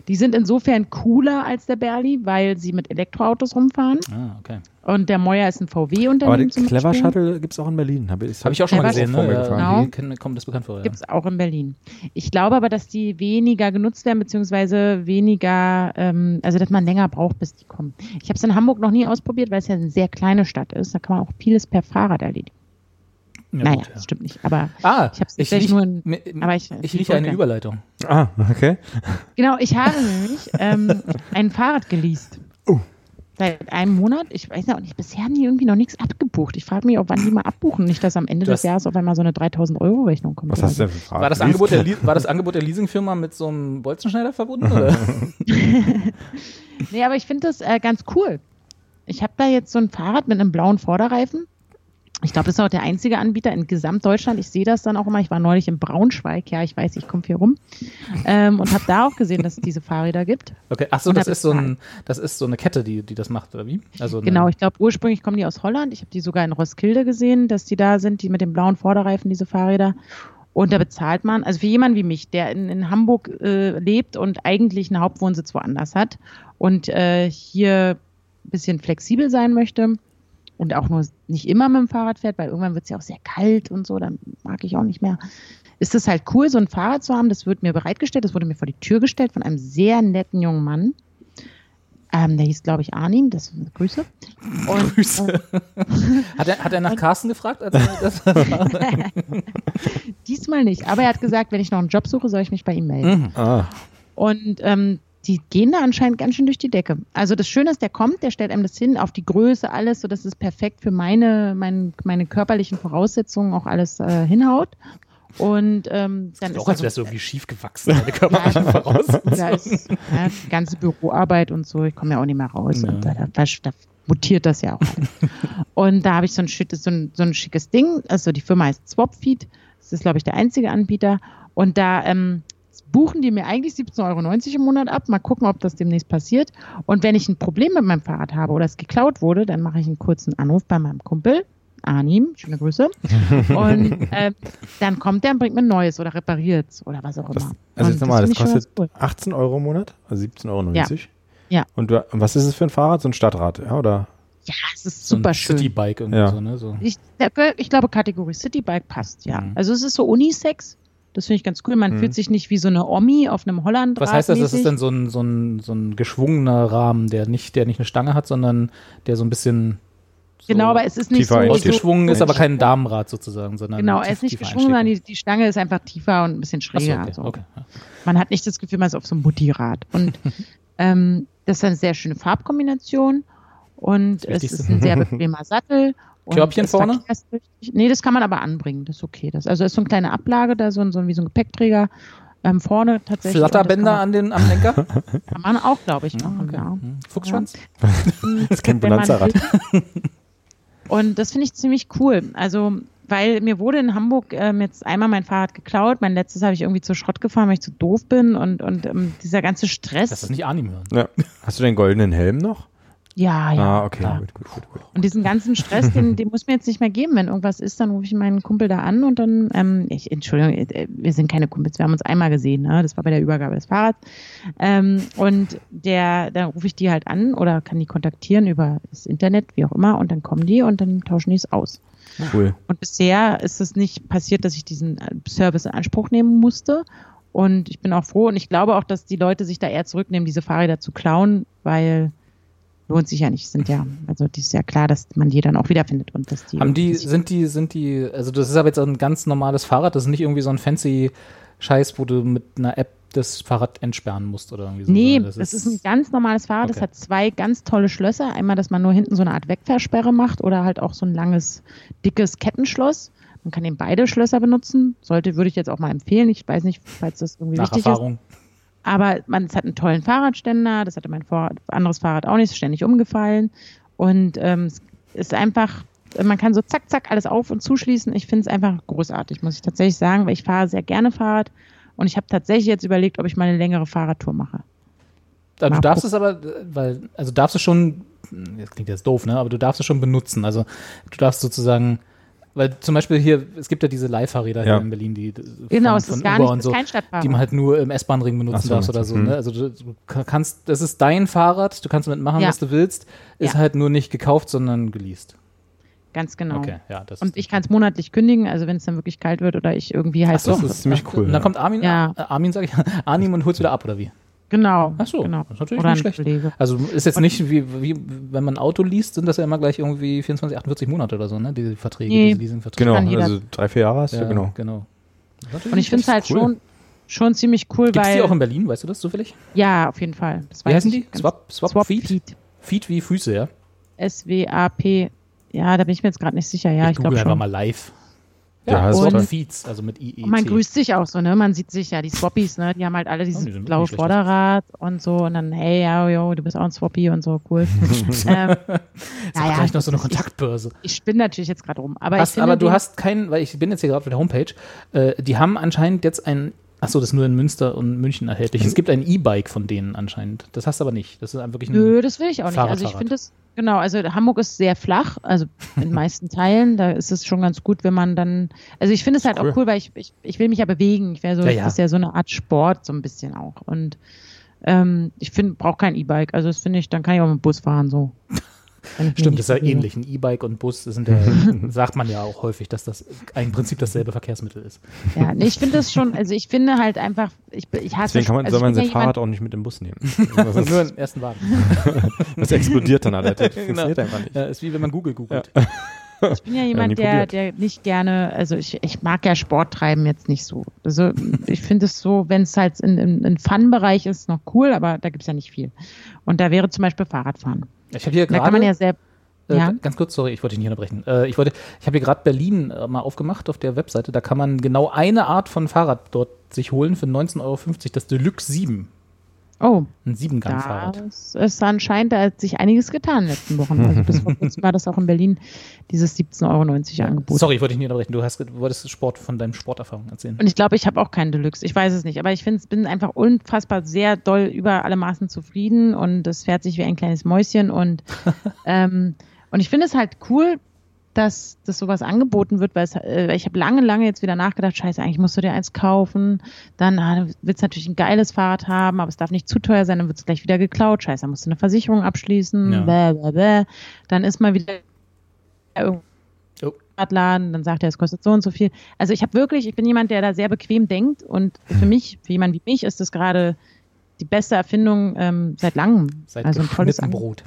Die sind insofern cooler als der Berli, weil sie mit Elektroautos rumfahren. Ah, okay. Und der Moja ist ein VW-Unternehmen. Aber den Clever Shuttle gibt es auch in Berlin. Habe ich, hab ich auch schon mal gesehen. Ne? Ja, genau. kommt das bekannt vor. Ja. Gibt es auch in Berlin. Ich glaube aber, dass die weniger genutzt werden, beziehungsweise weniger, ähm, also dass man länger braucht, bis die kommen. Ich habe es in Hamburg noch nie ausprobiert, weil es ja eine sehr kleine Stadt ist. Da kann man auch vieles per Fahrrad erledigen. Ja, naja, gut, ja. das stimmt nicht. Aber ah, ich habe es tatsächlich nur in, aber ich, ich rieche eine Überleitung. Ah, okay. Genau, ich habe nämlich ähm, ein Fahrrad geleast. Oh. Seit einem Monat. Ich weiß auch nicht, bisher haben die irgendwie noch nichts abgebucht. Ich frage mich auch, wann die mal abbuchen. Nicht, dass am Ende das des Jahres auf einmal so eine 3000 Euro Rechnung kommt. Was hast du denn für Fahrrad? War das, Angebot der, war das Angebot der Leasingfirma mit so einem Bolzenschneider verbunden? nee, aber ich finde das äh, ganz cool. Ich habe da jetzt so ein Fahrrad mit einem blauen Vorderreifen ich glaube, das ist auch der einzige Anbieter in Gesamtdeutschland. Ich sehe das dann auch immer. Ich war neulich in Braunschweig. Ja, ich weiß, ich komme hier rum. Ähm, und habe da auch gesehen, dass es diese Fahrräder gibt. Okay, ach so, das ist so, ein, das ist so eine Kette, die, die das macht, oder wie? Also genau, ich glaube, ursprünglich kommen die aus Holland. Ich habe die sogar in Roskilde gesehen, dass die da sind, die mit dem blauen Vorderreifen, diese Fahrräder. Und da bezahlt man, also für jemanden wie mich, der in, in Hamburg äh, lebt und eigentlich einen Hauptwohnsitz woanders hat und äh, hier ein bisschen flexibel sein möchte, und auch nur nicht immer mit dem Fahrrad fährt, weil irgendwann wird es ja auch sehr kalt und so, dann mag ich auch nicht mehr. Ist es halt cool, so ein Fahrrad zu haben. Das wird mir bereitgestellt, das wurde mir vor die Tür gestellt von einem sehr netten jungen Mann. Ähm, der hieß, glaube ich, Arnim. Das Grüße. Und, Grüße. Äh, hat, er, hat er nach Carsten gefragt? Als er das Diesmal nicht. Aber er hat gesagt, wenn ich noch einen Job suche, soll ich mich bei ihm melden. Mhm. Ah. Und ähm, die gehen da anscheinend ganz schön durch die Decke. Also das Schöne ist, der kommt, der stellt einem das hin, auf die Größe, alles, so dass es perfekt für meine, mein, meine körperlichen Voraussetzungen auch alles äh, hinhaut. Und ähm, dann ist auch, als wärst du irgendwie schief gewachsen, deine körperlichen Voraussetzungen. Da ist ja, die ganze Büroarbeit und so, ich komme ja auch nicht mehr raus. Ja. Und da, da, da, mutiert das ja auch. und da habe ich so ein, so, ein, so ein schickes Ding. Also die Firma heißt Swapfeed. Das ist, glaube ich, der einzige Anbieter. Und da ähm, buchen die mir eigentlich 17,90 Euro im Monat ab. Mal gucken, ob das demnächst passiert. Und wenn ich ein Problem mit meinem Fahrrad habe oder es geklaut wurde, dann mache ich einen kurzen Anruf bei meinem Kumpel. Arnim, schöne Grüße. Und äh, dann kommt der und bringt mir ein neues oder repariert es oder was auch das, immer. Also jetzt nochmal, das, das kostet cool. 18 Euro im Monat, also 17,90 Euro. Ja. ja. Und, du, und was ist es für ein Fahrrad? So ein Stadtrad, ja, oder? Ja, es ist super so ein schön. Citybike irgendwie ja. so, ne? So. Ich, ich, glaube, Kategorie Citybike passt, ja. Mhm. Also es ist so Unisex. Das finde ich ganz cool. Man mhm. fühlt sich nicht wie so eine Omi auf einem Holland. Was heißt das? Das ist dann so ein, so, ein, so ein geschwungener Rahmen, der nicht, der nicht eine Stange hat, sondern der so ein bisschen so genau, aber es ist nicht so ausgeschwungen, ist aber kein Damenrad sozusagen, sondern genau, er ist nicht geschwungen, sondern die, die, Stange ist einfach tiefer und ein bisschen schräger. So, okay, also. okay. Man hat nicht das Gefühl, man ist auf so einem Mutti-Rad. Und ähm, das ist eine sehr schöne Farbkombination und es ist ein sehr bequemer Sattel Körbchen vorne? Nee, das kann man aber anbringen. Das ist okay. Das, also ist so eine kleine Ablage, da so, so wie so ein Gepäckträger. Ähm, vorne tatsächlich. Flatterbänder an den, am Lenker? Kann man auch, glaube ich, machen. Okay. Ja. Hm. Fuchsschwanz? das ist kein Bonanza-Rad. Und das finde ich ziemlich cool. Also, weil mir wurde in Hamburg ähm, jetzt einmal mein Fahrrad geklaut. Mein letztes habe ich irgendwie zu Schrott gefahren, weil ich zu doof bin und, und ähm, dieser ganze Stress. Das ist nicht Anim hören. Ja. Hast du den goldenen Helm noch? Ja, ja. Ah, okay, gut, gut, gut, gut. Und diesen ganzen Stress, den, den muss mir jetzt nicht mehr geben. Wenn irgendwas ist, dann rufe ich meinen Kumpel da an und dann, ähm, ich, Entschuldigung, äh, wir sind keine Kumpels, wir haben uns einmal gesehen, ne? Das war bei der Übergabe des Fahrrads. Ähm, und der, da rufe ich die halt an oder kann die kontaktieren über das Internet, wie auch immer, und dann kommen die und dann tauschen die es aus. Cool. Und bisher ist es nicht passiert, dass ich diesen äh, Service in Anspruch nehmen musste. Und ich bin auch froh und ich glaube auch, dass die Leute sich da eher zurücknehmen, diese Fahrräder zu klauen, weil lohnt sich ja nicht. Sind ja, also die ist ja klar, dass man die dann auch wiederfindet und dass die. Haben die, sind die, sind die, also das ist aber jetzt ein ganz normales Fahrrad, das ist nicht irgendwie so ein fancy Scheiß, wo du mit einer App das Fahrrad entsperren musst oder irgendwie so. Nee, das, das ist, ist, ein ganz normales Fahrrad, okay. das hat zwei ganz tolle Schlösser. Einmal, dass man nur hinten so eine Art Wegversperre macht oder halt auch so ein langes, dickes Kettenschloss. Man kann eben beide Schlösser benutzen. Sollte, würde ich jetzt auch mal empfehlen. Ich weiß nicht, falls das irgendwie Nach wichtig Erfahrung. ist. Aber man, es hat einen tollen Fahrradständer. Das hatte mein Vor anderes Fahrrad auch nicht. Ist ständig umgefallen. Und ähm, es ist einfach, man kann so zack, zack alles auf und zuschließen. Ich finde es einfach großartig, muss ich tatsächlich sagen, weil ich fahre sehr gerne Fahrrad. Und ich habe tatsächlich jetzt überlegt, ob ich mal eine längere Fahrradtour mache. Du darfst es aber, weil, also darfst du schon, das klingt jetzt doof, ne, aber du darfst es schon benutzen. Also du darfst sozusagen weil zum Beispiel hier, es gibt ja diese Leihfahrräder ja. hier in Berlin, die genau, von, es ist gar Uber nicht, so, kein Stadtfahrrad. die man halt nur im S-Bahn-Ring benutzen so, darf oder so. Mhm. Ne? Also du, du, kannst, das ist dein Fahrrad, du kannst damit machen, ja. was du willst, ist ja. halt nur nicht gekauft, sondern geleast. Ganz genau. Okay, ja, das und ich kann es monatlich kündigen, also wenn es dann wirklich kalt wird oder ich irgendwie halt so. Das ist ziemlich cool. Und dann kommt Armin, ja. Armin sag ich, Armin und holst wieder ab, oder wie? Genau. Ach so, genau. das ist natürlich Oder nicht schlecht. Kollege. Also ist jetzt nicht wie, wie, wenn man ein Auto liest, sind das ja immer gleich irgendwie 24, 48 Monate oder so, ne? Diese Verträge, nee. diese Leasingverträge. Genau, also drei, vier Jahre hast du, ja, genau. genau. Und ich finde es halt cool. schon, schon ziemlich cool, Gibt's weil. die auch in Berlin, weißt du das zufällig? Ja, auf jeden Fall. wie heißen die? Swap, Swap, Swap Feed? Feed? Feed wie Füße, ja? S-W-A-P. Ja, da bin ich mir jetzt gerade nicht sicher. Ja, ich, ich glaube schon. einfach mal live. Ja, ja und Feeds, also mit. Und man grüßt sich auch so, ne? Man sieht sich ja, die Swappies, ne? Die haben halt alle dieses oh, die blaue Vorderrad und so und dann, hey, ja, yo, du bist auch ein Swappie und so, cool. ähm, naja, vielleicht noch so eine Kontaktbörse. Ich, ich spinne natürlich jetzt gerade rum. Aber, hast, aber du hast keinen, weil ich bin jetzt hier gerade auf der Homepage, äh, die haben anscheinend jetzt ein Achso, das ist nur in Münster und München erhältlich. Es gibt ein E-Bike von denen anscheinend. Das hast du aber nicht. Das ist wirklich ein Nö, das will ich auch nicht. Also ich finde das, genau, also Hamburg ist sehr flach, also in meisten Teilen. Da ist es schon ganz gut, wenn man dann, also ich finde es halt cool. auch cool, weil ich, ich, ich will mich ja bewegen. Ich wäre so, ja, ja. das ist ja so eine Art Sport, so ein bisschen auch. Und ähm, ich finde, brauche kein E-Bike. Also das finde ich, dann kann ich auch mit dem Bus fahren, so. Stimmt, das ist ja ähnlich. Ein E-Bike und Bus sind ja, sagt man ja auch häufig, dass das im Prinzip dasselbe Verkehrsmittel ist. Ja, nee, ich finde das schon, also ich finde halt einfach, ich, ich hasse Deswegen kann man, also soll man sein ja Fahrrad auch nicht mit dem Bus nehmen. Nur im ersten Wagen. das explodiert dann halt. Das funktioniert genau. einfach nicht. Ja, ist wie wenn man Google googelt. Ja. Ich bin ja jemand, der, der nicht gerne, also ich, ich mag ja Sport treiben jetzt nicht so. Also ich finde es so, wenn es halt in, in, in Fun-Bereich ist, noch cool, aber da gibt es ja nicht viel. Und da wäre zum Beispiel Fahrradfahren. Ich habe hier gerade. Da kann man ja sehr. Äh, ja? Ganz kurz, sorry, ich wollte dich nicht unterbrechen. Äh, ich wollte, ich habe hier gerade Berlin äh, mal aufgemacht auf der Webseite. Da kann man genau eine Art von Fahrrad dort sich holen für 19,50 Euro, das Deluxe 7. Oh. Ein Siebengang-Fahrrad. Das ist anscheinend, da hat sich einiges getan in den letzten Wochen. Also bis vor kurzem war das auch in Berlin, dieses 17,90 Euro Angebot. Sorry, ich wollte dich nicht unterbrechen. Du hast, wolltest Sport von deinem Sporterfahrung erzählen. Und ich glaube, ich habe auch keinen Deluxe. Ich weiß es nicht. Aber ich finde, bin einfach unfassbar sehr doll über alle Maßen zufrieden und das fährt sich wie ein kleines Mäuschen und, ähm, und ich finde es halt cool, dass das sowas angeboten wird, weil es, äh, ich habe lange, lange jetzt wieder nachgedacht, scheiße, eigentlich musst du dir eins kaufen, dann ah, willst du natürlich ein geiles Fahrrad haben, aber es darf nicht zu teuer sein, dann wird es gleich wieder geklaut, scheiße, dann musst du eine Versicherung abschließen, ja. bäh, bäh, bäh. dann ist mal wieder oh. Radladen, dann sagt er, es kostet so und so viel. Also ich habe wirklich, ich bin jemand, der da sehr bequem denkt und für mich, für jemanden wie mich, ist das gerade die beste Erfindung ähm, seit langem. Seit also ein tolles Brot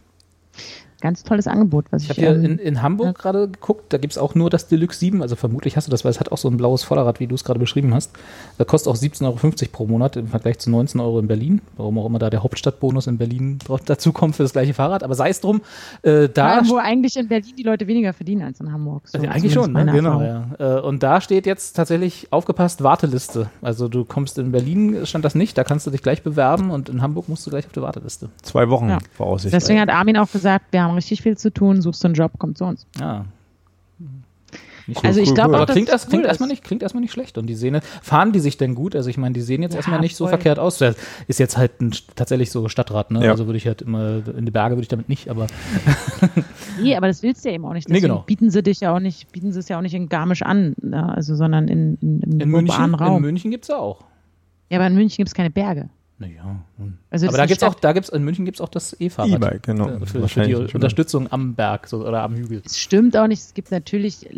ganz tolles Angebot. Was ich habe hier ähm, in, in Hamburg ja. gerade geguckt, da gibt es auch nur das Deluxe 7, also vermutlich hast du das, weil es hat auch so ein blaues Vorderrad, wie du es gerade beschrieben hast. Da kostet auch 17,50 Euro pro Monat im Vergleich zu 19 Euro in Berlin. Warum auch immer da der Hauptstadtbonus in Berlin dazu kommt für das gleiche Fahrrad, aber sei es drum. Äh, da ja, wo eigentlich in Berlin die Leute weniger verdienen als in Hamburg. So, also eigentlich schon, ne? genau. Ja. Äh, und da steht jetzt tatsächlich aufgepasst Warteliste. Also du kommst in Berlin, stand das nicht, da kannst du dich gleich bewerben und in Hamburg musst du gleich auf die Warteliste. Zwei Wochen ja. voraussichtlich. Deswegen hat Armin auch gesagt, wir haben richtig viel zu tun suchst du einen Job, kommt zu uns. Ja. Nicht also ich glaube, aber klingt, das klingt, erstmal nicht, klingt erstmal nicht schlecht. Und die Sehne, fahren die sich denn gut? Also ich meine, die sehen jetzt ja, erstmal nicht voll. so verkehrt aus. Das ist jetzt halt ein, tatsächlich so Stadtrat, ne? Ja. Also würde ich halt immer, in die Berge würde ich damit nicht, aber. nee, aber das willst du ja eben auch nicht. Deswegen nee, genau. bieten sie dich ja auch nicht, bieten sie es ja auch nicht in Garmisch an, ne? also sondern in, in, in, im in München, Raum. In München gibt es ja auch. Ja, aber in München gibt es keine Berge. Naja. Hm. Also Aber da gibt's auch, da gibt's in München gibt es auch das E-Fahrrad. E-Bike, genau. Für, für die Unterstützung am Berg so, oder am Hügel. Es stimmt auch nicht. Es gibt natürlich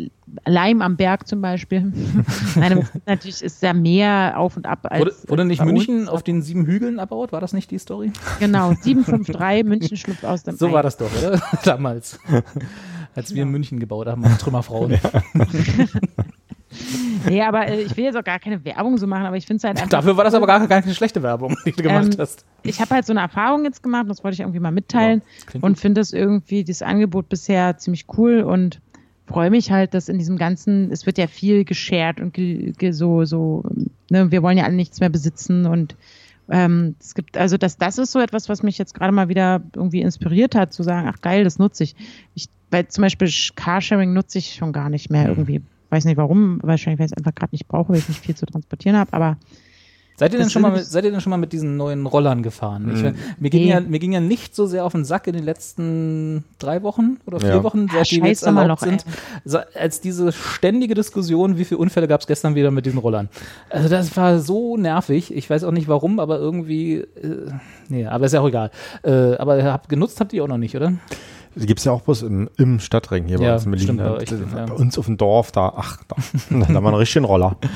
Leim am Berg zum Beispiel. Nein, natürlich ist da mehr auf und ab als. Wurde, wurde nicht München uns. auf den sieben Hügeln erbaut? War das nicht die Story? Genau, 753 München schlüpft aus dem So Ei. war das doch, oder? Damals. Als wir in genau. München gebaut haben, Trümmerfrauen. Ja. Nee, aber äh, ich will jetzt auch gar keine Werbung so machen, aber ich finde es halt einfach. Dafür war das aber gar, gar keine schlechte Werbung, die du gemacht ähm, hast. Ich habe halt so eine Erfahrung jetzt gemacht, das wollte ich irgendwie mal mitteilen ja, und finde das irgendwie, das Angebot bisher ziemlich cool und freue mich halt, dass in diesem ganzen, es wird ja viel geshared und ge, ge, so, so, ne, wir wollen ja alle nichts mehr besitzen und ähm, es gibt, also das, das ist so etwas, was mich jetzt gerade mal wieder irgendwie inspiriert hat, zu sagen, ach geil, das nutze ich. ich weil zum Beispiel Carsharing nutze ich schon gar nicht mehr mhm. irgendwie weiß nicht warum, wahrscheinlich, weil ich es einfach gerade nicht brauche, weil ich nicht viel zu transportieren habe, aber Seid ihr, denn schon mal mit, seid ihr denn schon mal mit diesen neuen Rollern gefahren? Ich, mhm. mir, ging ja, mir ging ja nicht so sehr auf den Sack in den letzten drei Wochen oder vier ja. Wochen, seit ja, die jetzt erlaubt sind, so, als diese ständige Diskussion, wie viele Unfälle gab es gestern wieder mit diesen Rollern. Also das war so nervig. Ich weiß auch nicht warum, aber irgendwie, äh, nee, aber ist ja auch egal. Äh, aber habt, genutzt habt ihr auch noch nicht, oder? Die gibt es ja auch bloß im, im Stadtring hier ja, bei uns in Berlin. Stimmt, bei, ja. bei uns auf dem Dorf, da, ach, da, da war ein richtiger Roller.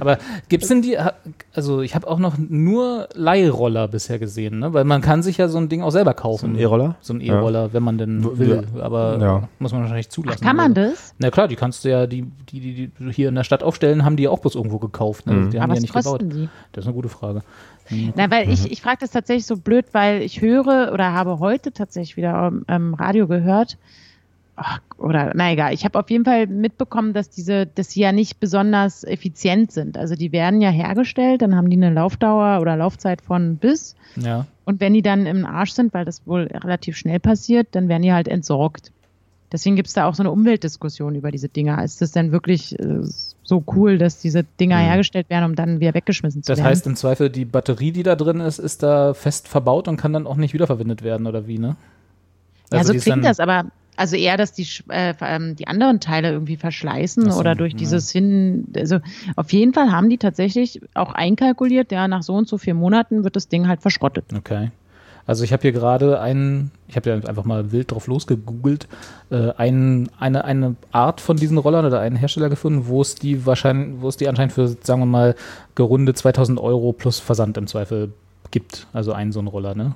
Aber gibt es denn die, also ich habe auch noch nur Leihroller bisher gesehen, ne? weil man kann sich ja so ein Ding auch selber kaufen. So ein E-Roller? So ein E-Roller, ja. wenn man denn will, aber ja. muss man wahrscheinlich zulassen. Ach, kann man das? Na klar, die kannst du ja, die, die, die, die hier in der Stadt aufstellen, haben die ja auch bloß irgendwo gekauft. Ne? Mhm. Die haben aber die ja nicht gebaut. Die? Das ist eine gute Frage. Na, weil ich, mhm. ich frage das tatsächlich so blöd, weil ich höre oder habe heute tatsächlich wieder ähm, Radio gehört, ach, oder na egal, ich habe auf jeden Fall mitbekommen, dass diese, dass sie ja nicht besonders effizient sind. Also die werden ja hergestellt, dann haben die eine Laufdauer oder Laufzeit von bis. Ja. Und wenn die dann im Arsch sind, weil das wohl relativ schnell passiert, dann werden die halt entsorgt. Deswegen gibt es da auch so eine Umweltdiskussion über diese Dinger. Ist das denn wirklich äh, so cool, dass diese Dinger mhm. hergestellt werden, um dann wieder weggeschmissen zu das werden? Das heißt im Zweifel, die Batterie, die da drin ist, ist da fest verbaut und kann dann auch nicht wiederverwendet werden, oder wie, ne? Also ja, so klingt das, aber also eher, dass die, äh, die anderen Teile irgendwie verschleißen so, oder durch ja. dieses Hin. Also auf jeden Fall haben die tatsächlich auch einkalkuliert, ja, nach so und so vier Monaten wird das Ding halt verschrottet. Okay. Also ich habe hier gerade einen, ich habe ja einfach mal wild drauf losgegoogelt, äh, ein, eine, eine Art von diesen Rollern oder einen Hersteller gefunden, wo es die wahrscheinlich, wo es die anscheinend für, sagen wir mal, gerunde 2000 Euro plus Versand im Zweifel gibt. Also einen so einen Roller, ne?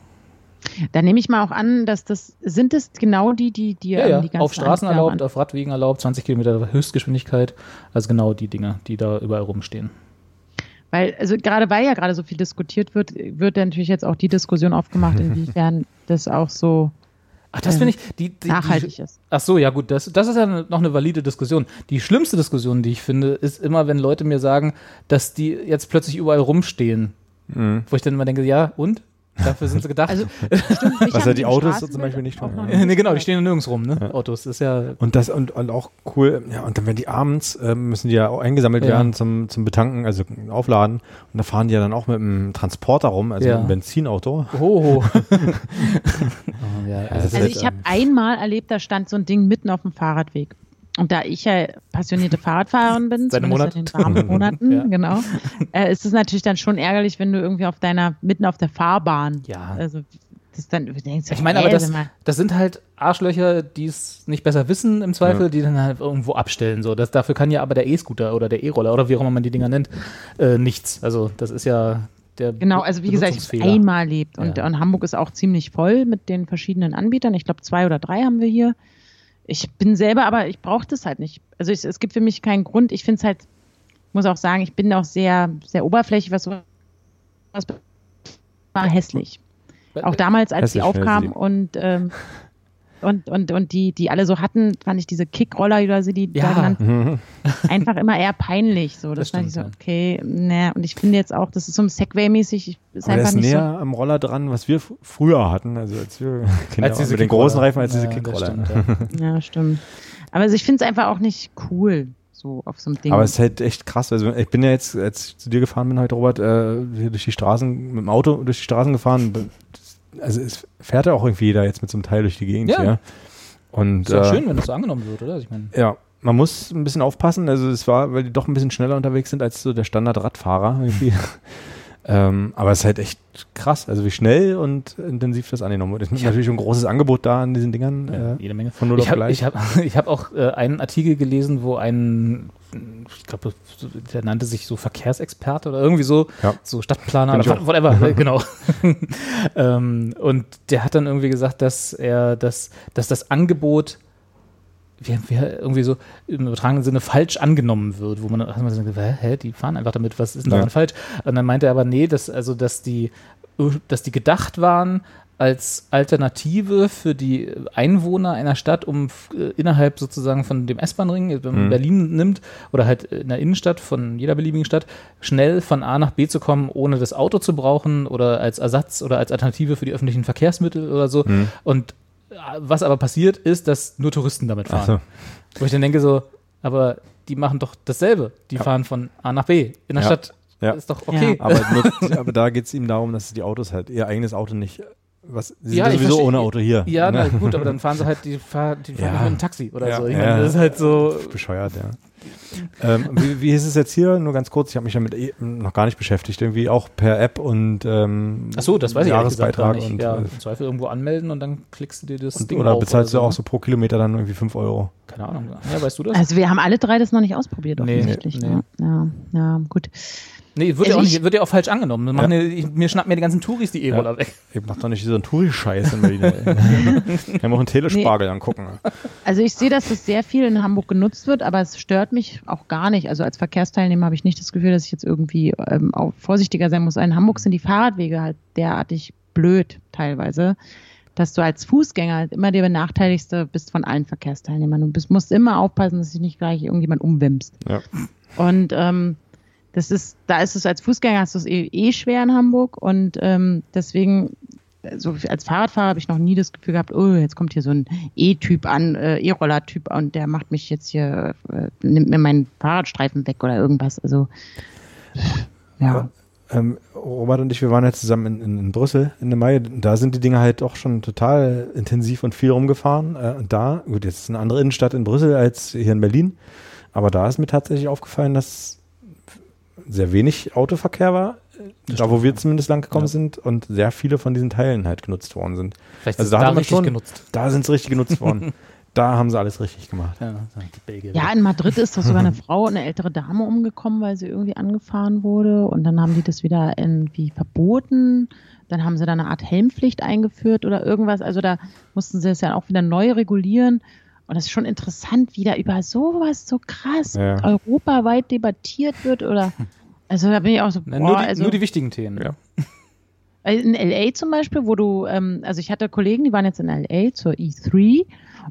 Da nehme ich mal auch an, dass das, sind es genau die, die, die, ja, ja. die auf Straßen erlaubt, auf Radwegen erlaubt, 20 Kilometer Höchstgeschwindigkeit, also genau die Dinge, die da überall rumstehen. Weil, also gerade weil ja gerade so viel diskutiert wird, wird natürlich jetzt auch die Diskussion aufgemacht, inwiefern das auch so Ach, das finde ich, die, die, nachhaltig die, ist. Ach so, ja gut, das, das ist ja noch eine valide Diskussion. Die schlimmste Diskussion, die ich finde, ist immer, wenn Leute mir sagen, dass die jetzt plötzlich überall rumstehen. Mhm. Wo ich dann immer denke, ja, und? Dafür sind sie gedacht. Also, stimmt, Was ja die Autos zum Beispiel nicht tun. Ja. Nee, genau, die stehen ja nirgends rum, ne? Ja. Autos ist ja. Und das und, und auch cool, ja, und dann werden die abends, äh, müssen die ja auch eingesammelt ja. werden zum, zum Betanken, also aufladen. Und da fahren die ja dann auch mit einem Transporter rum, also mit einem Benzinauto. Oh. oh ja, also, also ich habe einmal erlebt, da stand so ein Ding mitten auf dem Fahrradweg. Und da ich ja passionierte Fahrradfahrerin bin, Seit Monat. in den warmen Monaten, ja. genau, äh, ist es natürlich dann schon ärgerlich, wenn du irgendwie auf deiner, mitten auf der Fahrbahn, ja. also das dann denkst, ich meine, aber das, das sind halt Arschlöcher, die es nicht besser wissen im Zweifel, ja. die dann halt irgendwo abstellen. So. Das, dafür kann ja aber der E-Scooter oder der E-Roller oder wie auch immer man die Dinger nennt, äh, nichts. Also das ist ja der Genau, also wie gesagt, ich einmal lebt und, ja. und Hamburg ist auch ziemlich voll mit den verschiedenen Anbietern. Ich glaube, zwei oder drei haben wir hier ich bin selber, aber ich brauche das halt nicht. Also ich, es gibt für mich keinen Grund. Ich finde es halt, muss auch sagen, ich bin auch sehr, sehr oberflächlich, was sowas war hässlich. Auch damals, als hässlich, sie aufkamen und ähm, und, und, und die, die alle so hatten, fand ich diese Kickroller, oder sie die ja. da genannt mhm. einfach immer eher peinlich. So, das, das fand ich so, okay, ne, und ich finde jetzt auch, das ist so Segway-mäßig, ist Aber einfach ist nicht näher so am Roller dran, was wir früher hatten, also als wir Kinder als diese mit den großen Reifen als ja, diese Kickroller. Stimmt, ja. ja, stimmt. Aber also ich finde es einfach auch nicht cool so auf so einem Ding. Aber es ist halt echt krass. Also ich bin ja jetzt, als ich zu dir gefahren bin heute, Robert, äh, hier durch die Straßen, mit dem Auto durch die Straßen gefahren also es fährt ja auch irgendwie jeder jetzt mit so einem Teil durch die Gegend ja. hier. Und, ist ja äh, schön, wenn das so angenommen wird, oder? Ich mein ja, man muss ein bisschen aufpassen. Also es war, weil die doch ein bisschen schneller unterwegs sind als so der Standard-Radfahrer irgendwie. Ähm, aber es ist halt echt krass, also wie schnell und intensiv das angenommen wird. Es ist natürlich ein großes Angebot da an diesen Dingern. Ja, äh, jede Menge. Von null auf gleich. Ich habe ich hab auch äh, einen Artikel gelesen, wo ein, ich glaube, der nannte sich so Verkehrsexperte oder irgendwie so, Ja. so Stadtplaner oder whatever, genau. ähm, und der hat dann irgendwie gesagt, dass er, dass, dass das Angebot irgendwie so im übertragenen Sinne falsch angenommen wird, wo man dann hat man so gedacht, hä, die fahren einfach damit, was ist denn Ja. daran falsch? Und dann meinte er aber, nee, dass, also, dass die, dass die gedacht waren als Alternative für die Einwohner einer Stadt, um äh, innerhalb sozusagen von dem S-Bahn-Ring, wenn man Mhm. Berlin nimmt, oder halt in der Innenstadt von jeder beliebigen Stadt, schnell von A nach B zu kommen, ohne das Auto zu brauchen oder als Ersatz oder als Alternative für die öffentlichen Verkehrsmittel oder so. Mhm. Und äh, was aber passiert, ist, dass nur Touristen damit fahren. So. Wo ich dann denke so, aber die machen doch dasselbe. Die Ja. fahren von A nach B. In der Ja. Stadt Ja. ist doch okay. Aber, nur, aber da geht es ihm darum, dass die Autos halt, ihr eigenes Auto nicht, was, sie Ja, sind sowieso verstehe- ohne Auto hier. Ja, ne? na gut, aber dann fahren sie halt, die, fahr, die fahren Ja. mit einem Taxi oder Ja, so. Ich ja. meine, das ist halt so. bescheuert, ja. Ähm, wie, wie ist es jetzt hier? Nur ganz kurz, ich habe mich damit eh noch gar nicht beschäftigt. Irgendwie auch per App und ähm, Ach so, das weiß ich gesagt gar Jahresbeitrag nicht. und, ja, äh, im Zweifel irgendwo anmelden und dann klickst du dir das und Ding oder auf bezahlst oder du auch so pro Kilometer dann irgendwie 5 Euro? Keine Ahnung. Ja, weißt du das? Also wir haben alle drei das noch nicht ausprobiert, Nee, offensichtlich. nee. ne? Ja, ja, gut. Nee, wird, ja also auch nicht, ich- wird ja auch falsch angenommen. Wir machen ja. ich, mir schnappen mir die ganzen Touris die E-Roller weg. Ich mach doch nicht so einen Touri-Scheiß in Berlin. Wir haben auch einen Telespargel angucken. Also ich sehe, dass das sehr viel in Hamburg genutzt wird, aber es stört mich auch gar nicht. Also als Verkehrsteilnehmer habe ich nicht das Gefühl, dass ich jetzt irgendwie ähm, auch vorsichtiger sein muss. In Hamburg sind die Fahrradwege halt derartig blöd teilweise, dass du als Fußgänger halt immer der Benachteiligste bist von allen Verkehrsteilnehmern. Du bist, musst immer aufpassen, dass sich nicht gleich irgendjemand umwimmst. Ja. Und ähm, das ist, da ist es als Fußgänger hast du es eh, eh schwer in Hamburg und ähm, deswegen, so als Fahrradfahrer habe ich noch nie das Gefühl gehabt, oh, jetzt kommt hier so ein E-Typ an, äh, E-Roller-Typ und der macht mich jetzt hier, äh, nimmt mir meinen Fahrradstreifen weg oder irgendwas. Also ja. Ähm, Robert und ich, wir waren ja zusammen in, in, in Brüssel Ende Mai. Da sind die Dinge halt auch schon total intensiv und viel rumgefahren. Äh, und da, gut, jetzt ist eine andere Innenstadt in Brüssel als hier in Berlin. Aber da ist mir tatsächlich aufgefallen, dass sehr wenig Autoverkehr war. da, wo wir zumindest lang gekommen Ja. sind und sehr viele von diesen Teilen halt genutzt worden sind. Vielleicht Also da da richtig schon- genutzt. Da sind sie richtig genutzt worden. da haben sie alles richtig gemacht. Ja, in Madrid ist doch sogar eine Frau, eine ältere Dame umgekommen, weil sie irgendwie angefahren wurde. Und dann haben die das wieder irgendwie verboten. Dann haben sie da eine Art Helmpflicht eingeführt oder irgendwas. Also da mussten sie es ja auch wieder neu regulieren. Und das ist schon interessant, wie da über sowas so krass Ja. europaweit debattiert wird. Oder also da bin ich auch so, boah, nur, die, also, nur die wichtigen Themen. Ja. In LA zum Beispiel, wo du, ähm, also ich hatte Kollegen, die waren jetzt in LA zur E3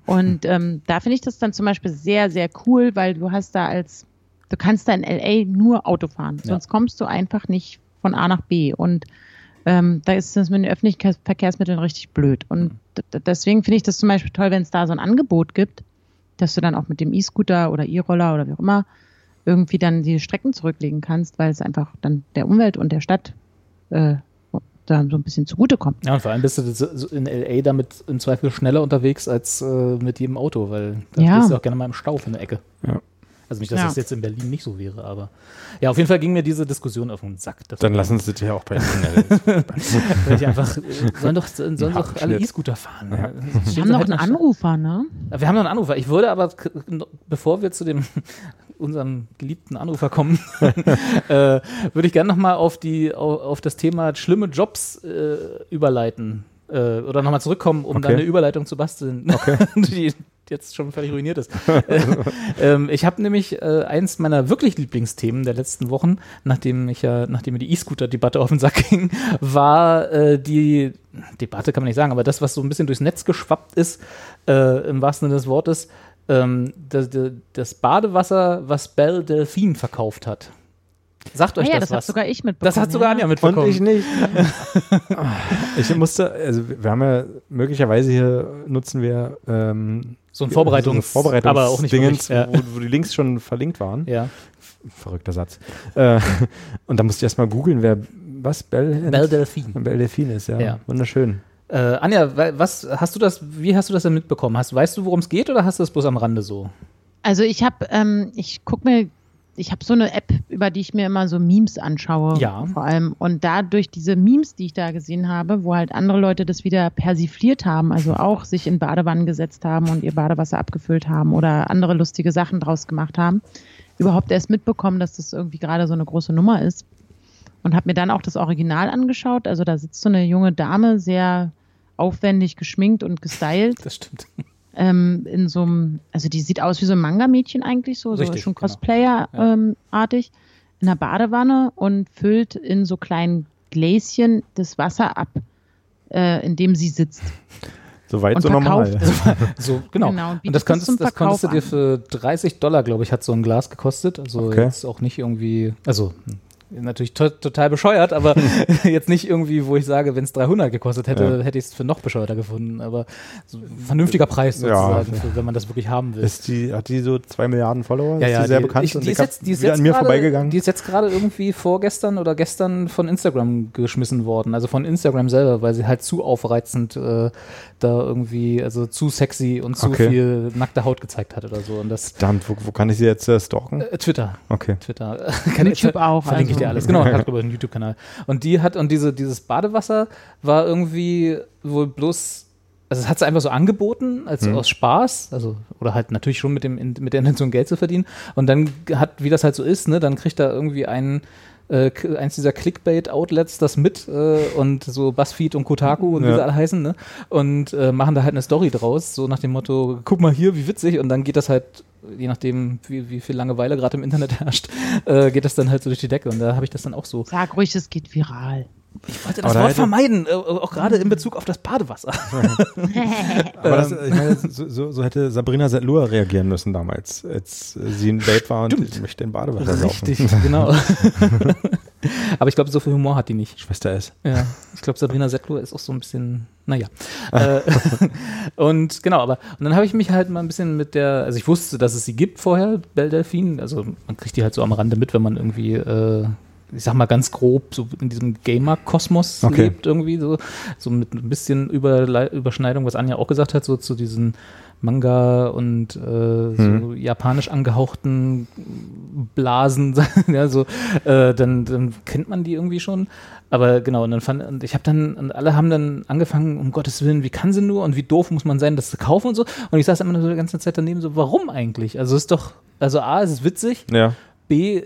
und ähm, da finde ich das dann zum Beispiel sehr, sehr cool, weil du hast da als, du kannst da in LA nur Auto fahren, Ja. sonst kommst du einfach nicht von A nach B und ähm, da ist das mit den öffentlichen Verkehrsmitteln richtig blöd und d- deswegen finde ich das zum Beispiel toll, wenn es da so ein Angebot gibt, dass du dann auch mit dem E-Scooter oder E-Roller oder wie auch immer irgendwie dann die Strecken zurücklegen kannst, weil es einfach dann der Umwelt und der Stadt äh, da so ein bisschen zugutekommt. Ja, und vor allem bist du in LA damit im Zweifel schneller unterwegs als äh, mit jedem Auto, weil da Ja. stehst du auch gerne mal im Stau für eine Ecke. Ja. Also nicht, dass Ja. das jetzt in Berlin nicht so wäre, aber ja, auf jeden Fall ging mir diese Diskussion auf den Sack. Das Dann lassen sie das ja auch bei weil ich einfach, äh, sollen doch, sollen doch alle. E-Scooter fahren. Ja. Ja. Wir haben noch einen Anrufer, ne? Wir haben noch einen Anrufer. Ich würde aber, bevor wir zu dem unserem geliebten Anrufer kommen, äh, würde ich gerne nochmal auf die auf, auf das Thema schlimme Jobs äh, überleiten. Äh, oder nochmal zurückkommen, um Okay. dann eine Überleitung zu basteln, die jetzt schon völlig ruiniert ist. Äh, ähm, ich habe nämlich äh, eins meiner wirklich Lieblingsthemen der letzten Wochen, nachdem ich ja, nachdem mir die E-Scooter-Debatte auf den Sack ging, war äh, die Debatte kann man nicht sagen, aber das, was so ein bisschen durchs Netz geschwappt ist, äh, im wahrsten Sinne des Wortes, ähm, das, das Badewasser, was Belle Delphine verkauft hat. Sagt euch Ah ja, das, das hat was? sogar ich mitbekommen. das hat sogar Anja ja. mitbekommen. Und ich nicht. ich musste, also wir haben ja möglicherweise hier nutzen wir ähm, so ein Vorbereitungs, so Vorbereitungs aber auch nicht Dingens, wirklich, ja. wo, wo die Links schon verlinkt waren. ja. Verrückter Satz. Äh, und da musste ich erstmal googeln, wer was Belle, Belle Delphine. Belle Delphine ist, ja. Ja. Wunderschön. Äh, Anja, wa- was hast du das, wie hast du das denn mitbekommen? Hast, weißt du, worum es geht oder hast du das bloß am Rande so? Also ich habe, ähm, ich gucke mir ich habe so eine App, über die ich mir immer so Memes anschaue. Ja. Vor allem. Und da durch diese Memes, die ich da gesehen habe, wo halt andere Leute das wieder persifliert haben, also auch sich in Badewannen gesetzt haben und ihr Badewasser abgefüllt haben oder andere lustige Sachen draus gemacht haben, überhaupt erst mitbekommen, dass das irgendwie gerade so eine große Nummer ist. Und habe mir dann auch das Original angeschaut. Also da sitzt so eine junge Dame, sehr aufwendig geschminkt und gestylt. Das stimmt. Ähm, in so einem, also die sieht aus wie so ein Manga-Mädchen eigentlich, so, Richtig, so schon genau. Cosplayer-artig, in einer Badewanne und füllt in so kleinen Gläschen das Wasser ab, äh, in dem sie sitzt. Soweit Und so normal. So, genau. Genau, und und das, konntest, das konntest du dir für 30 Dollar, glaube ich, hat so ein Glas gekostet. Also Okay. jetzt auch nicht irgendwie, also natürlich to total bescheuert, aber jetzt nicht irgendwie, wo ich sage, wenn es 300 gekostet hätte, Ja. hätte ich es für noch bescheuerter gefunden. Aber so vernünftiger Preis Ja. sozusagen, für, wenn man das wirklich haben will. Ist die, hat die so zwei Milliarden Follower? Ja, ist ja, die sehr die, bekannt ich, die ich ist jetzt, die ist jetzt an mir gerade- vorbeigegangen. Die ist jetzt gerade irgendwie vorgestern oder gestern von Instagram geschmissen worden, also von Instagram selber, weil sie halt zu aufreizend äh, da irgendwie, also zu sexy und zu Okay. viel nackte Haut gezeigt hat oder so. Und das Verdammt, wo, wo kann ich sie jetzt äh, stalken? äh, Twitter. Okay. Twitter. YouTube auch, Verlinke ich also. dir alles. Genau, hat ich einen YouTube-Kanal. Und die hat, und diese, dieses Badewasser war irgendwie wohl bloß, also es hat sie einfach so angeboten, als Hm. aus Spaß, also, oder halt natürlich schon mit dem, mit der Intention Geld zu verdienen. Und dann hat, wie das halt so ist, ne, dann kriegt da irgendwie ein, äh, eins dieser Clickbait-Outlets das mit äh, und so Buzzfeed und Kotaku und wie Ja. sie alle heißen, ne? Und äh, machen da halt eine Story draus, so nach dem Motto, guck mal hier, wie witzig, und dann geht das halt, je nachdem, wie, wie viel Langeweile gerade im Internet herrscht, äh, geht das dann halt so durch die Decke. Und da habe ich das dann auch so. Sag ruhig, es geht viral. Ich wollte Aber das da Wort hätte- vermeiden, äh, auch gerade in Bezug auf das Badewasser. Aber das, ich meine, so, so, so hätte Sabrina Setlur reagieren müssen damals, als äh, sie ein Date war und Stimmt. ich möchte in Badewasser saufen. Richtig, genau. Aber ich glaube, so viel Humor hat die nicht. Schwester ist. Ja, ich glaube, Sabrina Settler ist auch so ein bisschen, naja. äh, und genau, aber und dann habe ich mich halt mal ein bisschen mit der, also ich wusste, dass es sie gibt vorher, Belle Delphine. Also man kriegt die halt so am Rande mit, wenn man irgendwie, äh, ich sag mal ganz grob, so in diesem Gamer-Kosmos Okay. lebt irgendwie, so, so mit ein bisschen Überle Überschneidung, was Anja auch gesagt hat, so zu diesen Manga und äh, so Mhm. japanisch angehauchten Blasen, ja, so, äh, dann, dann kennt man die irgendwie schon. Aber genau, und dann fand, und ich habe dann, und alle haben dann angefangen, um Gottes Willen, wie kann sie nur und wie doof muss man sein, das zu kaufen und so. Und ich saß immer so die ganze Zeit daneben so, warum eigentlich? Also ist doch, also A, es ist witzig, Ja. B,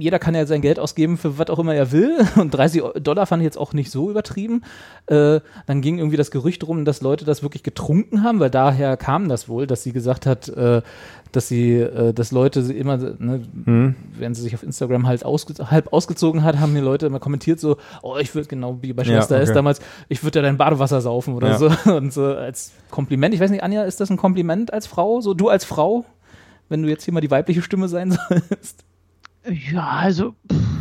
jeder kann ja sein Geld ausgeben für was auch immer er will. Und 30 Dollar fand ich jetzt auch nicht so übertrieben. Äh, dann ging irgendwie das Gerücht rum, dass Leute das wirklich getrunken haben, weil daher kam das wohl, dass sie gesagt hat, äh, dass sie, äh, dass Leute sie immer, ne, Hm. wenn sie sich auf Instagram halt ausge halb ausgezogen hat, haben die Leute immer kommentiert so, oh, ich würde genau wie bei Ja, Schwester ist okay. damals, ich würde ja dein Badewasser saufen oder Ja. so. Und so als Kompliment. Ich weiß nicht, Anja, ist das ein Kompliment als Frau? So du als Frau? Wenn du jetzt hier mal die weibliche Stimme sein sollst? Ja, also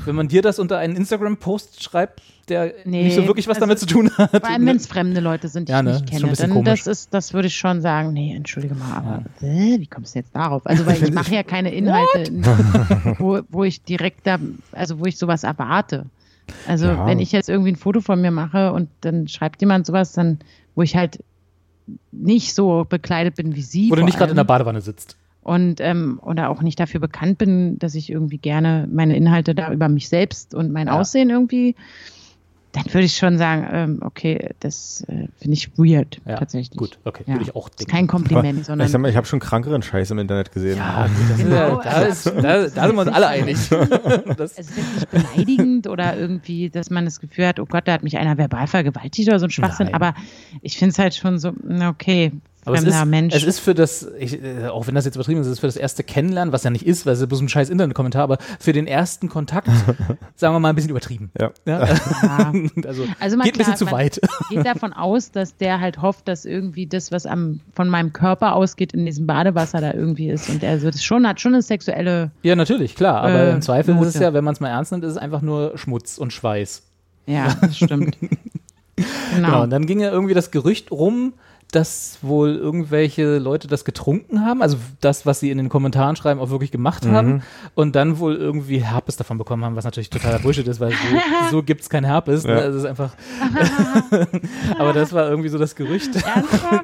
Wenn man dir das unter einen Instagram-Post schreibt, der Nee, nicht so wirklich was also damit zu tun hat. vor allem, wenn es fremde Leute sind, die Ja, ich ne, nicht kenne, dann komisch. das ist, das würde ich schon sagen, nee, entschuldige mal, aber äh, wie kommst du jetzt darauf? Also weil ich mache ja keine Inhalte, wo, wo ich direkt da, also wo ich sowas erwarte. Also Ja. wenn ich jetzt irgendwie ein Foto von mir mache und dann schreibt jemand sowas, dann, wo ich halt nicht so bekleidet bin wie sie. Vor nicht gerade in der. Badewanne sitzt. Und ähm, oder auch nicht dafür bekannt bin, dass ich irgendwie gerne meine Inhalte da über mich selbst und mein Ja. Aussehen irgendwie, dann würde ich schon sagen, ähm, okay, das äh, finde ich weird Ja, tatsächlich. gut, okay, Ja. würde ich auch Ist denken. kein Kompliment, Ich sondern sag mal, ich habe schon krankeren Scheiß im Internet gesehen. Ja, gut, das Genau, ist, da, ist, da, da sind wir uns alle einig. Das, es ist jetzt nicht beleidigend oder irgendwie, dass man das Gefühl hat, oh Gott, da hat mich einer verbal vergewaltigt oder so ein Schwachsinn, Nein. aber ich finde es halt schon so, okay, aber es ist, Mensch. es ist für das, ich, äh, auch wenn das jetzt übertrieben ist, es ist für das erste Kennenlernen, was ja nicht ist, weil es ist bloß ein scheiß Internetkommentar, aber für den ersten Kontakt, sagen wir mal, ein bisschen übertrieben. Ja. Ja? Also, Also man, geht ein bisschen klar, zu man weit. geht davon aus, dass der halt hofft, dass irgendwie das, was am, von meinem Körper ausgeht, in diesem Badewasser da irgendwie ist. Und er das schon, hat schon eine sexuelle, Ja, natürlich, klar. Aber Äh, im Zweifel ist es Note. ja, wenn man es mal ernst nimmt, ist es einfach nur Schmutz und Schweiß. ja, das stimmt. Genau. Genau. und dann ging ja irgendwie das Gerücht rum, dass wohl irgendwelche Leute das getrunken haben, also das, was sie in den Kommentaren schreiben, auch wirklich gemacht haben Mhm. und dann wohl irgendwie Herpes davon bekommen haben, was natürlich totaler Bullshit ist, weil so, so gibt es kein Herpes. Ne? Ja. Also es ist einfach. Aber das war irgendwie so das Gerücht.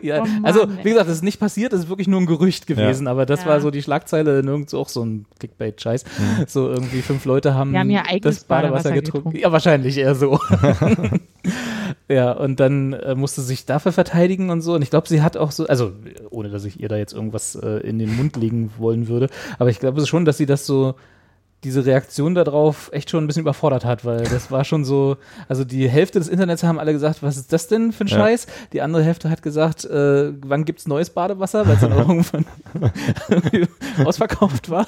Ja, Oh also, wie gesagt, das ist nicht passiert, das ist wirklich nur ein Gerücht gewesen, aber das Ja. war so die Schlagzeile, nirgends auch so ein Clickbait-Scheiß. So irgendwie fünf Leute haben, haben das Badewasser, Badewasser getrunken. getrunken. Ja, wahrscheinlich eher so. Ja, und dann äh, musste sie sich dafür verteidigen und so. Und ich glaube, sie hat auch so, also ohne dass ich ihr da jetzt irgendwas äh, in den Mund legen wollen würde, aber ich glaube schon, dass sie das so diese Reaktion darauf echt schon ein bisschen überfordert hat, weil das war schon so, also die Hälfte des Internets haben alle gesagt, was ist das denn für ein Ja. Scheiß? Die andere Hälfte hat gesagt, äh, wann gibt's neues Badewasser, weil es dann auch irgendwann ausverkauft war.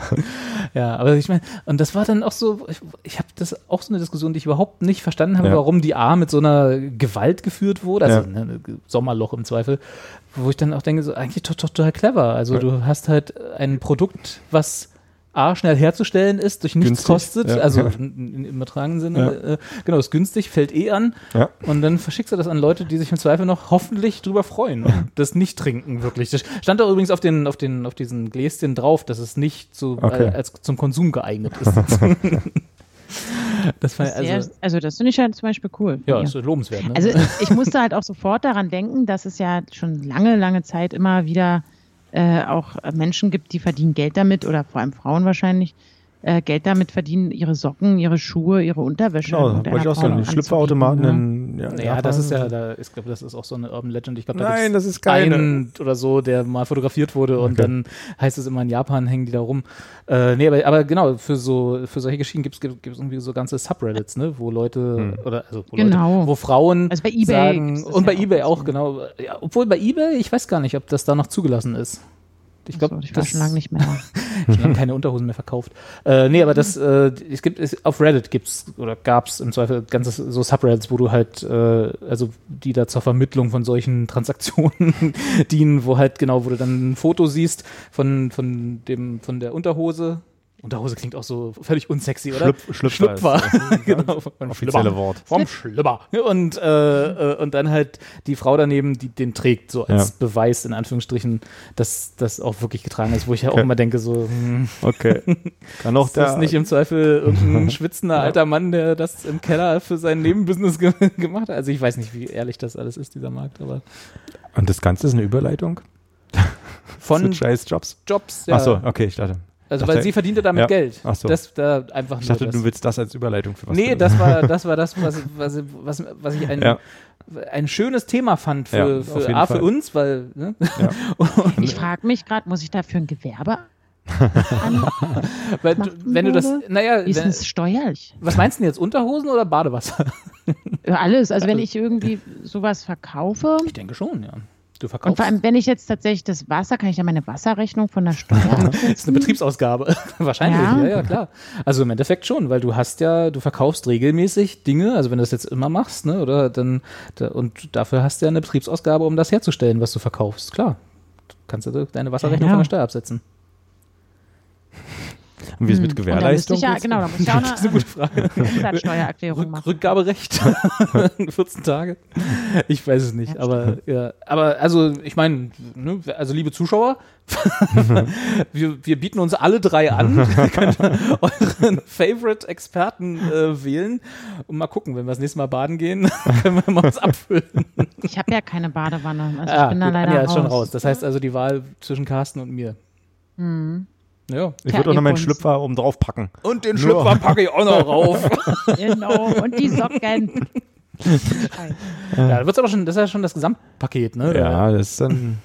ja, aber ich meine, und das war dann auch so, ich, ich habe das auch so eine Diskussion, die ich überhaupt nicht verstanden habe, Ja. warum die A mit so einer Gewalt geführt wurde, also Ja. ne, Sommerloch im Zweifel, wo ich dann auch denke, so eigentlich to- to- total clever. Also du hast halt ein Produkt, was A, schnell herzustellen ist, durch nichts Günstig, kostet, ja. also Ja. im übertragenen Sinne, äh, genau, ist günstig, fällt eh an Ja. und dann verschickst du das an Leute, die sich im Zweifel noch hoffentlich drüber freuen und das nicht trinken wirklich. Das stand da übrigens auf den, auf den, auf diesen Gläschen drauf, dass es nicht zu, Okay. äh, als zum Konsum geeignet ist. das war also, sehr, also das finde ich ja zum Beispiel cool. ja, Hier. ist lobenswert, ne? Also ich musste halt auch sofort daran denken, dass es ja schon lange, lange Zeit immer wieder äh, auch Menschen gibt, die verdienen Geld damit oder vor allem Frauen wahrscheinlich äh, Geld damit verdienen, ihre Socken, ihre Schuhe, ihre Unterwäsche. Genau, wollte ich auch sagen. Die anzubieten, Schlüpferautomaten ne? ja, Naja, Japan. das ist ja, da, ich glaube, das ist auch so eine Urban Legend. Ich glaube, da Nein, das ist keine. einen oder so, der mal fotografiert wurde und Okay. dann heißt es immer in Japan hängen die da rum. Äh, nee, aber, aber genau, für so für solche Geschichten gibt es irgendwie so ganze Subreddits, ne, wo Leute Hm. oder also wo, Genau. Leute, wo Frauen Also bei eBay sagen und bei ja auch eBay auch, bisschen. genau. Ja, obwohl bei eBay, ich weiß gar nicht, ob das da noch zugelassen ist. Ich glaube, so, ich war schon lange nicht mehr. ich habe keine Unterhosen mehr verkauft. Äh, nee, aber das, äh, es gibt, es, auf Reddit gibt's oder gab's im Zweifel ganze so Subreddits, wo du halt, äh, also die da zur Vermittlung von solchen Transaktionen dienen, wo halt genau, wo du dann ein Foto siehst von, von dem, von der Unterhose. Unterhose klingt auch so völlig unsexy, oder? Schlüpf, Schlüpfer. Schlüpfer. ist genau, offizielle. Wort. Vom Schlüpper. Und, äh, äh, und dann halt die Frau daneben, die den trägt, so als Ja. Beweis, in Anführungsstrichen, dass das auch wirklich getragen ist, wo ich ja auch Okay. immer denke, so, hm, Okay. Kann auch ist das nicht im Zweifel irgendein schwitzender alter Mann, der das im Keller für sein Nebenbusiness ge gemacht hat? Also ich weiß nicht, wie ehrlich das alles ist, dieser Markt, aber Und das Ganze ist eine Überleitung von Scheiß Jobs. Jobs, ja. Ach so, okay, ich dachte. Also dachte- weil sie verdiente damit Ja. Geld. Ach so. Das da einfach Ich dachte, das. du willst das als Überleitung für was. Nee, das war das war das, was, was, was, was ich ein, Ja. ein schönes Thema fand für, Ja, für, A, Fall. für uns, weil ne? Ja. Ich frage mich gerade, muss ich dafür ein Gewerbe weil du, wenn du das, naja, Wie ist wenn, es steuerlich? was meinst du denn jetzt, Unterhosen oder Badewasser? Alles. Also wenn ich irgendwie sowas verkaufe Ich denke schon, ja. Du und verkaufst. vor allem, wenn ich jetzt tatsächlich das Wasser, kann ich ja meine Wasserrechnung von der Steuer Das ist eine? Betriebsausgabe. Wahrscheinlich, ja. Ja. ja, klar. Also im Endeffekt schon, weil du hast ja, du verkaufst regelmäßig Dinge, also wenn du das jetzt immer machst, ne, oder dann, da, und dafür hast du ja eine Betriebsausgabe, um das herzustellen, was du verkaufst. Klar. Du kannst du deine Wasserrechnung Ja. von der Steuer absetzen. Und wie ist mit Gewährleistung? ich ja, genau, da muss ich auch Das ist eine gute Frage. eine Umsatzsteuererklärung Rück, machen. Rückgaberecht. 14 Tage. Ich weiß es nicht, aber ja, aber also ich meine, ne, also liebe Zuschauer, wir, wir bieten uns alle drei an. Ihr könnt euren Favorite Experten äh, wählen und mal gucken, wenn wir das nächste Mal baden gehen, können wir mal was abfüllen. Ich habe ja keine Badewanne. Also Ah, ich bin da leider Anja ist schon raus. Das heißt also die Wahl zwischen Carsten und mir. Mhm. Ja. Ich würde auch noch meinen. Schlüpfer oben drauf packen. Und den Nur- Schlüpfer packe ich auch noch rauf. Genau. Und die Socken. ja, da wird's aber schon, das ist ja schon das Gesamtpaket, ne? Ja, das ist dann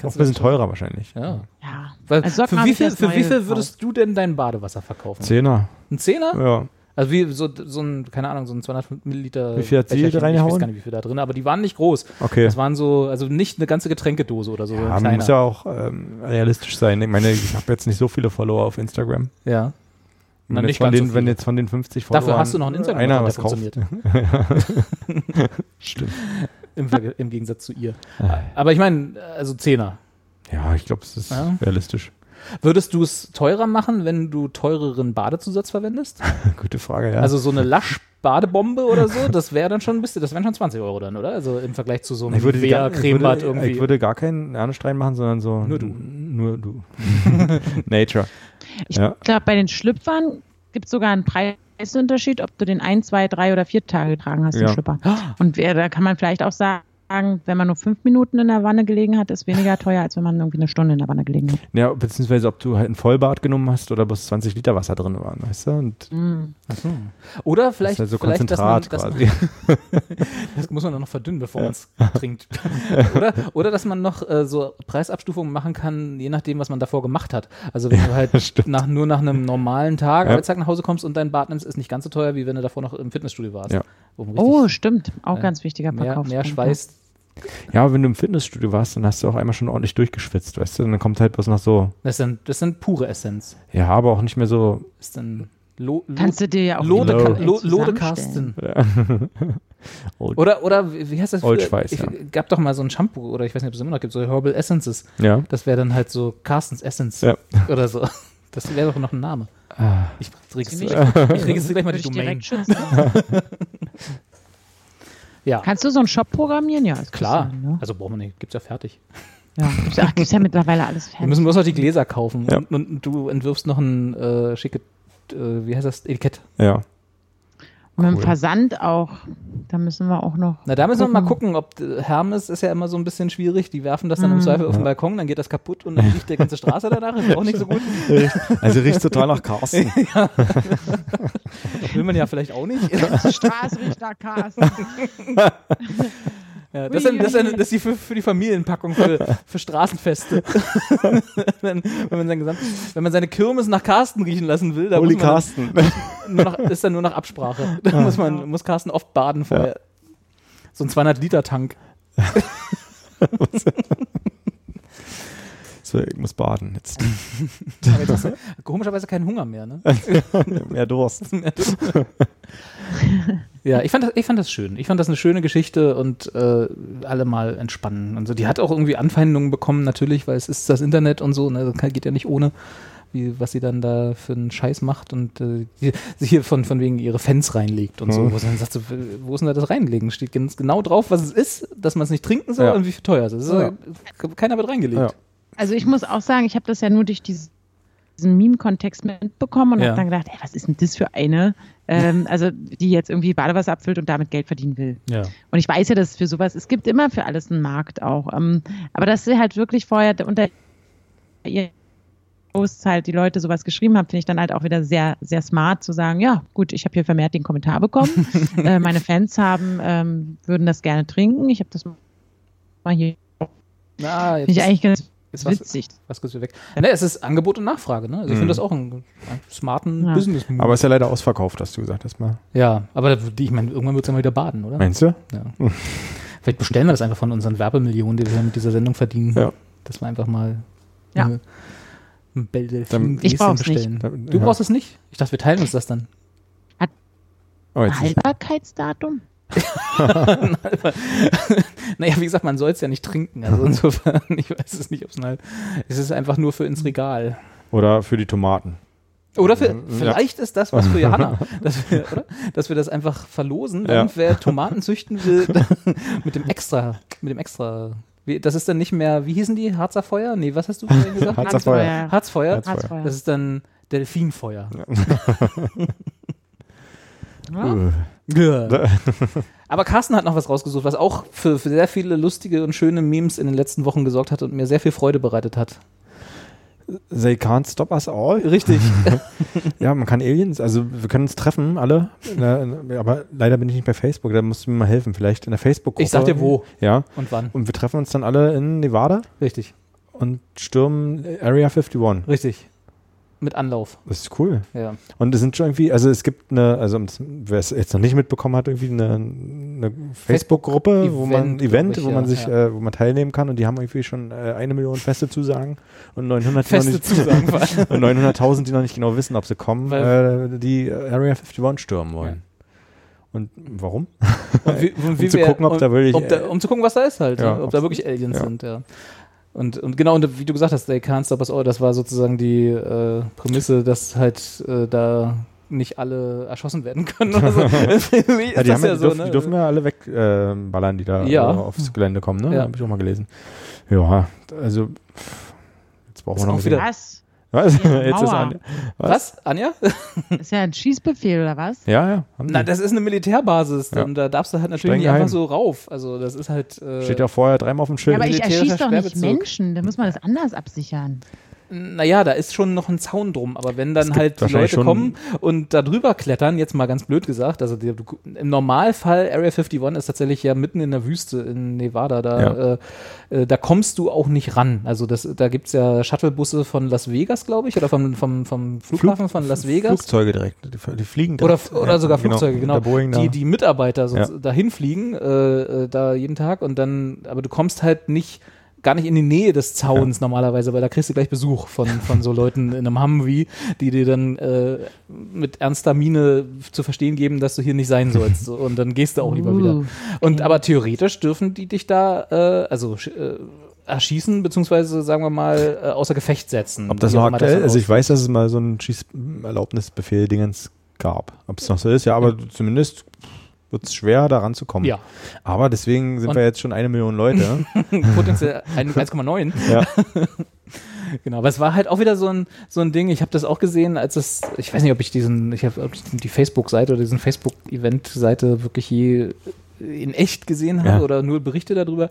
auch ein bisschen das- teurer wahrscheinlich. Ja. Ja. Weil Also für wie viel, für wie viel würdest du denn dein Badewasser verkaufen? Zehner. Ein Zehner? Ja. Also wie so, so ein, keine Ahnung, so ein 200 Milliliter. Wie viel hat sie. Ich reingehauen? weiß gar nicht, wie viel da drin, aber die waren nicht groß. Okay. Das waren so, also nicht eine ganze Getränkedose oder so. Ja, man muss ja auch ähm, realistisch sein. Ich meine, ich habe jetzt nicht so viele Follower auf Instagram. ja. Na, Wenn, nicht jetzt von ganz so den, wenn jetzt von den 50 Followern Dafür hast du noch einen Instagram, einer was funktioniert. Stimmt. Im, Im Gegensatz zu ihr. Aber ich meine, also Zehner. Ja, ich glaube, es ist Ja. realistisch. Würdest du es teurer machen, wenn du teureren Badezusatz verwendest? Gute Frage, ja. Also so eine Lasch Badebombe oder so, das wäre dann schon ein bisschen, das wären schon 20 Euro dann, oder? Also im Vergleich zu so einem ich würde, gar, ich würde, irgendwie. Ich würde gar keinen Ernest machen, sondern so. Nur du. Nur du. Nature. Ich ja. glaube, bei den Schlüpfern gibt es sogar einen Preisunterschied, ob du den ein, zwei, drei oder vier Tage getragen hast, ja. den Schlüpper. Und wer, da kann man vielleicht auch sagen, sagen, wenn man nur fünf Minuten in der Wanne gelegen hat, ist weniger teuer, als wenn man irgendwie eine Stunde in der Wanne gelegen hat. Ja, beziehungsweise ob du halt ein Vollbad genommen hast oder bloß 20 Liter Wasser drin waren, weißt du? Und mm. Oder vielleicht, das ist halt so vielleicht, Konzentrat dass man, quasi. das muss man dann noch verdünnen, bevor ja. man es trinkt. oder, oder dass man noch äh, so Preisabstufungen machen kann, je nachdem, was man davor gemacht hat. Also wenn du halt nach, nur nach einem normalen Tag, ja. Arbeitstag nach Hause kommst und dein Bad nimmst, ist nicht ganz so teuer, wie wenn du davor noch im Fitnessstudio warst. Ja. oh, stimmt. Auch äh, ganz wichtiger Mehr, mehr Schweiß ja, wenn du im Fitnessstudio warst, dann hast du auch einmal schon ordentlich durchgeschwitzt, weißt du? Und dann kommt halt bloß noch so. Das ist dann, das ist dann pure Essenz. Ja, aber auch nicht mehr so. Ist dann Lo, Lo, Kannst du dir ja auch Lode, Lo, Lode Carsten. Ja. oder, oder wie heißt das? Old Spice, ich, ja. gab doch mal so ein Shampoo, oder ich weiß nicht, ob es immer noch gibt, so Herbal Essences. Ja. Das wäre dann halt so Carstens Essence ja. oder so. Das wäre doch noch ein Name. Ah. Ich registriere registrier gleich mal die Domain. Ja. Kannst du so einen Shop programmieren? Ja, klar. Sein, ne? Also braucht man nicht, gibt's ja fertig. Ja, gibt's ja, gibt's ja mittlerweile alles fertig. Wir müssen bloß noch die Gläser kaufen ja. und, und, du entwirfst noch ein äh, schickes, äh, wie heißt das, Etikett. Ja. Und cool. mit dem Versand auch. Da müssen wir auch noch. Na, da müssen gucken. wir mal gucken, ob äh, Hermes ist ja immer so ein bisschen schwierig. Die werfen das dann im mhm. Zweifel auf den Balkon, dann geht das kaputt und dann riecht die ganze Straße danach. Ist auch nicht so gut. Also riecht total nach Carsten. ja. Will man ja vielleicht auch nicht. Die Straße riecht nach Carsten. Ja, das, ist, das, ist, das ist die für, für, die Familienpackung für, für Straßenfeste. wenn, wenn, man sein Gesamt, wenn man seine Kirmes nach Carsten riechen lassen will, da Holy muss man Carsten. Nur noch, ist dann nur nach Absprache. Da muss man muss Carsten oft baden vorher. So ein 200 Liter Tank. so, ich muss baden jetzt. jetzt komischerweise keinen Hunger mehr, ne? mehr Durst. Mehr Durst. Ja, ich fand, das, ich fand das schön. Ich fand das eine schöne Geschichte und äh, alle mal entspannen. Und so. Die hat auch irgendwie Anfeindungen bekommen, natürlich, weil es ist das Internet und so, ne? Das geht ja nicht ohne, wie, was sie dann da für einen Scheiß macht und äh, sich hier von, von wegen ihre Fans reinlegt und mhm. so. Wo sie dann sagt, so, wo ist denn da das reinlegen? Steht genau drauf, was es ist, dass man es nicht trinken soll ja. und wie viel teuer es ist. Ja. Keiner wird reingelegt. Ja. Also ich muss auch sagen, ich habe das ja nur durch dieses diesen Meme-Kontext mitbekommen und ja. habe dann gedacht, ey, was ist denn das für eine, ähm, also die jetzt irgendwie Badewasser abfüllt und damit Geld verdienen will. Ja. Und ich weiß ja, dass für sowas, es gibt immer für alles einen Markt auch. Ähm, aber dass sie halt wirklich vorher unter ihr Posts halt die Leute sowas geschrieben haben, finde ich dann halt auch wieder sehr, sehr smart zu sagen, ja, gut, ich habe hier vermehrt den Kommentar bekommen. äh, meine Fans haben, ähm, würden das gerne trinken. Ich habe das mal hier. Ah, jetzt ich eigentlich ganz ist was, witzig. Was kurz weg. Ne, es ist Angebot und Nachfrage, ne? Also ich finde mhm. das auch einen, einen smarten ja. business -Move. Aber ist ja leider ausverkauft, hast du gesagt, erstmal. Ja, aber ich meine, irgendwann wird es ja mal wieder baden, oder? Meinst du? Ja. Vielleicht bestellen wir das einfach von unseren Werbemillionen, die wir mit dieser Sendung verdienen. Ja. Dass wir einfach mal ja. ein Bell Ich brauch's bestellen. Nicht. Du brauchst es nicht? Ich dachte, wir teilen uns das dann. Hat oh, Haltbarkeitsdatum? naja, wie gesagt, man soll es ja nicht trinken. Also insofern, ich weiß es nicht, ob es halt. Es ist einfach nur für ins Regal. Oder für die Tomaten. Oder für, vielleicht ja. ist das was für Johanna, dass wir, oder? dass wir das einfach verlosen, ja. und wer Tomaten züchten will, mit dem extra, mit dem extra. Das ist dann nicht mehr, wie hießen die? Harzer Feuer? Nee, was hast du gesagt? Harzfeuer. Harzfeuer. Harzfeuer. Das ist dann Delfinfeuer. Ja. Uh. Aber Carsten hat noch was rausgesucht, was auch für, für, sehr viele lustige und schöne Memes in den letzten Wochen gesorgt hat und mir sehr viel Freude bereitet hat. They can't stop us all. Richtig. ja, man kann Aliens, also wir können uns treffen, alle. aber leider bin ich nicht bei Facebook, da musst du mir mal helfen. Vielleicht in der Facebook-Gruppe. Ich sag dir wo. Ja. Und wann. Und wir treffen uns dann alle in Nevada. Richtig. Und stürmen Area 51. Richtig mit Anlauf. Das ist cool. Ja. Und es sind schon irgendwie, also es gibt eine, also wer es jetzt noch nicht mitbekommen hat, irgendwie eine, eine Facebook-Gruppe, wo man Event, ich, wo man sich, ja. äh, wo man teilnehmen kann und die haben irgendwie schon äh, eine Million feste Zusagen und 900 feste Zusagen und 900.000, die noch nicht genau wissen, ob sie kommen, äh, die Area 51 stürmen wollen. Ja. Und warum? Und wie, und wie um zu gucken, ob da wirklich. Um, da, um, zu gucken, was da ist halt. Ja, ob da wirklich Aliens sind, ja. Und, und genau, und wie du gesagt hast, They Can't Stop Us All, das war sozusagen die äh, Prämisse, dass halt äh, da nicht alle erschossen werden können oder so. ja, die, haben ja, so, dürfen, ne? die dürfen ja alle wegballern, äh, die da ja. aufs Gelände kommen, ne? Ja. Habe ich auch mal gelesen. Ja, also jetzt brauchen wir noch wieder. Was? Was? Jetzt ist Anja. Was? was? Anja? ist ja ein Schießbefehl oder was? Ja, ja. Na, das ist eine Militärbasis. Ja. Und da darfst du halt natürlich nicht einfach so rauf. Also das ist halt. Äh, Steht ja vorher dreimal auf dem Schild. Ja, aber ich erschieße doch nicht Menschen. Da muss man das anders absichern naja, da ist schon noch ein Zaun drum, aber wenn dann halt die Leute kommen und da drüber klettern, jetzt mal ganz blöd gesagt, also die, im Normalfall Area 51 ist tatsächlich ja mitten in der Wüste in Nevada, da, ja. äh, äh, da kommst du auch nicht ran. Also das, da gibt's ja Shuttlebusse von Las Vegas, glaube ich, oder vom, vom, vom Flughafen Flug, von Las Vegas. Flugzeuge direkt, die, die fliegen direkt. Oder, oder sogar genau. Flugzeuge, genau. genau. Die, die Mitarbeiter so ja. dahin fliegen, äh, äh, da jeden Tag und dann, aber du kommst halt nicht gar nicht in die Nähe des Zauns ja. normalerweise, weil da kriegst du gleich Besuch von, von so Leuten in einem Humvee, die dir dann äh, mit ernster Miene zu verstehen geben, dass du hier nicht sein sollst. und dann gehst du auch lieber wieder. Uh, und aber theoretisch dürfen die dich da, äh, also äh, erschießen, beziehungsweise sagen wir mal, äh, außer Gefecht setzen. Ob das noch aktuell ist, also ich weiß, dass es mal so ein Schießerlaubnisbefehl-Dingens gab. Ob es noch so ist, ja, aber ja. zumindest wird es schwer, da ranzukommen. Ja. Aber deswegen sind Und wir jetzt schon eine Million Leute. Potenziell 1,9. ja. Genau, aber es war halt auch wieder so ein, so ein Ding, ich habe das auch gesehen, als es, ich weiß nicht, ob ich diesen, ich habe die Facebook-Seite oder diesen Facebook-Event-Seite wirklich je in echt gesehen habe ja. oder nur Berichte darüber,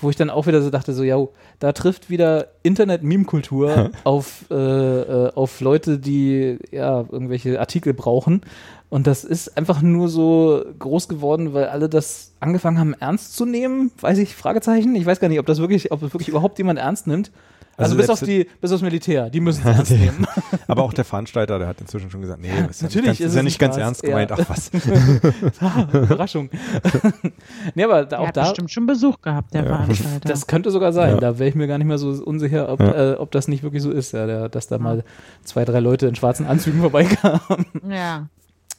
wo ich dann auch wieder so dachte, so, ja, da trifft wieder Internet-Meme-Kultur auf, äh, äh, auf Leute, die ja irgendwelche Artikel brauchen und das ist einfach nur so groß geworden, weil alle das angefangen haben, ernst zu nehmen. Weiß ich, Fragezeichen. Ich weiß gar nicht, ob das wirklich, ob das wirklich überhaupt jemand ernst nimmt. Also, also bis auf die, bis aufs Militär, die müssen es ernst nehmen. Aber auch der Veranstalter, der hat inzwischen schon gesagt, nee, ist natürlich ja nicht ganz, ist, ist ja nicht ganz ernst gemeint. Ach was. ah, Überraschung. nee, aber da, auch hat da bestimmt schon Besuch gehabt, der ja. Veranstalter. Das könnte sogar sein. Ja. Da wäre ich mir gar nicht mehr so unsicher, ob, äh, ob das nicht wirklich so ist, ja, der, dass da mal zwei, drei Leute in schwarzen Anzügen vorbeikamen. Ja.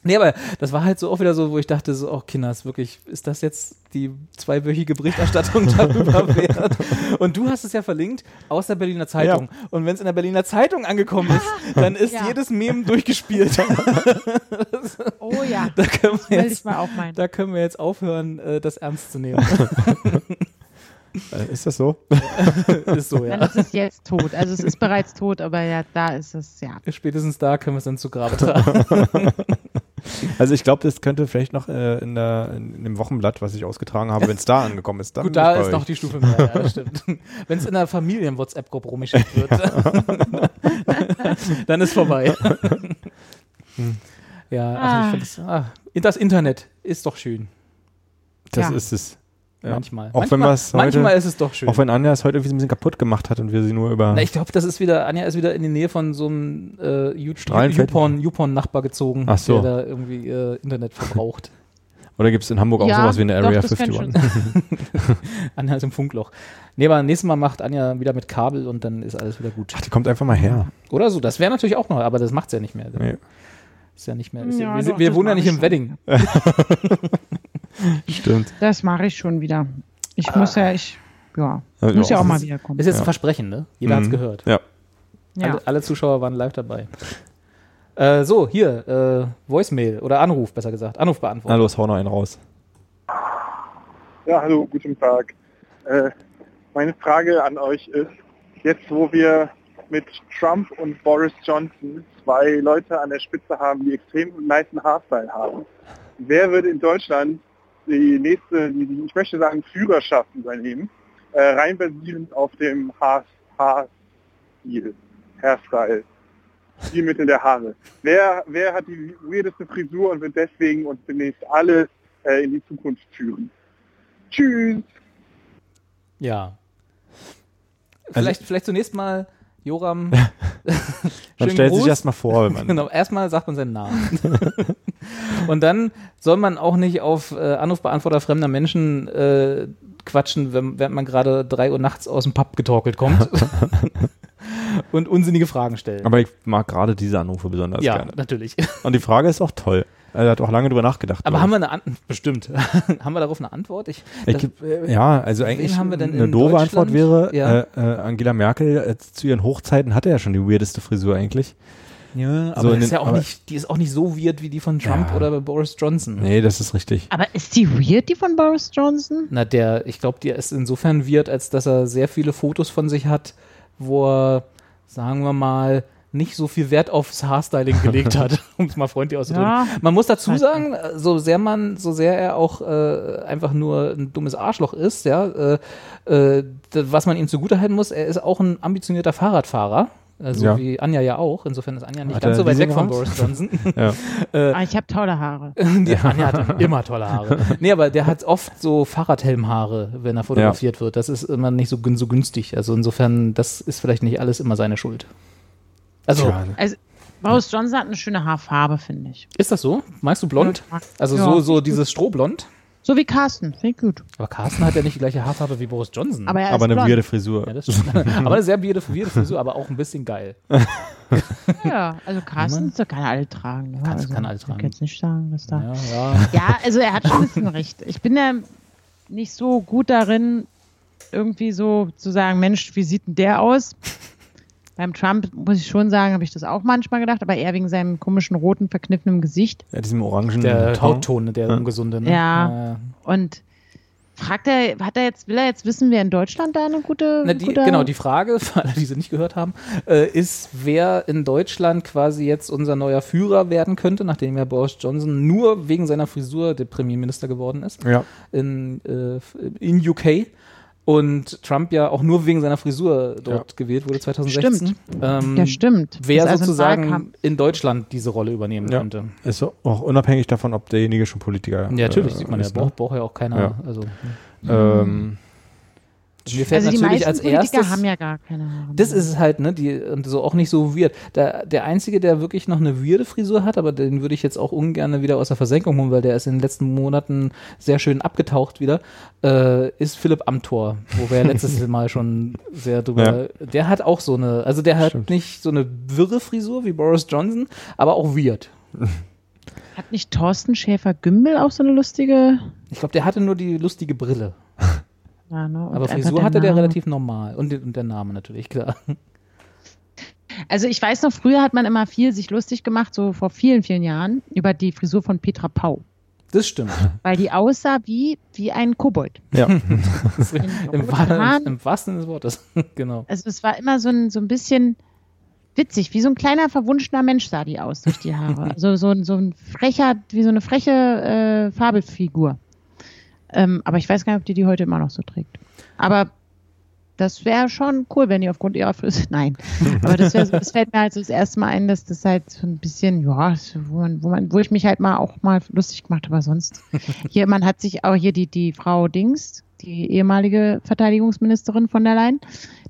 Nee, aber das war halt so auch wieder so, wo ich dachte, so, oh Kinders, wirklich, ist das jetzt die zweiwöchige Berichterstattung darüber wert? Und du hast es ja verlinkt aus der Berliner Zeitung. Ja. Und wenn es in der Berliner Zeitung angekommen ist, dann ist ja. jedes Mem durchgespielt. oh ja, da können wir jetzt, Da können wir jetzt aufhören, äh, das ernst zu nehmen. Äh, ist das so? ist so, ja. Dann ist es jetzt tot. Also es ist bereits tot, aber ja, da ist es, ja. Spätestens da können wir es dann zu Grabe tragen. Also ich glaube, das könnte vielleicht noch äh, in, der, in dem Wochenblatt, was ich ausgetragen habe, wenn es da angekommen ist, dann Gut, da ist euch. noch die Stufe mehr, ja, das stimmt. Wenn es in der Familien-WhatsApp-Gruppe rumgeschickt wird, dann ist vorbei. Hm. Ja, also ah. ich finde ah, das Internet ist doch schön. Das ja. ist es. Ja. Manchmal. Auch manchmal, wenn heute, manchmal ist es doch schön. Auch wenn Anja es heute irgendwie ein bisschen kaputt gemacht hat und wir sie nur über. Na, ich glaube, das ist wieder, Anja ist wieder in die Nähe von so einem äh, YouPorn-Nachbar gezogen, Ach so. der da irgendwie äh, Internet verbraucht. Oder gibt es in Hamburg auch ja, sowas wie eine Area doch, 51? Anja ist im Funkloch. Nee, aber nächstes Mal macht Anja wieder mit Kabel und dann ist alles wieder gut. Ach, die kommt einfach mal her. Oder so, das wäre natürlich auch noch, aber das macht sie ja nicht mehr. Nee. Ist ja nicht mehr. Ja, ja, wir, doch, wir wohnen ja nicht im Wedding. Stimmt. Das mache ich schon wieder. Ich ah. muss ja, ich, ja, ja muss ja auch mal wiederkommen. Ist jetzt ein Versprechen, ne? Jeder mhm. es gehört. Ja. Alle, alle, Zuschauer waren live dabei. Äh, so, hier, äh, Voicemail oder Anruf, besser gesagt. Anruf beantworten. Na los, hau noch einen raus. Ja, hallo, guten Tag. Äh, meine Frage an euch ist, jetzt wo wir mit Trump und Boris Johnson zwei Leute an der Spitze haben, die extrem nice Haarstyle haben, wer würde in Deutschland die nächste, die, ich möchte sagen, Führerschaft übernehmen, äh, rein basierend auf dem Haarstil, Hairstyle, Stilmittel der Haare. Wer, wer hat die weirdeste Frisur und wird deswegen uns demnächst alle äh, in die Zukunft führen? Tschüss! Ja. Also vielleicht, vielleicht zunächst mal Joram. man stellt Gruß. sich erstmal vor. Wenn man genau, erstmal sagt man seinen Namen. und dann soll man auch nicht auf äh, Anrufbeantworter fremder Menschen äh, quatschen, wenn, wenn man gerade drei Uhr nachts aus dem Pub getorkelt kommt. und unsinnige Fragen stellen. Aber ich mag gerade diese Anrufe besonders ja, gerne. Ja, natürlich. Und die Frage ist auch toll. Er hat auch lange drüber nachgedacht. Aber haben wir eine Antwort? Bestimmt. haben wir darauf eine Antwort? Ich, ich geb, äh, ja, also eigentlich haben wir denn eine doofe Antwort wäre, ja. äh, äh, Angela Merkel äh, zu ihren Hochzeiten hatte ja schon die weirdeste Frisur eigentlich. Ja, aber, so ist ja auch nicht, die ist auch nicht so weird wie die von Trump ja. oder Boris Johnson. Nee, das ist richtig. Aber ist die weird, die von Boris Johnson? Na, der, ich glaube, die ist insofern weird, als dass er sehr viele Fotos von sich hat, wo er, sagen wir mal, nicht so viel Wert aufs Haarstyling gelegt hat, um es mal freundlich auszudrücken. Ja. Man muss dazu sagen, so sehr man, so sehr er auch äh, einfach nur ein dummes Arschloch ist, ja, äh, äh, was man ihm zugutehalten muss, er ist auch ein ambitionierter Fahrradfahrer. So ja. wie Anja ja auch. Insofern ist Anja nicht hat ganz so weit weg von Boris Johnson. ja. äh, ah, ich habe tolle Haare. Die Anja hat immer tolle Haare. Nee, aber der hat oft so Fahrradhelmhaare, wenn er fotografiert ja. wird. Das ist immer nicht so, so günstig. Also insofern, das ist vielleicht nicht alles immer seine Schuld. Also, also Boris Johnson hat eine schöne Haarfarbe, finde ich. Ist das so? Meinst du blond? Also so, so dieses Strohblond? So wie Carsten, finde ich gut. Aber Carsten hat ja nicht die gleiche Haarfarbe wie Boris Johnson. Aber, aber eine weirde Frisur. Ja, aber eine sehr weirde, weirde Frisur, aber auch ein bisschen geil. ja, also Carsten kann alle tragen. Ja. Kannst, also, kann alle tragen. Ich kann jetzt nicht sagen, dass da. Ja, ja. ja, also er hat schon ein bisschen recht. Ich bin ja nicht so gut darin, irgendwie so zu sagen, Mensch, wie sieht denn der aus? Beim Trump, muss ich schon sagen, habe ich das auch manchmal gedacht, aber eher wegen seinem komischen, roten, verkniffenen Gesicht. Ja, diesem orangen Der Ton. Hautton, der ja. ungesunde. Ne? Ja. ja. Und fragt er, hat er jetzt, will er jetzt wissen, wer in Deutschland da eine gute. Na, die, genau, die Frage, für alle, die sie nicht gehört haben, äh, ist, wer in Deutschland quasi jetzt unser neuer Führer werden könnte, nachdem ja Boris Johnson nur wegen seiner Frisur der Premierminister geworden ist. Ja. In, äh, in UK und Trump ja auch nur wegen seiner Frisur dort ja. gewählt wurde 2016. Stimmt. Ähm, ja, stimmt. Wer also sozusagen in Deutschland diese Rolle übernehmen ja. könnte. Ist auch unabhängig davon, ob derjenige schon Politiker ist. Ja, natürlich, äh, sieht man ist, ja. Braucht, braucht ja auch keiner. Ja. Also, ähm, mir fällt also natürlich als erstes. haben ja gar keine Haare. Das ist es halt, ne? Die, und so auch nicht so weird. Der, der Einzige, der wirklich noch eine weirde Frisur hat, aber den würde ich jetzt auch ungern wieder aus der Versenkung holen, weil der ist in den letzten Monaten sehr schön abgetaucht wieder, äh, ist Philipp Amthor, wo wir ja letztes Mal schon sehr drüber. Ja. Der hat auch so eine, also der hat Stimmt. nicht so eine wirre Frisur wie Boris Johnson, aber auch weird. Hat nicht Thorsten Schäfer-Gümbel auch so eine lustige? Ich glaube, der hatte nur die lustige Brille. Ja, ne? Aber Frisur hatte der relativ normal. Und, und der Name natürlich, klar. Also ich weiß noch, früher hat man immer viel sich lustig gemacht, so vor vielen, vielen Jahren, über die Frisur von Petra Pau. Das stimmt. Weil die aussah wie, wie ein Kobold. Ja. Im, Im, Im, wahrsten des Wortes. genau. Also es war immer so ein, so ein bisschen witzig, wie so ein kleiner verwunschener Mensch sah die aus durch die Haare. also so, so ein frecher, wie so eine freche äh, Fabelfigur. Ähm, aber ich weiß gar nicht, ob die die heute immer noch so trägt. Aber das wäre schon cool, wenn die aufgrund ihrer Frisur. Nein. Aber das, wär, das fällt mir halt so das erste Mal ein, dass das halt so ein bisschen, ja, wo, man, wo, man, wo ich mich halt mal auch mal lustig gemacht habe, aber sonst. Hier, man hat sich auch hier die, die Frau Dings, die ehemalige Verteidigungsministerin von der Leyen,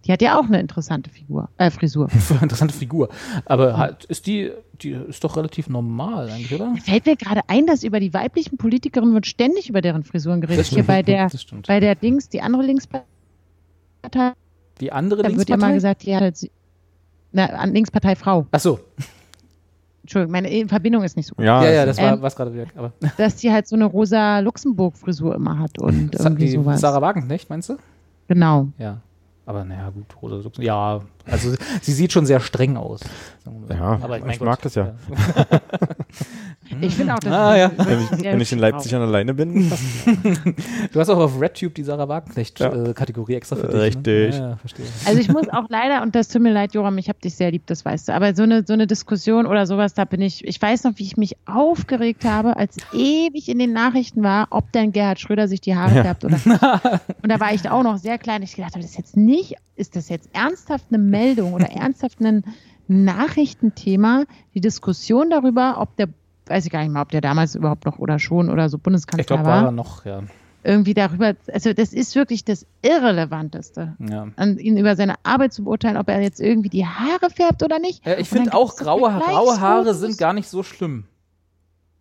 die hat ja auch eine interessante Figur, äh, Frisur. interessante Figur. Aber halt, ist die, die ist doch relativ normal eigentlich, oder? Fällt mir gerade ein, dass über die weiblichen Politikerinnen wird ständig über deren Frisuren geredet. Hier bei der, bei der Dings, die andere Linkspartei. Die andere da Linkspartei? Da wird ja mal gesagt, die hat, na, Linkspartei Frau. Ach so. Entschuldigung, meine Verbindung ist nicht so gut. Ja, ja, ja das war ähm, was gerade weg. Aber. Dass die halt so eine rosa Luxemburg-Frisur immer hat und irgendwie die sowas. Sarah Wagenknecht, meinst du? Genau. Ja. Aber naja, gut, rosa Luxemburg. Ja, also sie sieht schon sehr streng aus. Ja, aber ich, ich mag das ja. ich finde auch, dass ah, ja. wenn, ich, wenn ich in Leipzig an alleine bin. du hast auch auf RedTube die Sarah Wagenknecht-Kategorie ja. äh, extra für dich. Ne? Richtig. Ne? Ja, verstehe. Also ich muss auch leider, und das tut mir leid, Joram, ich habe dich sehr lieb, das weißt du, aber so eine, so eine Diskussion oder sowas, da bin ich, ich weiß noch, wie ich mich aufgeregt habe, als ewig in den Nachrichten war, ob denn Gerhard Schröder sich die Haare färbt oder nicht. Und da war ich auch noch sehr klein. Ich gedacht habe, das ist jetzt nicht, ist das jetzt ernsthaft eine Meldung oder ernsthaft ein Nachrichtenthema, die Diskussion darüber, ob der, weiß ich gar nicht mal, ob der damals überhaupt noch oder schon oder so Bundeskanzler ich glaub, war. war er noch, ja. Irgendwie darüber, also das ist wirklich das Irrelevanteste, ja. an ihn über seine Arbeit zu beurteilen, ob er jetzt irgendwie die Haare färbt oder nicht. Ja, ich finde auch graue, graue Haare sind gar nicht so schlimm.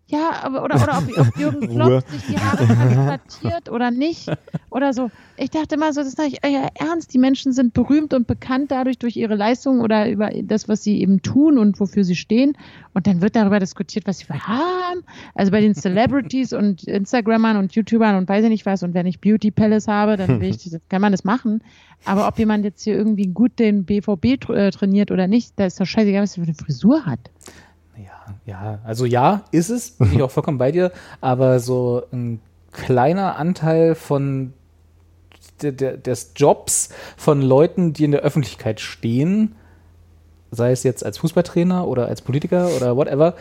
Ja, aber oder, oder ob, ob Jürgen Klopp sich die Haare transplantiert oder nicht. Oder so. Ich dachte immer so, das ist nicht euer Ernst. Die Menschen sind berühmt und bekannt dadurch durch ihre Leistung oder über das, was sie eben tun und wofür sie stehen. Und dann wird darüber diskutiert, was sie haben. Also bei den Celebrities und Instagrammern und YouTubern und weiß ich nicht was. Und wenn ich Beauty Palace habe, dann will ich, kann man das machen. Aber ob jemand jetzt hier irgendwie gut den BVB äh, trainiert oder nicht, da ist doch scheißegal, was er für eine Frisur hat. Ja, ja, also ja, ist es, bin ich auch vollkommen bei dir, aber so ein kleiner Anteil von de, de, des Jobs von Leuten, die in der Öffentlichkeit stehen, sei es jetzt als Fußballtrainer oder als Politiker oder whatever,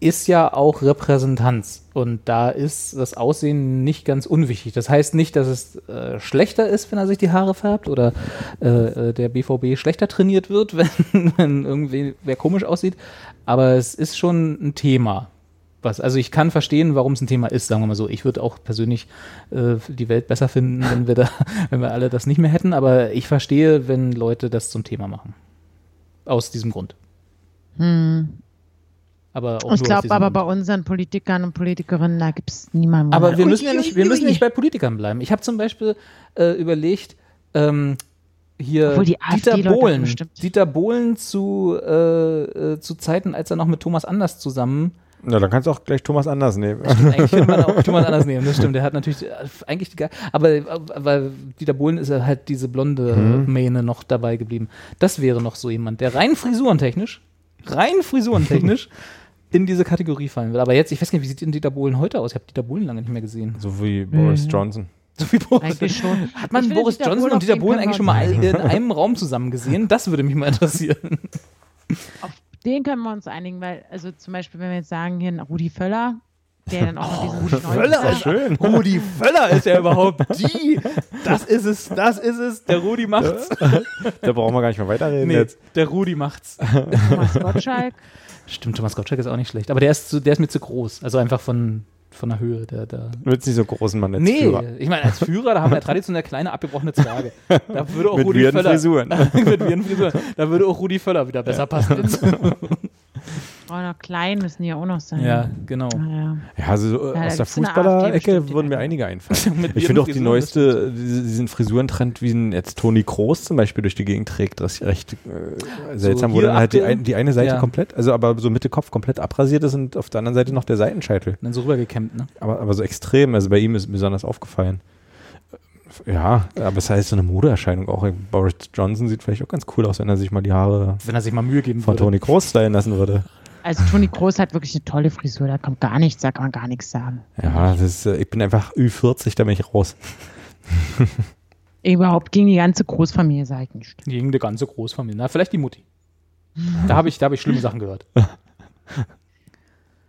ist ja auch Repräsentanz. Und da ist das Aussehen nicht ganz unwichtig. Das heißt nicht, dass es äh, schlechter ist, wenn er sich die Haare färbt oder äh, der BVB schlechter trainiert wird, wenn, wenn irgendwie wer komisch aussieht. Aber es ist schon ein Thema. Was, also ich kann verstehen, warum es ein Thema ist, sagen wir mal so. Ich würde auch persönlich äh, die Welt besser finden, wenn wir da, wenn wir alle das nicht mehr hätten. Aber ich verstehe, wenn Leute das zum Thema machen. Aus diesem Grund. Hm. Aber auch ich glaube aber Grund. bei unseren Politikern und Politikerinnen, da gibt es niemanden. Aber wir müssen ja nicht, wir müssen nicht bei Politikern bleiben. Ich habe zum Beispiel äh, überlegt, ähm, hier Dieter Bohlen, Dieter Bohlen zu, äh, äh, zu Zeiten, als er noch mit Thomas Anders zusammen, Na, dann kannst du auch gleich Thomas Anders nehmen. eigentlich könnte man auch Thomas Anders nehmen, das stimmt, der hat natürlich äh, eigentlich die, aber weil Dieter Bohlen ist ja halt diese blonde Mhm. Mähne noch dabei geblieben. Das wäre noch so jemand, der rein frisurentechnisch, rein frisurentechnisch in diese Kategorie fallen will. Aber jetzt, ich weiß gar nicht, wie sieht denn Dieter Bohlen heute aus? Ich habe Dieter Bohlen lange nicht mehr gesehen. So wie Boris Mhm. Johnson. So wie Boris. Eigentlich schon. Hat man Boris Johnson und Dieter Bohlen eigentlich schon mal in einem Raum zusammen gesehen? Das würde mich mal interessieren. Auf den können wir uns einigen, weil, also zum Beispiel, wenn wir jetzt sagen, hier ein Rudi Völler, der dann auch noch diesen Völler ist schön. Rudi Völler ist ja überhaupt die. Das ist es, das ist es. Der Rudi macht's. Da brauchen wir gar nicht mehr weiterreden Nee, jetzt. der Rudi macht's. Thomas Gottschalk. Stimmt, Thomas Gottschalk ist auch nicht schlecht. Aber der ist, zu, der ist mir zu groß. Also einfach von, von der Höhe. Der, der Du willst nicht so großen Mann als Nee, Führer. ich meine, als Führer, da haben wir traditionell kleine, abgebrochene Zwerge. Da würde auch Mit Rudi Völler. Frisuren. mit Frisuren. Da würde auch Rudi Völler wieder besser passen. Noch klein müssen die ja auch noch sein. ja, genau. Naja. Ja, also so, äh, Ja, aus der Fußballer-Ecke würden mir einige einfallen. Ich finde auch die neueste, diese- diesen Frisurentrend, wie ihn jetzt Toni Kroos zum Beispiel durch die Gegend trägt, das ist recht äh, seltsam, wo hier dann halt die, ein, die eine Seite Ja. komplett, also aber so Mitte Kopf komplett abrasiert ist und auf der anderen Seite noch der Seitenscheitel. Und dann so rübergekämmt, ne? Aber, aber so extrem, also bei ihm ist mir besonders aufgefallen. Ja, aber es heißt so eine Modeerscheinung auch. Boris Johnson sieht vielleicht auch ganz cool aus, wenn er sich mal die Haare Wenn er sich mal Mühe geben von würde. Toni Kroos stylen lassen würde. Also Toni Kroos hat wirklich eine tolle Frisur, da kommt gar nichts, da kann man gar nichts sagen. Ja, das ist, äh, ich bin einfach Ü40, da bin ich raus. Überhaupt gegen die ganze Großfamilie sage ich nicht. Gegen die ganze Großfamilie. Na, vielleicht die Mutti. Da habe ich, da hab ich schlimme Sachen gehört.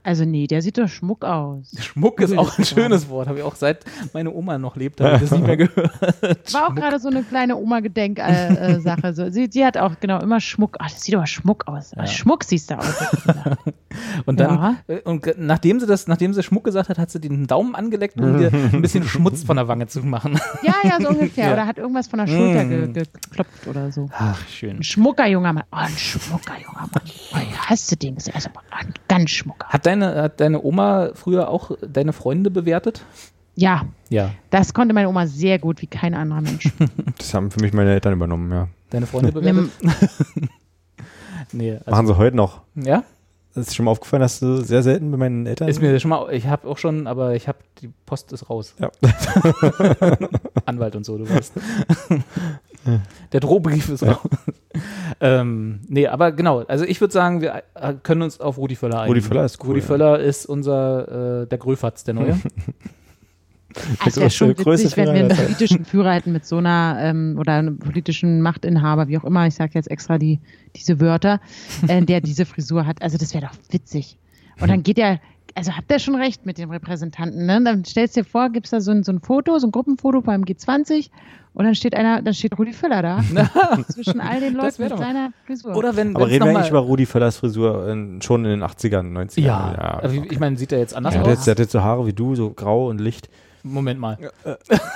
Also nee, der sieht doch Schmuck aus. Schmuck ist auch ein schönes Wort. Habe ich auch seit meine Oma noch lebt, habe ich das nicht mehr gehört. War auch gerade so eine kleine Oma-Gedenk-Sache. Sache. so. sie, sie hat auch genau immer Schmuck. Ach, das sieht aber Schmuck aus. Ja. Schmuck siehst du aus. Und dann, Ja. äh, und nachdem sie das, nachdem sie Schmuck gesagt hat, hat sie den Daumen angeleckt, um dir ein bisschen Schmutz von der Wange zu machen. ja, ja, so ungefähr. Ja. Oder hat irgendwas von der Schulter Mm. ge geklopft oder so. Ach, schön. Ein schmucker junger Mann. Oh, ein schmucker junger Mann. Oh, ja, hast du den gesehen? Also, ein ganz schmucker. Hat deine, hat deine Oma früher auch deine Freunde bewertet? Ja, Ja. das konnte meine Oma sehr gut wie kein anderer Mensch. Das haben für mich meine Eltern übernommen, ja. Deine Freunde bewertet? nee. Also, Machen sie heute noch. ja? Das ist schon mal aufgefallen, dass du sehr selten bei meinen Eltern. Ist mir schon mal, ich habe auch schon, aber ich habe, die Post ist raus. Ja. Anwalt und so, du weißt. Der Drohbrief ist raus. ähm, nee, aber genau, also ich würde sagen, wir äh, können uns auf Rudi Völler einigen. Rudi Völler ist cool, Rudi ja. Völler ist unser, äh, der Gröfatz, der Neue. Also wäre schon witzig, wenn wir einen politischen Führer hätten mit so einer, ähm, oder einen politischen Machtinhaber, wie auch immer, ich sage jetzt extra die, diese Wörter, äh, der diese Frisur hat. Also das wäre doch witzig. Und dann geht er, also habt ihr schon recht mit dem Repräsentanten, ne? Dann stellst du dir vor, gibt's da so ein, so ein Foto, so ein Gruppenfoto beim G20 und dann steht einer, dann steht Rudi Völler da. zwischen all den Leuten mit seiner Frisur. Oder wenn, aber reden wir eigentlich über Rudi Völlers Frisur in, schon in den 80ern, 90ern? Ja, also ich meine, sieht er jetzt anders Ja, der, aus? hat- der hat jetzt so Haare wie du, so grau und Licht. Moment mal.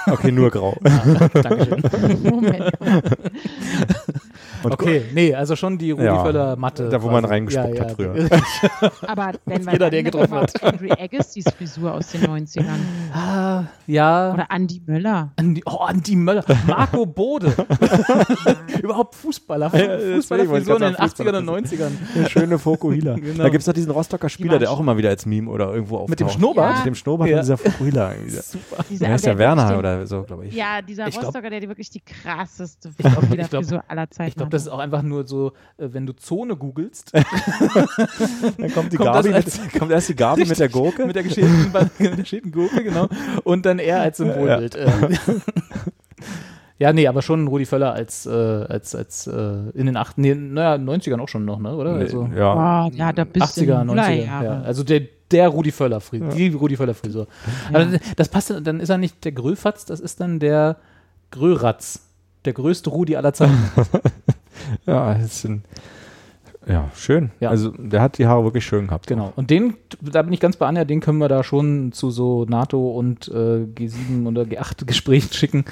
Okay, nur grau. Dankeschön. Moment. okay, nee, also schon die Rudi Ja, Völler Matte. da, wo man reingespuckt hat früher. Aber wenn wir Jeder, der getroffen mal auf Andrew Agassiz Frisur aus den 90ern. Ah, ja. Oder Andy Möller. Andi, oh, Andi Möller, Marco Bode. Überhaupt Fußballer. Ja, Fußballerfrisuren in den gerade 80ern sagen, und 90ern. Eine schöne Fokuhila. Genau. Da gibt es doch diesen Rostocker Spieler, der auch immer wieder als Meme oder irgendwo auftaucht. Mit dem Schnurrbart? Mit dem Schnurrbart Ja. und dieser Fokuhila. irgendwie. Super. Der heißt der ja Werner oder so, glaube ich. Ja, dieser Rostocker, der wirklich die krasseste glaub- ich Frisur glaub- aller Zeiten Ich glaube, hat. das ist auch einfach nur so, äh, wenn du Zone googelst, Dann kommt, die Kommt Gabi das mit, kommt erst die Gabi mit der Gurke. mit der geschälten, mit der Gurke, genau, und dann er als Symbolbild. äh. Ja, nee, aber schon Rudi Völler als, äh, als, als äh, in den 8, nee, naja, 90ern auch schon noch, ne? Oder? Also, ja. Oh, ja, da bist 80er, du 90er. Ja. Also der, der Rudi Völler Frisur, die Rudi Völler Frisur. Aber das passt, dann ist er nicht der Gröfatz, das ist dann der Gröratz. Der größte Rudi aller Zeiten. Ja, das sind, ja, schön. Ja. Also der hat die Haare wirklich schön gehabt. Genau. Und den, da bin ich ganz bei Anja, den können wir da schon zu so NATO und äh, G7 oder G8 Gesprächen schicken.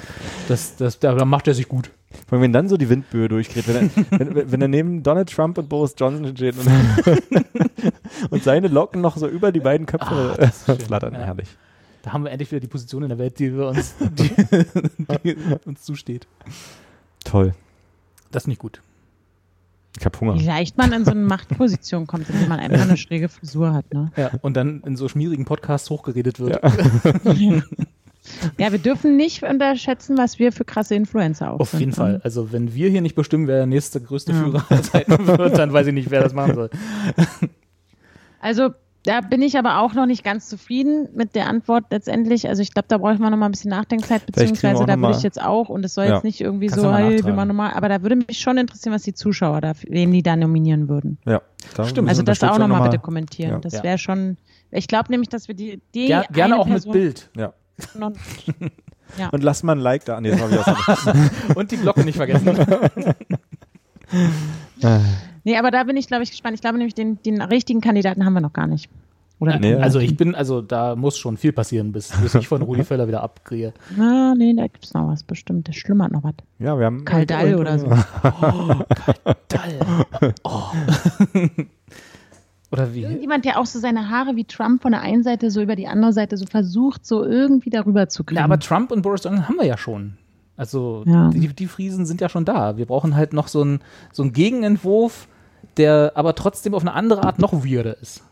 Das, das, da, da macht er sich gut. Vor allem, wenn dann so die Windböe durchgeht, wenn er, wenn, wenn er neben Donald Trump und Boris Johnson steht und, und seine Locken noch so über die beiden Köpfe schön. flattern. Ja. Herrlich. Da haben wir endlich wieder die Position in der Welt, die, wir uns, die, die uns zusteht. Toll. Das ist nicht gut. Ich hab Hunger. Wie leicht man in so eine Machtposition kommt, indem man einfach eine schräge Frisur hat. Ne? Ja. Und dann in so schmierigen Podcasts hochgeredet wird. Ja, wir dürfen nicht unterschätzen, was wir für krasse Influencer auch Auf sind, jeden ne? Fall. Also wenn wir hier nicht bestimmen, wer der nächste größte Führer aller Zeiten wird, dann weiß ich nicht, wer das machen soll. Also da bin ich aber auch noch nicht ganz zufrieden mit der Antwort letztendlich. Also ich glaube, da brauche ich mal noch mal ein bisschen Nachdenkzeit, beziehungsweise da würde ich jetzt auch, und es soll Ja. jetzt nicht irgendwie Kannst so, hey, nachtragen. machen nochmal, aber da würde mich schon interessieren, was die Zuschauer da, wen die da nominieren würden. Ja. Stimmt. Also das auch nochmal bitte kommentieren. Ja. Das Ja. wäre schon, ich glaube nämlich, dass wir die, die Ger gerne auch mit Person Bild. Ja. noch- Und lasst mal ein Like da. Nee, wieder was Und die Glocke nicht vergessen. Nee, aber da bin ich, glaube ich, gespannt. Ich glaube nämlich, den, den richtigen Kandidaten haben wir noch gar nicht. Oder? Nee. Also ich bin, also da muss schon viel passieren, bis, bis ich von Rudi Völler wieder abkriege. Ah, nee, da gibt es noch was bestimmt. Da schlummert noch was. Ja, wir haben. Kaldall oder so. Toll. Oh. Oder wie? Irgendjemand, der auch so seine Haare wie Trump von der einen Seite so über die andere Seite so versucht, so irgendwie darüber zu kriegen. Na, aber Trump und Boris Johnson haben wir ja schon. Also Ja. die, die Friesen sind ja schon da. Wir brauchen halt noch so einen so einen Gegenentwurf, der aber trotzdem auf eine andere Art noch weirder ist.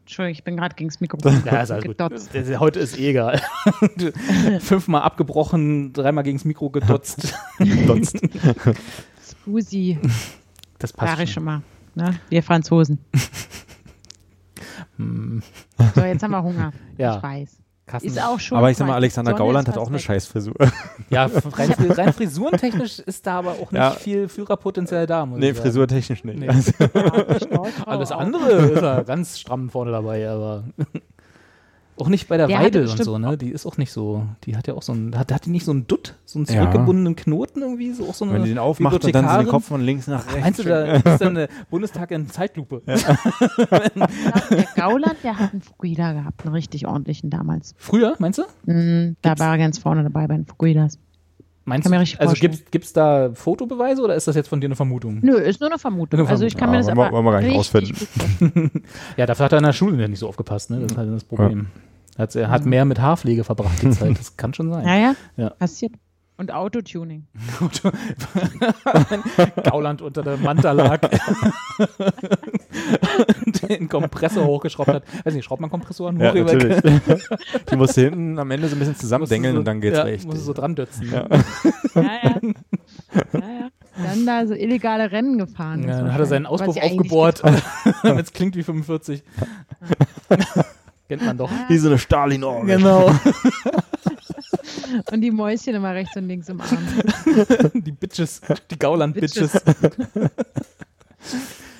Entschuldigung, ich bin gerade gegen das Mikrofon Ja, ist alles gut. gedotzt. Das- Heute ist eh egal. Fünfmal abgebrochen, dreimal gegens Mikro gedotzt. Sonst. Spusi, Das passt schon. schon mal. Ne? Wir Franzosen. so, jetzt haben wir Hunger. Ja. Ich weiß. Kassen- Ist auch schon. Aber ich sag mal, Alexander Sonne Gauland hat auch eine weg. Scheißfrisur. Ja, rein, rein frisurentechnisch ist da aber auch nicht Ja. viel Führerpotenzial da. Muss nee, frisurtechnisch nicht. Nee. Stahlfrau Alles auch. andere ist er ganz stramm vorne dabei, aber auch nicht bei der Der Weidel und so, ne? Die ist auch nicht so. Die hat ja auch so einen, hat, hat die nicht so einen Dutt, so einen Ja. zurückgebundenen Knoten irgendwie, so auch so eine Wenn die den aufmacht und dann so den? Kopf von links nach rechts. Meinst du, da ist dann der Bundestag in Zeitlupe? Der Gauland, der hat einen Fukuhila gehabt, einen richtig ordentlichen damals. Früher, meinst du? Mhm, da war er ganz vorne dabei bei den Fukuhilas. Meinst du? mir Also gibt's, gibt's da Fotobeweise oder ist das jetzt von dir eine Vermutung? Nö, ist nur eine Vermutung. Eine Also ich kann mir Vermutung. das Ja, aber wollen wir gar nicht rausfinden. Ja, dafür hat er in der Schule nicht so aufgepasst, ne? Das ist halt das Problem. Hat, er hat mehr mit Haarpflege verbracht die Zeit. Das kann schon sein. Ja, ja, Ja. passiert. Und Autotuning. Gauland unter der Manta lag. den Kompressor hochgeschraubt hat. Weiß nicht, schraubt man Kompressoren hoch Ja, über- natürlich. die musst du hinten am Ende so ein bisschen zusammendengeln so, und dann geht's ja, richtig. Musst du so dran dötzen. Ja. Ja, ja. ja, ja. Dann da so illegale Rennen gefahren. Ja, dann hat er seinen. Auspuff ja aufgebohrt, damit es klingt wie 45. Kennt man doch. Wie so eine Stalin-Orgel. Genau. Und die Mäuschen immer rechts und links im Arm. Die Bitches, die Gauland-Bitches.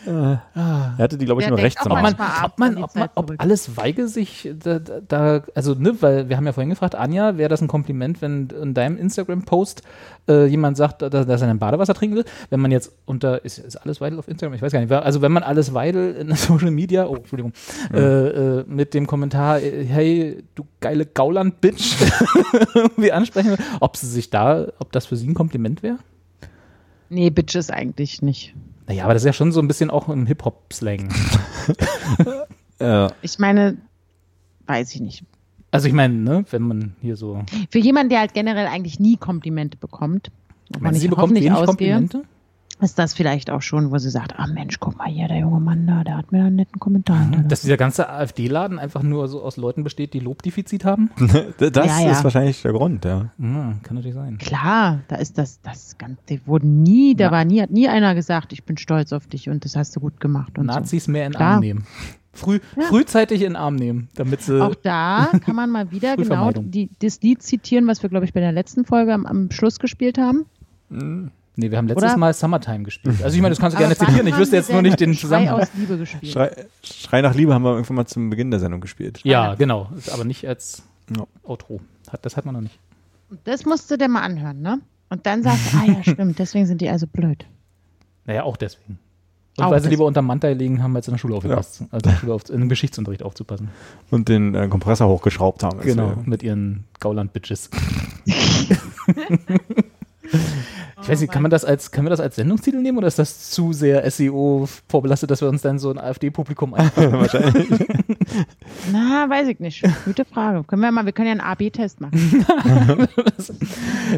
Er hatte die, glaube ich, Der nur rechts am Ob man, ab, ob, man, ob, man, ob alles Weige sich da, da- also ne, weil wir haben ja vorhin gefragt, Anja, wäre das ein Kompliment, wenn in deinem Instagram-Post äh, jemand sagt, dass, dass er ein Badewasser trinken will? Wenn man jetzt unter, ist, ist alles Weidel auf Instagram? Ich weiß gar nicht. Also wenn man alles Weidel in Social Media, oh, Entschuldigung, äh, äh, mit dem Kommentar, äh, hey, du geile Gauland-Bitch, irgendwie ansprechen will, ob sie sich da, ob das für sie ein Kompliment wäre? Nee, Bitches eigentlich nicht. Naja, aber das ist ja schon so ein bisschen auch im Hip-Hop-Slang. ja. Ich meine, weiß ich nicht. Also ich meine, ne, wenn man hier so. Für jemanden, der halt generell eigentlich nie Komplimente bekommt, man sie bekommt wenig ausgehe, Komplimente? Ist das vielleicht auch schon, wo sie sagt, ah Mensch, guck mal hier, der junge Mann da, der hat mir einen netten Kommentar. Mhm, dass dieser ganze AfD-Laden einfach nur so aus Leuten besteht, die Lobdefizit haben? das ja, ja. ist wahrscheinlich der Grund, ja. ja. Kann natürlich sein. Klar, da ist das, das ganz, die wurden nie, da war nie, hat nie einer gesagt, ich bin stolz auf dich und das hast du gut gemacht. Und Nazis so. mehr in Klar. Arm nehmen. Früh, ja. Frühzeitig in den Arm nehmen, damit sie. Auch da kann man mal wieder genau die, das Lied zitieren, was wir, glaube ich, bei der letzten Folge am, am Schluss gespielt haben. Mhm. Nee, wir haben letztes Oder? Mal Summertime gespielt. Also ich meine, das kannst du gerne zitieren. Ich wüsste jetzt nur nicht den Zusammenhang. Schrei aus Liebe gespielt. Schrei, Schrei, nach Liebe haben wir irgendwann mal zum Beginn der Sendung gespielt. Ja, genau. Aber nicht als no. Outro. Das hat man noch nicht. Das musst du dir mal anhören, ne? Und dann sagst du, ah ja, stimmt, deswegen sind die also blöd. Naja, auch deswegen. Und auch weil sie lieber unter Manta liegen haben, als in der Schule aufgepasst. Ja. Also in, der Schule auf, in den Geschichtsunterricht aufzupassen. Und den äh, Kompressor hochgeschraubt haben. Genau, mit ihren Gauland-Bitches. Ich weiß nicht, kann man das als, kann man das als Sendungstitel nehmen oder ist das zu sehr SEO vorbelastet, dass wir uns dann so ein AfD-Publikum einfahren? Wahrscheinlich. Na, weiß ich nicht. Gute Frage. Können wir mal, wir können ja einen AB-Test machen.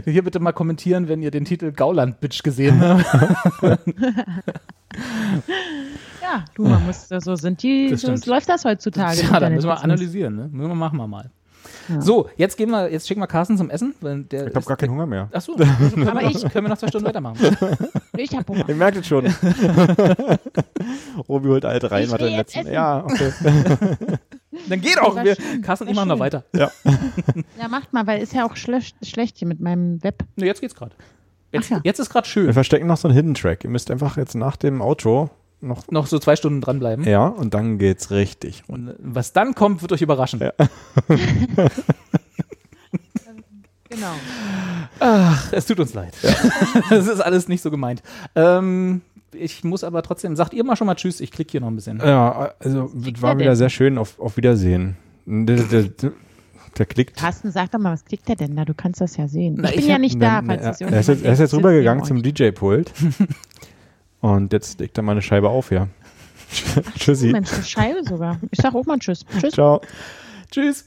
Hier bitte mal kommentieren, wenn ihr den Titel Gauland-Bitch gesehen habt. ja, du, man muss, so sind die, so läuft das heutzutage. Ja, da müssen wir analysieren, ne? Müssen wir machen wir mal. So, jetzt gehen wir, jetzt schicken wir Carsten zum Essen. Weil der ich habe gar keinen Hunger mehr. Achso, also aber ich können wir noch zwei Stunden weitermachen. Ich habe Hunger. Ihr merkt es schon. Robi holt alt rein, was er letzten. Ja, okay. Dann geht auch. Wir, Carsten ich machen noch weiter. Ja. ja, macht mal, weil ist ja auch schlecht, schlecht hier mit meinem Web. Ne, jetzt geht's gerade. Jetzt, ja. jetzt ist gerade schön. Wir verstecken noch so einen Hidden Track. Ihr müsst einfach jetzt nach dem Outro noch, noch so zwei Stunden dranbleiben. Ja, und dann geht's richtig. Und was dann kommt, wird euch überraschen. Ja. genau. Ach, es tut uns leid. Es ja. ist alles nicht so gemeint. Ähm, ich muss aber trotzdem, sagt ihr mal schon mal Tschüss, ich klicke hier noch ein bisschen. Ja, also war wieder sehr schön. Auf, auf Wiedersehen. Der, der, der, klickt. Carsten, sag doch mal, was klickt der denn da? Du kannst das ja sehen. Na, ich bin ich ja nicht da, falls na, Er ist jetzt, er ist jetzt rübergegangen zum DJ-Pult. Und jetzt legt er mal eine Scheibe auf, ja. Tschüssi. Mensch, eine Scheibe sogar. Ich sag auch mal Tschüss. Tschüss. Ciao. Tschüss.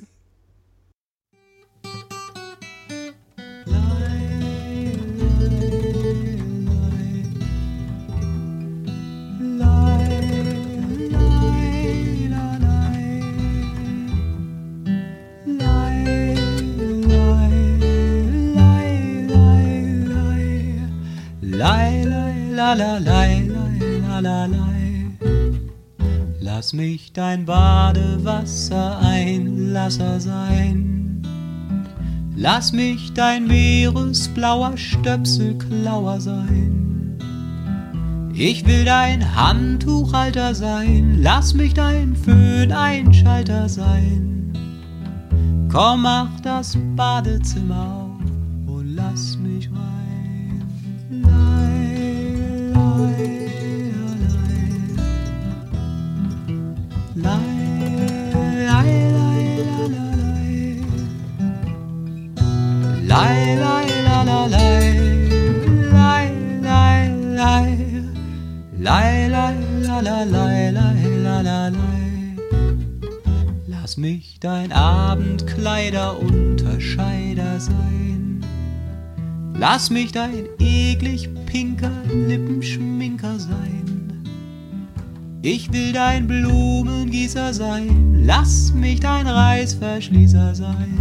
La la la la la la Lass mich dein Badewasser Einlasser sein. Lass mich dein meeresblauer Stöpselklauer sein. Ich will dein Handtuchhalter sein, lass mich dein Föhneinschalter sein. Komm, mach das Badezimmer auf und lass mich rein. Lass mich dein Abendkleider Unterscheider sein. Lass mich dein eklig pinker Lippenschminker sein. Ich will dein Blumengießer sein. Lass mich dein Reißverschließer sein.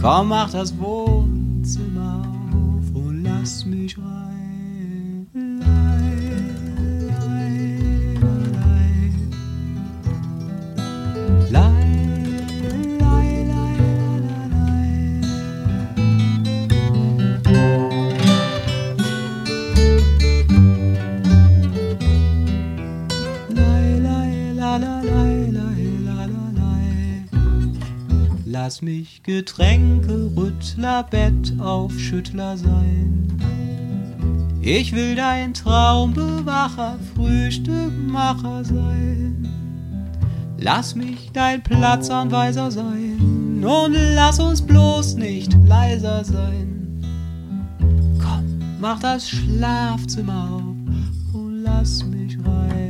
Komm, mach das Wohnzimmer auf und lass mich rein. Lass mich Getränke, Rüttler, Bett, Aufschüttler sein. Ich will dein Traumbewacher, Frühstückmacher sein. Lass mich dein Platzanweiser sein und lass uns bloß nicht leiser sein. Komm, Mach das Schlafzimmer auf und lass mich rein.